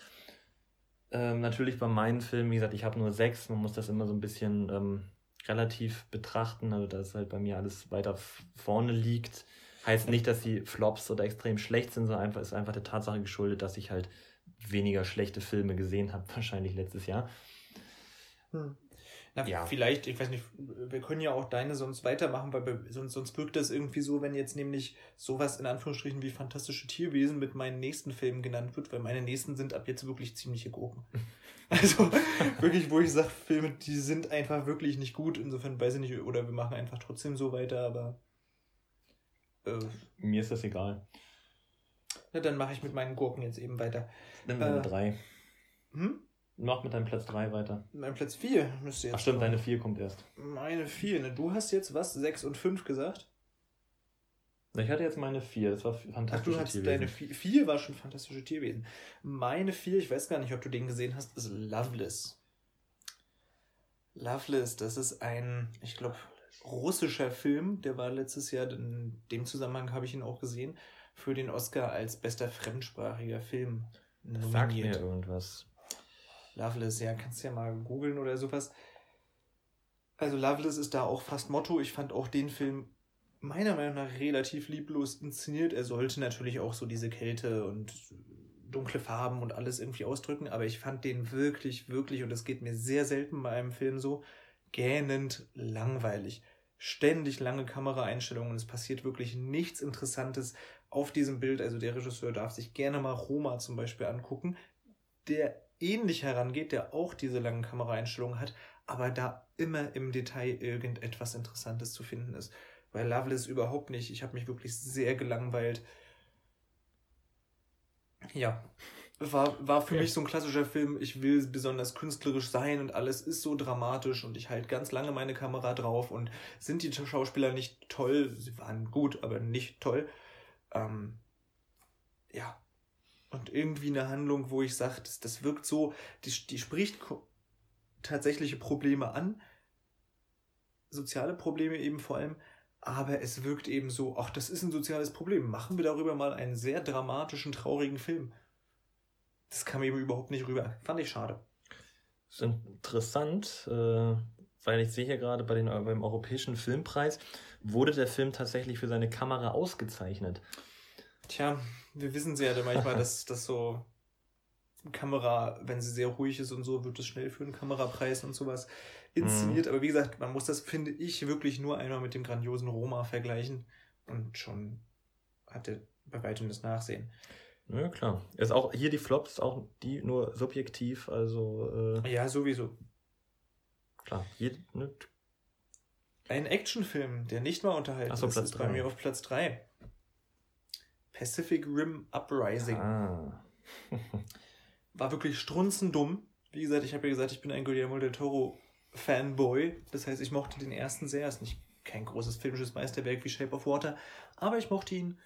Ähm, natürlich bei meinen Filmen, wie gesagt, ich habe nur sechs, man muss das immer so ein bisschen ähm, relativ betrachten, also dass halt bei mir alles weiter vorne liegt. Heißt nicht, dass die Flops oder extrem schlecht sind, sondern einfach ist einfach der Tatsache geschuldet, dass ich halt weniger schlechte Filme gesehen habe, wahrscheinlich letztes Jahr. Hm. Na, ja. vielleicht, ich weiß nicht, wir können ja auch deine sonst weitermachen, weil sonst, sonst wirkt das irgendwie so, wenn jetzt nämlich sowas in Anführungsstrichen wie fantastische Tierwesen mit meinen nächsten Filmen genannt wird, weil meine nächsten sind ab jetzt wirklich ziemliche Gurken. Also wirklich, wo ich sage, Filme, die sind einfach wirklich nicht gut. Insofern weiß ich nicht, oder wir machen einfach trotzdem so weiter, aber Äh, Mir ist das egal. Na, dann mache ich mit meinen Gurken jetzt eben weiter. Deine Äh, drei. Hm? Mach mit deinem Platz 3 weiter. Mein Platz 4 müsste jetzt. Ach stimmt, kommen. deine 4 kommt erst. Meine 4, ne? Du hast jetzt was? 6 und 5 gesagt? Ich hatte jetzt meine 4, das war Ach, fantastisch. du hast deine 4 war schon fantastische Tierwesen. Meine 4, ich weiß gar nicht, ob du den gesehen hast, ist Loveless. Loveless, das ist ein, ich glaube, russischer Film. Der war letztes Jahr, in dem Zusammenhang habe ich ihn auch gesehen, für den Oscar als bester fremdsprachiger Film Sag mir irgendwas. Loveless, ja, kannst ja mal googeln oder sowas. Also Loveless ist da auch fast Motto. Ich fand auch den Film meiner Meinung nach relativ lieblos inszeniert. Er sollte natürlich auch so diese Kälte und dunkle Farben und alles irgendwie ausdrücken, aber ich fand den wirklich, wirklich, und das geht mir sehr selten bei einem Film so, gähnend langweilig. Ständig lange Kameraeinstellungen, es passiert wirklich nichts Interessantes auf diesem Bild. Also der Regisseur darf sich gerne mal Roma zum Beispiel angucken, der ähnlich herangeht, der auch diese langen Kameraeinstellungen hat, aber da immer im Detail irgendetwas Interessantes zu finden ist. Bei Loveless überhaupt nicht. Ich habe mich wirklich sehr gelangweilt. Ja, war, war für Okay. mich so ein klassischer Film. Ich will besonders künstlerisch sein und alles ist so dramatisch und ich halte ganz lange meine Kamera drauf und sind die Schauspieler nicht toll? Sie waren gut, aber nicht toll. Ähm, ja. Und irgendwie eine Handlung, wo ich sage, das, das wirkt so, die, die spricht tatsächliche Probleme an, soziale Probleme eben vor allem, aber es wirkt eben so, ach, das ist ein soziales Problem. Machen wir darüber mal einen sehr dramatischen, traurigen Film. Das kam eben überhaupt nicht rüber. Fand ich schade. Das ist interessant, äh, weil ich sehe hier gerade bei den, beim Europäischen Filmpreis wurde der Film tatsächlich für seine Kamera ausgezeichnet. Tja, wir wissen ja manchmal, dass das so Kamera, wenn sie sehr ruhig ist und so, wird es schnell für einen Kamerapreis und sowas inszeniert. Aber wie gesagt, man muss das, finde ich, wirklich nur einmal mit dem grandiosen Roma vergleichen und schon hat er bei weitem das Nachsehen. Ja, klar. Ist auch hier die Flops, auch die nur subjektiv, also äh, Ja, sowieso. klar. Je, ne, Ein Actionfilm, der nicht mal unterhalten Ach so, ist, Platz ist bei drei. mir auf Platz 3. Pacific Rim Uprising. ah. War wirklich strunzendumm. Wie gesagt, ich habe ja gesagt, ich bin ein Guillermo del Toro Fanboy. Das heißt, ich mochte den ersten sehr. Ist nicht kein großes filmisches Meisterwerk wie Shape of Water, aber ich mochte ihn.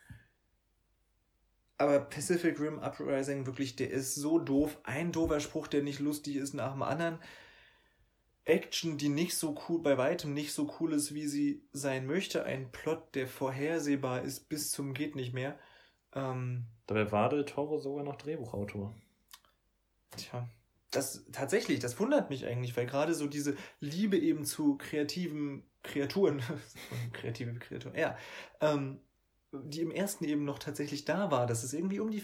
Aber Pacific Rim Uprising, wirklich, der ist so doof. Ein doofer Spruch, der nicht lustig ist, nach dem anderen. Action, die nicht so cool, bei weitem nicht so cool ist, wie sie sein möchte. Ein Plot, der vorhersehbar ist bis zum geht nicht mehr. Ähm, Dabei war Del Toro sogar noch Drehbuchautor. Tja, das tatsächlich, das wundert mich eigentlich, weil gerade so diese Liebe eben zu kreativen Kreaturen, kreative Kreaturen, ja, ähm, die im ersten eben noch tatsächlich da war, dass es irgendwie um die,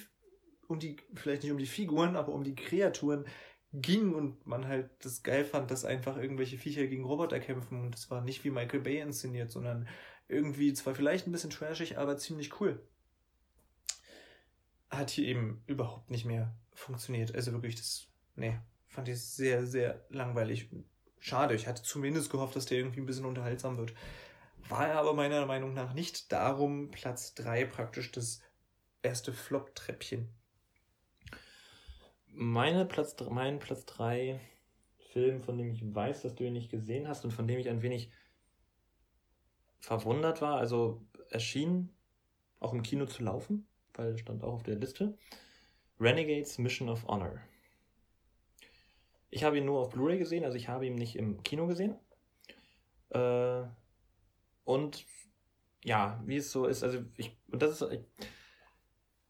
um die, vielleicht nicht um die Figuren, aber um die Kreaturen ging und man halt das geil fand, dass einfach irgendwelche Viecher gegen Roboter kämpfen und das war nicht wie Michael Bay inszeniert, sondern irgendwie zwar vielleicht ein bisschen trashig, aber ziemlich cool. Hat hier eben überhaupt nicht mehr funktioniert. Also wirklich, das, nee, fand ich sehr, sehr langweilig. Schade, ich hatte zumindest gehofft, dass der irgendwie ein bisschen unterhaltsam wird. War er aber meiner Meinung nach nicht. Darum Platz 3 praktisch das erste Flop-Treppchen. Meine Platz, mein Platz 3 Film, von dem ich weiß, dass du ihn nicht gesehen hast und von dem ich ein wenig verwundert war, also erschien auch im Kino zu laufen, weil er stand auch auf der Liste. Renegades Mission of Honor. Ich habe ihn nur auf Blu-ray gesehen, also ich habe ihn nicht im Kino gesehen. Äh, und ja, wie es so ist, also ich, und das ist, ich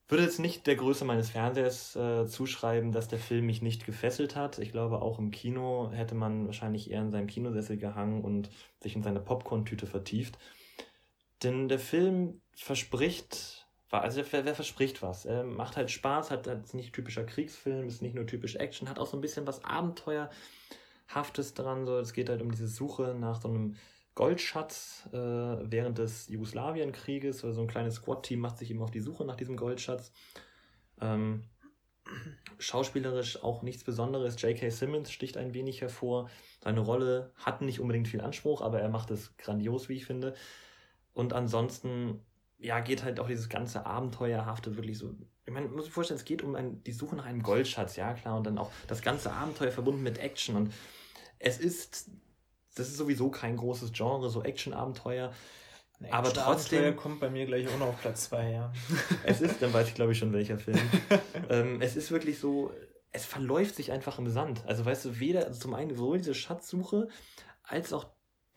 würde jetzt nicht der Größe meines Fernsehers äh, zuschreiben, dass der Film mich nicht gefesselt hat. Ich glaube, auch im Kino hätte man wahrscheinlich eher in seinem Kinosessel gehangen und sich in seine Popcorn-Tüte vertieft. Denn der Film verspricht, also der, der verspricht was. Er macht halt Spaß, hat, hat nicht typischer Kriegsfilm, ist nicht nur typisch Action, hat auch so ein bisschen was Abenteuerhaftes dran. So, es geht halt um diese Suche nach so einem Goldschatz äh, während des Jugoslawienkrieges. Also so ein kleines Squad-Team macht sich eben auf die Suche nach diesem Goldschatz. Ähm, schauspielerisch auch nichts Besonderes. J.K. Simmons sticht ein wenig hervor. Seine Rolle hat nicht unbedingt viel Anspruch, aber er macht es grandios, wie ich finde. Und ansonsten ja, geht halt auch dieses ganze Abenteuerhafte wirklich so. Ich meine, man muss sich vorstellen, es geht um ein, die Suche nach einem Goldschatz, ja klar, und dann auch das ganze Abenteuer verbunden mit Action. Und es ist, das ist sowieso kein großes Genre, so Action-Abenteuer. Nee, aber trotzdem kommt bei mir gleich auch noch auf Platz 2, ja. es ist, dann weiß ich glaube ich schon welcher Film. ähm, es ist wirklich so, es verläuft sich einfach im Sand. Also weißt du, weder also zum einen sowohl diese Schatzsuche als auch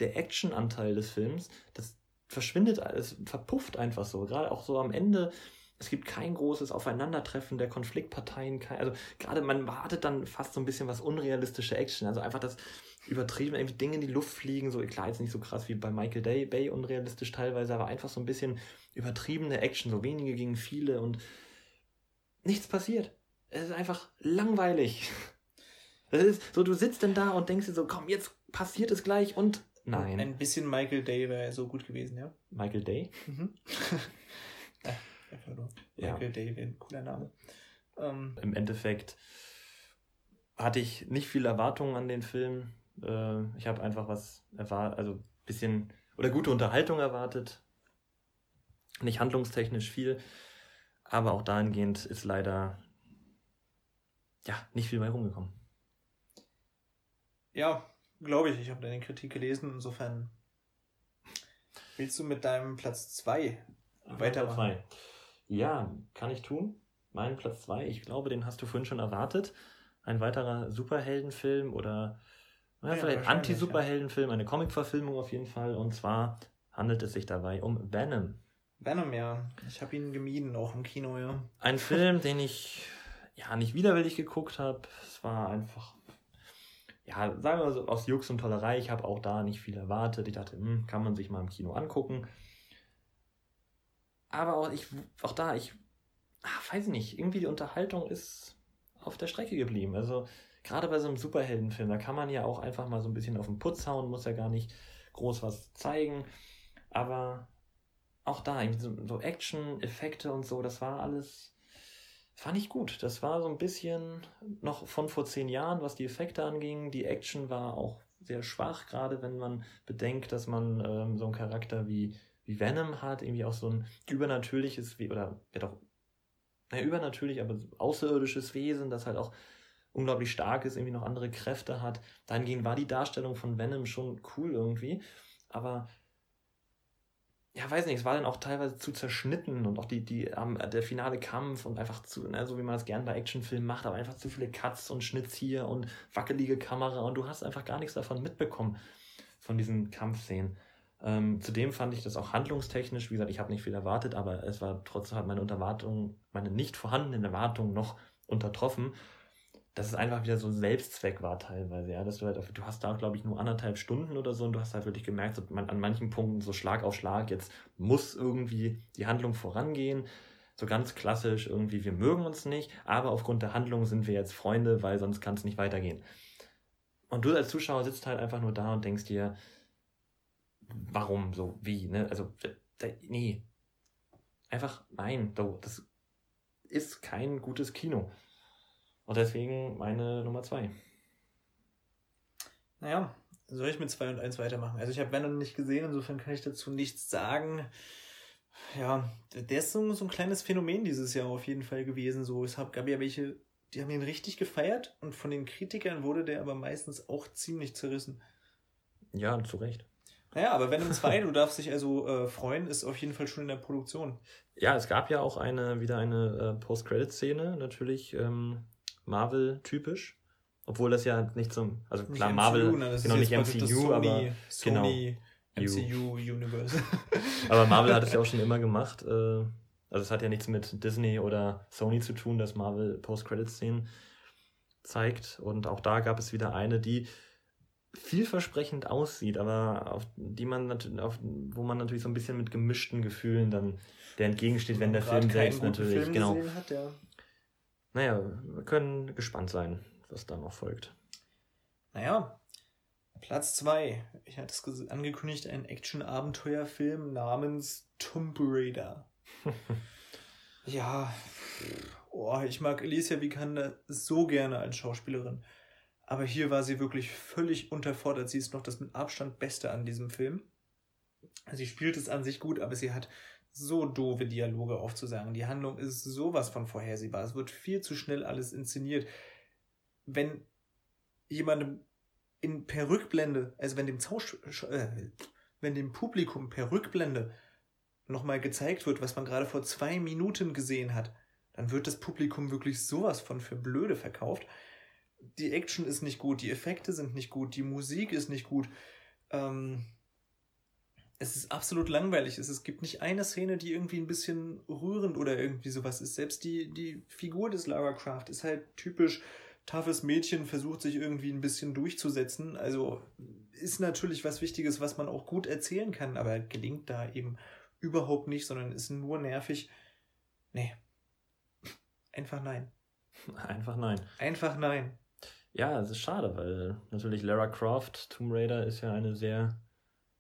der Actionanteil des Films, das verschwindet, es verpufft einfach so. Gerade auch so am Ende, es gibt kein großes Aufeinandertreffen der Konfliktparteien. Kein, also gerade man wartet dann fast so ein bisschen was unrealistische Action. Also einfach das übertrieben, irgendwie Dinge in die Luft fliegen. So klar, jetzt nicht so krass wie bei Michael Day, Bay unrealistisch teilweise, aber einfach so ein bisschen übertriebene Action. So wenige gegen viele und nichts passiert. Es ist einfach langweilig. Es ist so, du sitzt denn da und denkst dir so, komm, jetzt passiert es gleich und nein. Ein bisschen Michael Day wäre so gut gewesen, ja? Michael Day? Mhm. ja, einfach nur. Ja. Michael Day wäre ein cooler Name. Ähm, Im Endeffekt hatte ich nicht viel Erwartungen an den Film. Äh, ich habe einfach was erwartet, also ein bisschen oder gute Unterhaltung erwartet. Nicht handlungstechnisch viel, aber auch dahingehend ist leider ja nicht viel bei rumgekommen. ja, glaube ich. Ich habe deine Kritik gelesen. Insofern willst du mit deinem Platz 2 weitermachen? Zwei. Ja, kann ich tun. Mein Platz 2, ich glaube, den hast du vorhin schon erwartet. Ein weiterer Superheldenfilm oder ja, Ja, vielleicht Anti-Superheldenfilm, eine Comicverfilmung auf jeden Fall. Und zwar handelt es sich dabei um Venom. Venom, ja. Ich habe ihn gemieden, auch im Kino, ja. Ein Film, den ich ja nicht widerwillig geguckt habe. Es war einfach, ja, sagen wir mal so, aus Jux und Tollerei. Ich habe auch da nicht viel erwartet. Ich dachte, hm, kann man sich mal im Kino angucken. Aber auch, ich, auch da, ich ach, weiß nicht, irgendwie die Unterhaltung ist auf der Strecke geblieben. Also gerade bei so einem Superheldenfilm, da kann man ja auch einfach mal so ein bisschen auf den Putz hauen, muss ja gar nicht groß was zeigen. Aber auch da, so Action, Effekte und so, das war alles, fand ich gut. Das war so ein bisschen noch von vor zehn Jahren, was die Effekte anging. Die Action war auch sehr schwach, gerade wenn man bedenkt, dass man ähm, so einen Charakter wie, wie Venom hat, irgendwie auch so ein übernatürliches, oder ja doch, naja, übernatürlich, aber außerirdisches Wesen, das halt auch unglaublich stark ist, irgendwie noch andere Kräfte hat. Dahingehend war die Darstellung von Venom schon cool irgendwie, aber ja, weiß nicht, es war dann auch teilweise zu zerschnitten und auch die, die, ähm, der finale Kampf und einfach zu, ne, so wie man das gern bei Actionfilmen macht, aber einfach zu viele Cuts und Schnitts hier und wackelige Kamera und du hast einfach gar nichts davon mitbekommen, von diesen Kampfszenen. Ähm, zudem fand ich das auch handlungstechnisch, wie gesagt, ich habe nicht viel erwartet, aber es war trotzdem hat meine Unterwartung, meine nicht vorhandenen Erwartungen noch untertroffen, dass es einfach wieder so ein Selbstzweck war teilweise, ja, dass du halt, du hast da glaube ich nur anderthalb Stunden oder so und du hast halt wirklich gemerkt, so, man, an manchen Punkten so Schlag auf Schlag, jetzt muss irgendwie die Handlung vorangehen, so ganz klassisch irgendwie, wir mögen uns nicht, aber aufgrund der Handlung sind wir jetzt Freunde, weil sonst kann es nicht weitergehen. Und du als Zuschauer sitzt halt einfach nur da und denkst dir, warum so, wie, ne, also, nee, einfach nein, das ist kein gutes Kino. Und deswegen meine Nummer zwei. Naja, soll ich mit 2 und 1 weitermachen? Also ich habe Venom nicht gesehen, insofern kann ich dazu nichts sagen. Ja, der ist so, so ein kleines Phänomen dieses Jahr auf jeden Fall gewesen. So, es gab ja welche, die haben ihn richtig gefeiert und von den Kritikern wurde der aber meistens auch ziemlich zerrissen. Ja, zu Recht. Naja, aber Venom 2, du darfst dich also äh, freuen, ist auf jeden Fall schon in der Produktion. Ja, es gab ja auch eine, wieder eine äh, Post-Credit-Szene, natürlich ähm, Marvel-typisch. Obwohl das ja nicht zum, also Nicht klar, MCU, Marvel, ne, das genau, ist nicht MCU, aber, Sony, genau, Sony U. MCU Universe. aber Marvel hat es ja auch schon immer gemacht. Äh, also es hat ja nichts mit Disney oder Sony zu tun, dass Marvel Post-Credit-Szenen zeigt. Und auch da gab es wieder eine, die vielversprechend aussieht, aber auf die man natürlich, auf, wo man natürlich so ein bisschen mit gemischten Gefühlen dann der entgegensteht, wenn der Film selbst natürlich, Film genau. hat, ja. Naja, wir können gespannt sein, was da noch folgt. Naja, Platz 2. Ich hatte es angekündigt, ein Action-Abenteuerfilm namens Tomb Raider. ja, oh, ich mag Alicia Vikander so gerne als Schauspielerin. Aber hier war sie wirklich völlig unterfordert. Sie ist noch das mit Abstand Beste an diesem Film. Sie spielt es an sich gut, aber sie hat so doofe Dialoge aufzusagen. Die Handlung ist sowas von vorhersehbar. Es wird viel zu schnell alles inszeniert. Wenn jemandem in per Rückblende, also wenn dem Zausch, äh, wenn dem Publikum per Rückblende nochmal gezeigt wird, was man gerade vor zwei Minuten gesehen hat, dann wird das Publikum wirklich sowas von für blöde verkauft. Die Action ist nicht gut, die Effekte sind nicht gut, die Musik ist nicht gut. Ähm, es ist absolut langweilig. Es, es gibt nicht eine Szene, die irgendwie ein bisschen rührend oder irgendwie sowas ist. Selbst die, die Figur des Lara Croft ist halt typisch toughes Mädchen, versucht sich irgendwie ein bisschen durchzusetzen. Also ist natürlich was Wichtiges, was man auch gut erzählen kann, aber gelingt da eben überhaupt nicht, sondern ist nur nervig. Nee. Einfach nein. Einfach nein. Einfach nein. Ja, es ist schade, weil natürlich Lara Croft, Tomb Raider ist ja eine sehr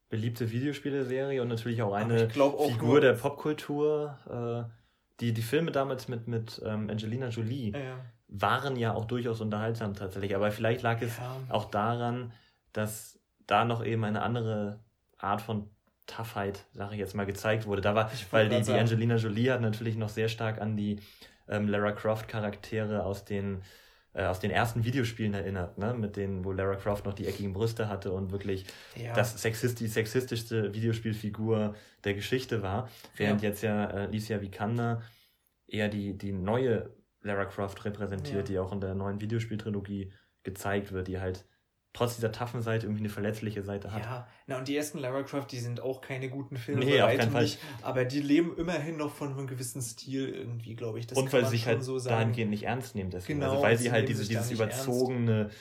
beliebte Videospieleserie und natürlich auch eine auch Figur der Popkultur. Äh, die, die Filme damals mit, mit ähm, Angelina Jolie ja. waren ja auch durchaus unterhaltsam tatsächlich. Aber vielleicht lag es ja. auch daran, dass da noch eben eine andere Art von Toughheit, sage ich jetzt mal, gezeigt wurde. Da war, weil die, die Angelina Jolie hat natürlich noch sehr stark an die ähm, Lara Croft Charaktere aus den äh, aus den ersten Videospielen erinnert, ne? mit denen, wo Lara Croft noch die eckigen Brüste hatte und wirklich ja. das sexist die sexistischste Videospielfigur der Geschichte war, während ja. jetzt ja äh, Alicia Vikander eher die, die neue Lara Croft repräsentiert, ja. die auch in der neuen Videospieltrilogie gezeigt wird, die halt trotz dieser taffen Seite irgendwie eine verletzliche Seite hat. Ja, na und die ersten Lara Croft, die sind auch keine guten Filme. Nee, auf keinen Fall. Nicht, aber die leben immerhin noch von einem gewissen Stil irgendwie, glaube ich. Das und weil sie sich halt so dahingehend nicht ernst nehmen. Deswegen. Also genau, also weil sie halt diese, dieses überzogene, ernst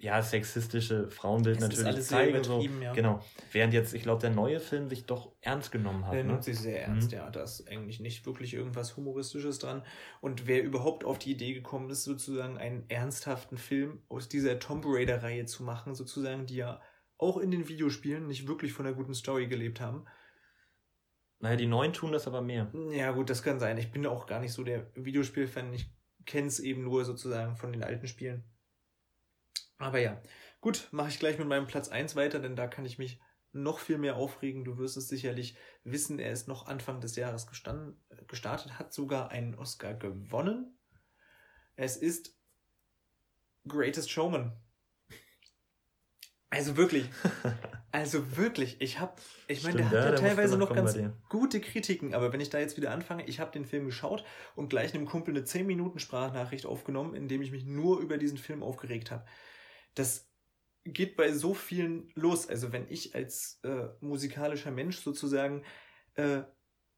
ja, sexistische Frauenbild das natürlich zeigen. So. Ja. Genau. Während jetzt, ich glaube, der neue Film sich doch ernst genommen hat. Der ne? nimmt sich sehr ernst, mhm. ja. Da ist eigentlich nicht wirklich irgendwas Humoristisches dran. Und wer überhaupt auf die Idee gekommen ist, sozusagen einen ernsthaften Film aus dieser Tomb Raider-Reihe zu machen, sozusagen, die ja auch in den Videospielen nicht wirklich von einer guten Story gelebt haben. Naja, die neuen tun das aber mehr. Ja, gut, das kann sein. Ich bin auch gar nicht so der Videospielfan. Ich kenne es eben nur sozusagen von den alten Spielen. Aber ja, gut, mache ich gleich mit meinem Platz 1 weiter, denn da kann ich mich noch viel mehr aufregen. Du wirst es sicherlich wissen, er ist noch Anfang des Jahres gestanden, gestartet, hat sogar einen Oscar gewonnen. Es ist Greatest Showman. Also wirklich. Also wirklich. Ich habe, ich meine, der hat ja, ja teilweise noch ganz gute Kritiken, aber wenn ich da jetzt wieder anfange, ich habe den Film geschaut und gleich einem Kumpel eine 10 Minuten Sprachnachricht aufgenommen, in dem ich mich nur über diesen Film aufgeregt habe das geht bei so vielen los. Also wenn ich als äh, musikalischer Mensch sozusagen äh,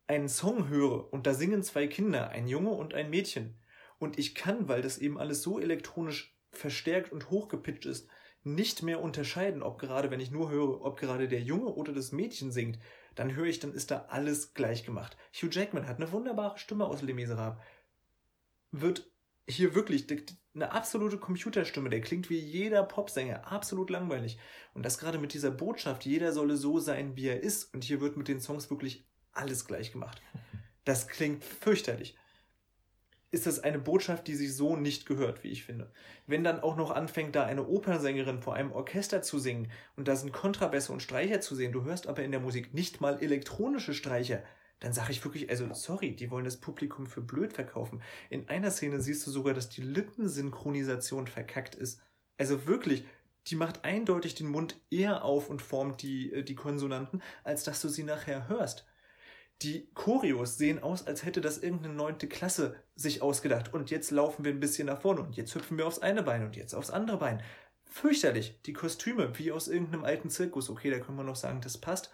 einen Song höre und da singen zwei Kinder, ein Junge und ein Mädchen, und ich kann, weil das eben alles so elektronisch verstärkt und hochgepitcht ist, nicht mehr unterscheiden, ob gerade, wenn ich nur höre, ob gerade der Junge oder das Mädchen singt, dann höre ich, dann ist da alles gleich gemacht. Hugh Jackman hat eine wunderbare Stimme aus Les Miserables. Wird hier wirklich eine absolute Computerstimme, der klingt wie jeder Popsänger, absolut langweilig. Und das gerade mit dieser Botschaft, jeder solle so sein, wie er ist. Und hier wird mit den Songs wirklich alles gleich gemacht. Das klingt fürchterlich. Ist das eine Botschaft, die sich so nicht gehört, wie ich finde. Wenn dann auch noch anfängt, da eine Opernsängerin vor einem Orchester zu singen und da sind Kontrabässe und Streicher zu sehen, du hörst aber in der Musik nicht mal elektronische Streicher, dann sage ich wirklich, also sorry, die wollen das Publikum für blöd verkaufen. In einer Szene siehst du sogar, dass die Lippensynchronisation verkackt ist. Also wirklich, die macht eindeutig den Mund eher auf und formt die, äh, die Konsonanten, als dass du sie nachher hörst. Die Choreos sehen aus, als hätte das irgendeine neunte Klasse sich ausgedacht. Und jetzt laufen wir ein bisschen nach vorne und jetzt hüpfen wir aufs eine Bein und jetzt aufs andere Bein. Fürchterlich. Die Kostüme, wie aus irgendeinem alten Zirkus. Okay, da können wir noch sagen, das passt.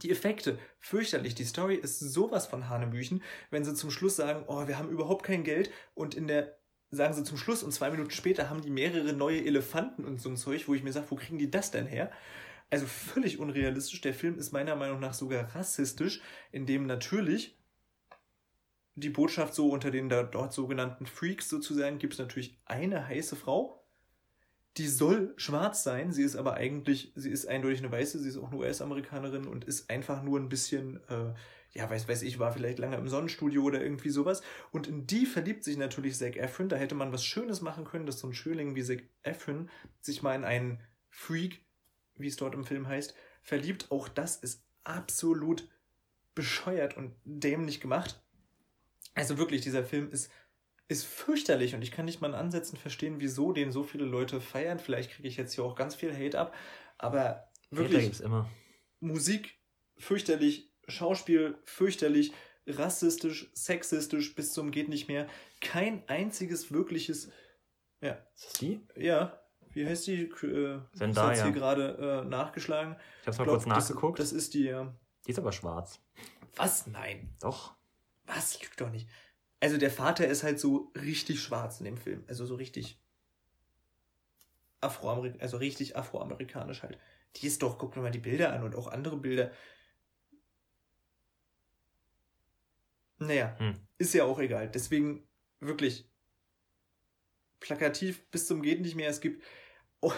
Die Effekte, fürchterlich. Die Story ist sowas von Hanebüchen, wenn sie zum Schluss sagen, oh, wir haben überhaupt kein Geld und in der, sagen sie zum Schluss und zwei Minuten später haben die mehrere neue Elefanten und so ein Zeug, wo ich mir sage, wo kriegen die das denn her? Also völlig unrealistisch. Der Film ist meiner Meinung nach sogar rassistisch, indem natürlich die Botschaft so unter den da dort sogenannten Freaks sozusagen gibt es natürlich eine heiße Frau, die soll schwarz sein, sie ist aber eigentlich, sie ist eindeutig eine Weiße, sie ist auch eine US-Amerikanerin und ist einfach nur ein bisschen, äh, ja, weiß, weiß ich, war vielleicht lange im Sonnenstudio oder irgendwie sowas. Und in die verliebt sich natürlich Zac Efron. Da hätte man was Schönes machen können, dass so ein Schöling wie Zac Efron sich mal in einen Freak, wie es dort im Film heißt, verliebt. Auch das ist absolut bescheuert und dämlich gemacht. Also wirklich, dieser Film ist, ist fürchterlich und ich kann nicht mal in Ansätzen verstehen, wieso den so viele Leute feiern. Vielleicht kriege ich jetzt hier auch ganz viel Hate ab, aber wirklich. Musik fürchterlich, Schauspiel fürchterlich, rassistisch, sexistisch bis zum geht nicht mehr. Kein einziges wirkliches. Ja. Ist das die? Ja. Wie heißt die? Äh, Zendaya. Ich hier gerade äh, nachgeschlagen. Ich hab's mal glaub, kurz nachgeguckt. Das, das ist die. Äh, die ist aber schwarz. Was? Nein. Doch. Was? Lügt doch nicht. Also der Vater ist halt so richtig schwarz in dem Film. Also so richtig Afroamerik also richtig afroamerikanisch halt. Die ist doch, guck mir mal die Bilder an und auch andere Bilder. Naja, hm. ist ja auch egal. Deswegen wirklich plakativ bis zum geht nicht mehr. Es gibt, oh,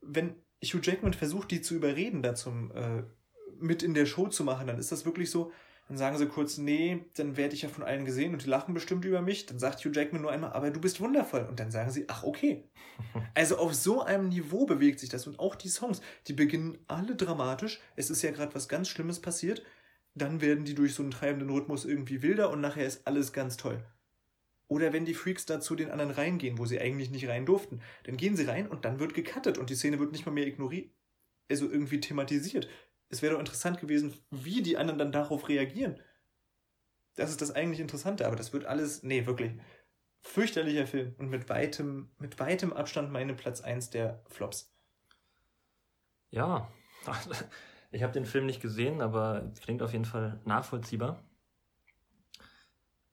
wenn Hugh Jackman versucht, die zu überreden, da zum äh, mit in der Show zu machen, dann ist das wirklich so, dann sagen sie kurz, nee, dann werde ich ja von allen gesehen und die lachen bestimmt über mich. Dann sagt Hugh Jackman nur einmal, aber du bist wundervoll. Und dann sagen sie, ach, okay. Also auf so einem Niveau bewegt sich das. Und auch die Songs, die beginnen alle dramatisch. Es ist ja gerade was ganz Schlimmes passiert. Dann werden die durch so einen treibenden Rhythmus irgendwie wilder und nachher ist alles ganz toll. Oder wenn die Freaks da zu den anderen reingehen, wo sie eigentlich nicht rein durften, dann gehen sie rein und dann wird gecuttet und die Szene wird nicht mal mehr ignoriert, also irgendwie thematisiert es wäre doch interessant gewesen, wie die anderen dann darauf reagieren. Das ist das eigentlich Interessante, aber das wird alles, nee, wirklich, fürchterlicher Film und mit weitem, mit weitem Abstand meine Platz 1 der Flops. Ja, ich habe den Film nicht gesehen, aber es klingt auf jeden Fall nachvollziehbar.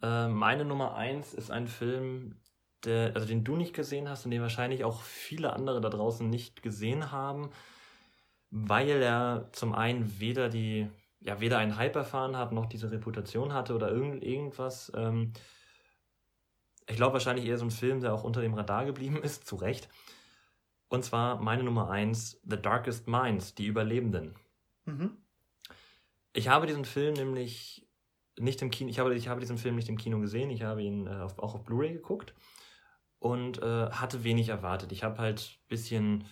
Äh, meine Nummer 1 ist ein Film, der, also den du nicht gesehen hast und den wahrscheinlich auch viele andere da draußen nicht gesehen haben weil er zum einen weder die, ja, weder einen Hype erfahren hat, noch diese Reputation hatte oder irgend, irgendwas. Ähm, ich glaube wahrscheinlich eher so ein Film, der auch unter dem Radar geblieben ist, zu Recht. Und zwar meine Nummer eins, The Darkest Minds, die Überlebenden. Mhm. Ich habe diesen Film nämlich nicht im Kino, ich habe, ich habe diesen Film nicht im Kino gesehen, ich habe ihn äh, auf, auch auf Blu-ray geguckt und äh, hatte wenig erwartet. Ich habe halt ein bisschen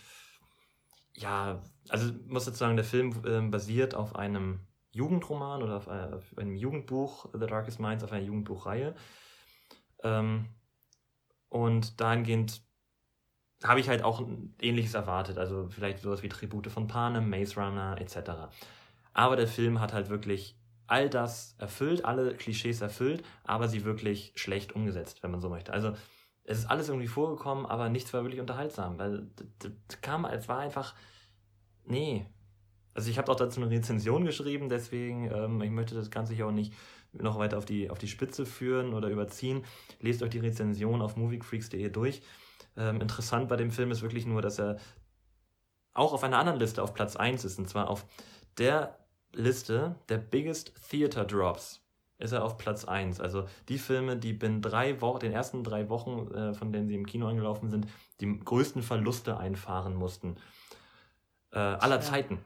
ja, also muss jetzt sagen, der Film äh, basiert auf einem Jugendroman oder auf, äh, auf, einem Jugendbuch, The Darkest Minds, auf einer Jugendbuchreihe. Ähm, und dahingehend habe ich halt auch ähnliches erwartet, also vielleicht sowas wie Tribute von Panem, Maze Runner etc. Aber der Film hat halt wirklich all das erfüllt, alle Klischees erfüllt, aber sie wirklich schlecht umgesetzt, wenn man so möchte. Also es ist alles irgendwie vorgekommen, aber nichts war wirklich unterhaltsam, weil das kam, es war einfach, nee. Also ich habe auch dazu eine Rezension geschrieben, deswegen, ähm, ich möchte das Ganze hier auch nicht noch weiter auf die, auf die Spitze führen oder überziehen. Lest euch die Rezension auf moviefreaks.de durch. Ähm, interessant bei dem Film ist wirklich nur, dass er auch auf einer anderen Liste auf Platz 1 ist, und zwar auf der Liste der Biggest Theater Drops ist er auf Platz 1. Also die Filme, die binnen drei Wochen, den ersten drei Wochen, äh, von denen sie im Kino angelaufen sind, die größten Verluste einfahren mussten. Äh, aller. Zeiten.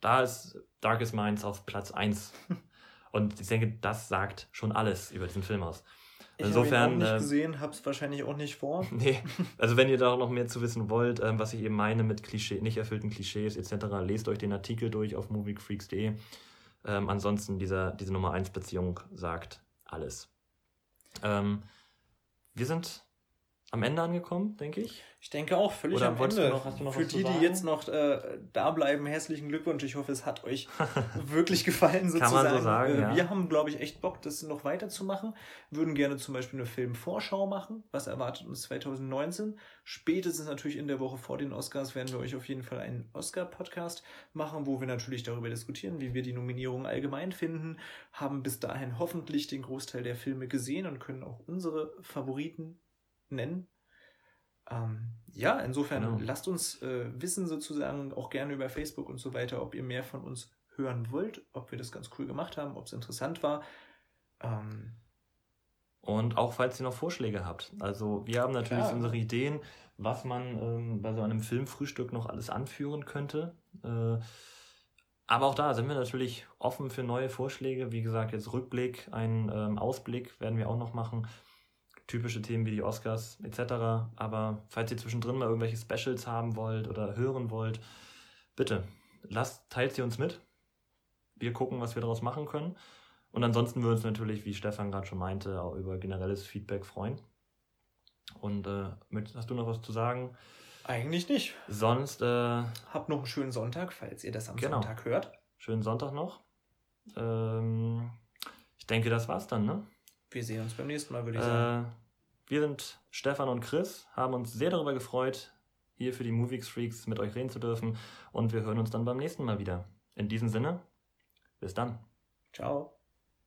Da ist Darkest Minds auf Platz 1. Und ich denke, das sagt schon alles über diesen Film aus. Ich Insofern. Ich nicht äh, gesehen, hab's wahrscheinlich auch nicht vor. nee, also wenn ihr da noch mehr zu wissen wollt, ähm, was ich eben meine mit Klischee, nicht erfüllten Klischees etc., lest euch den Artikel durch auf moviefreaks.de. Ähm, ansonsten, dieser, diese Nummer 1 Beziehung sagt alles. Ähm, wir sind am Ende angekommen, denke ich. Ich denke auch, völlig Oder am Ende. Noch, noch Für die, die jetzt noch äh, da bleiben, herzlichen Glückwunsch. Ich hoffe, es hat euch wirklich gefallen, sozusagen. Kann man so sagen, äh, ja. Wir haben, glaube ich, echt Bock, das noch weiterzumachen. Würden gerne zum Beispiel eine Filmvorschau machen. Was erwartet uns 2019? Spätestens natürlich in der Woche vor den Oscars werden wir euch auf jeden Fall einen Oscar-Podcast machen, wo wir natürlich darüber diskutieren, wie wir die Nominierung allgemein finden. Haben bis dahin hoffentlich den Großteil der Filme gesehen und können auch unsere Favoriten nennen. Ähm, ja, insofern genau. lasst uns äh, wissen sozusagen auch gerne über Facebook und so weiter, ob ihr mehr von uns hören wollt, ob wir das ganz cool gemacht haben, ob es interessant war. Ähm, und auch falls ihr noch Vorschläge habt. Also wir haben natürlich ja. unsere Ideen, was man ähm, bei so einem Filmfrühstück noch alles anführen könnte. Äh, aber auch da sind wir natürlich offen für neue Vorschläge. Wie gesagt, jetzt Rückblick, einen ähm, Ausblick werden wir auch noch machen typische Themen wie die Oscars etc. Aber falls ihr zwischendrin mal irgendwelche Specials haben wollt oder hören wollt, bitte lasst, teilt sie uns mit. wir gucken, was wir daraus machen können. Und ansonsten würden wir uns natürlich, wie Stefan gerade schon meinte, auch über generelles Feedback freuen. Und äh, hast du noch was zu sagen? Eigentlich nicht. Sonst. Äh, Habt noch einen schönen Sonntag, falls ihr das am genau. Sonntag hört. Schönen Sonntag noch. Ähm, ich denke, das war's dann, ne? Wir sehen uns beim nächsten Mal, würde ich sagen. Äh, wir sind Stefan und Chris, haben uns sehr darüber gefreut, hier für die Movies Freaks mit euch reden zu dürfen. Und wir hören uns dann beim nächsten Mal wieder. In diesem Sinne, bis dann. Ciao.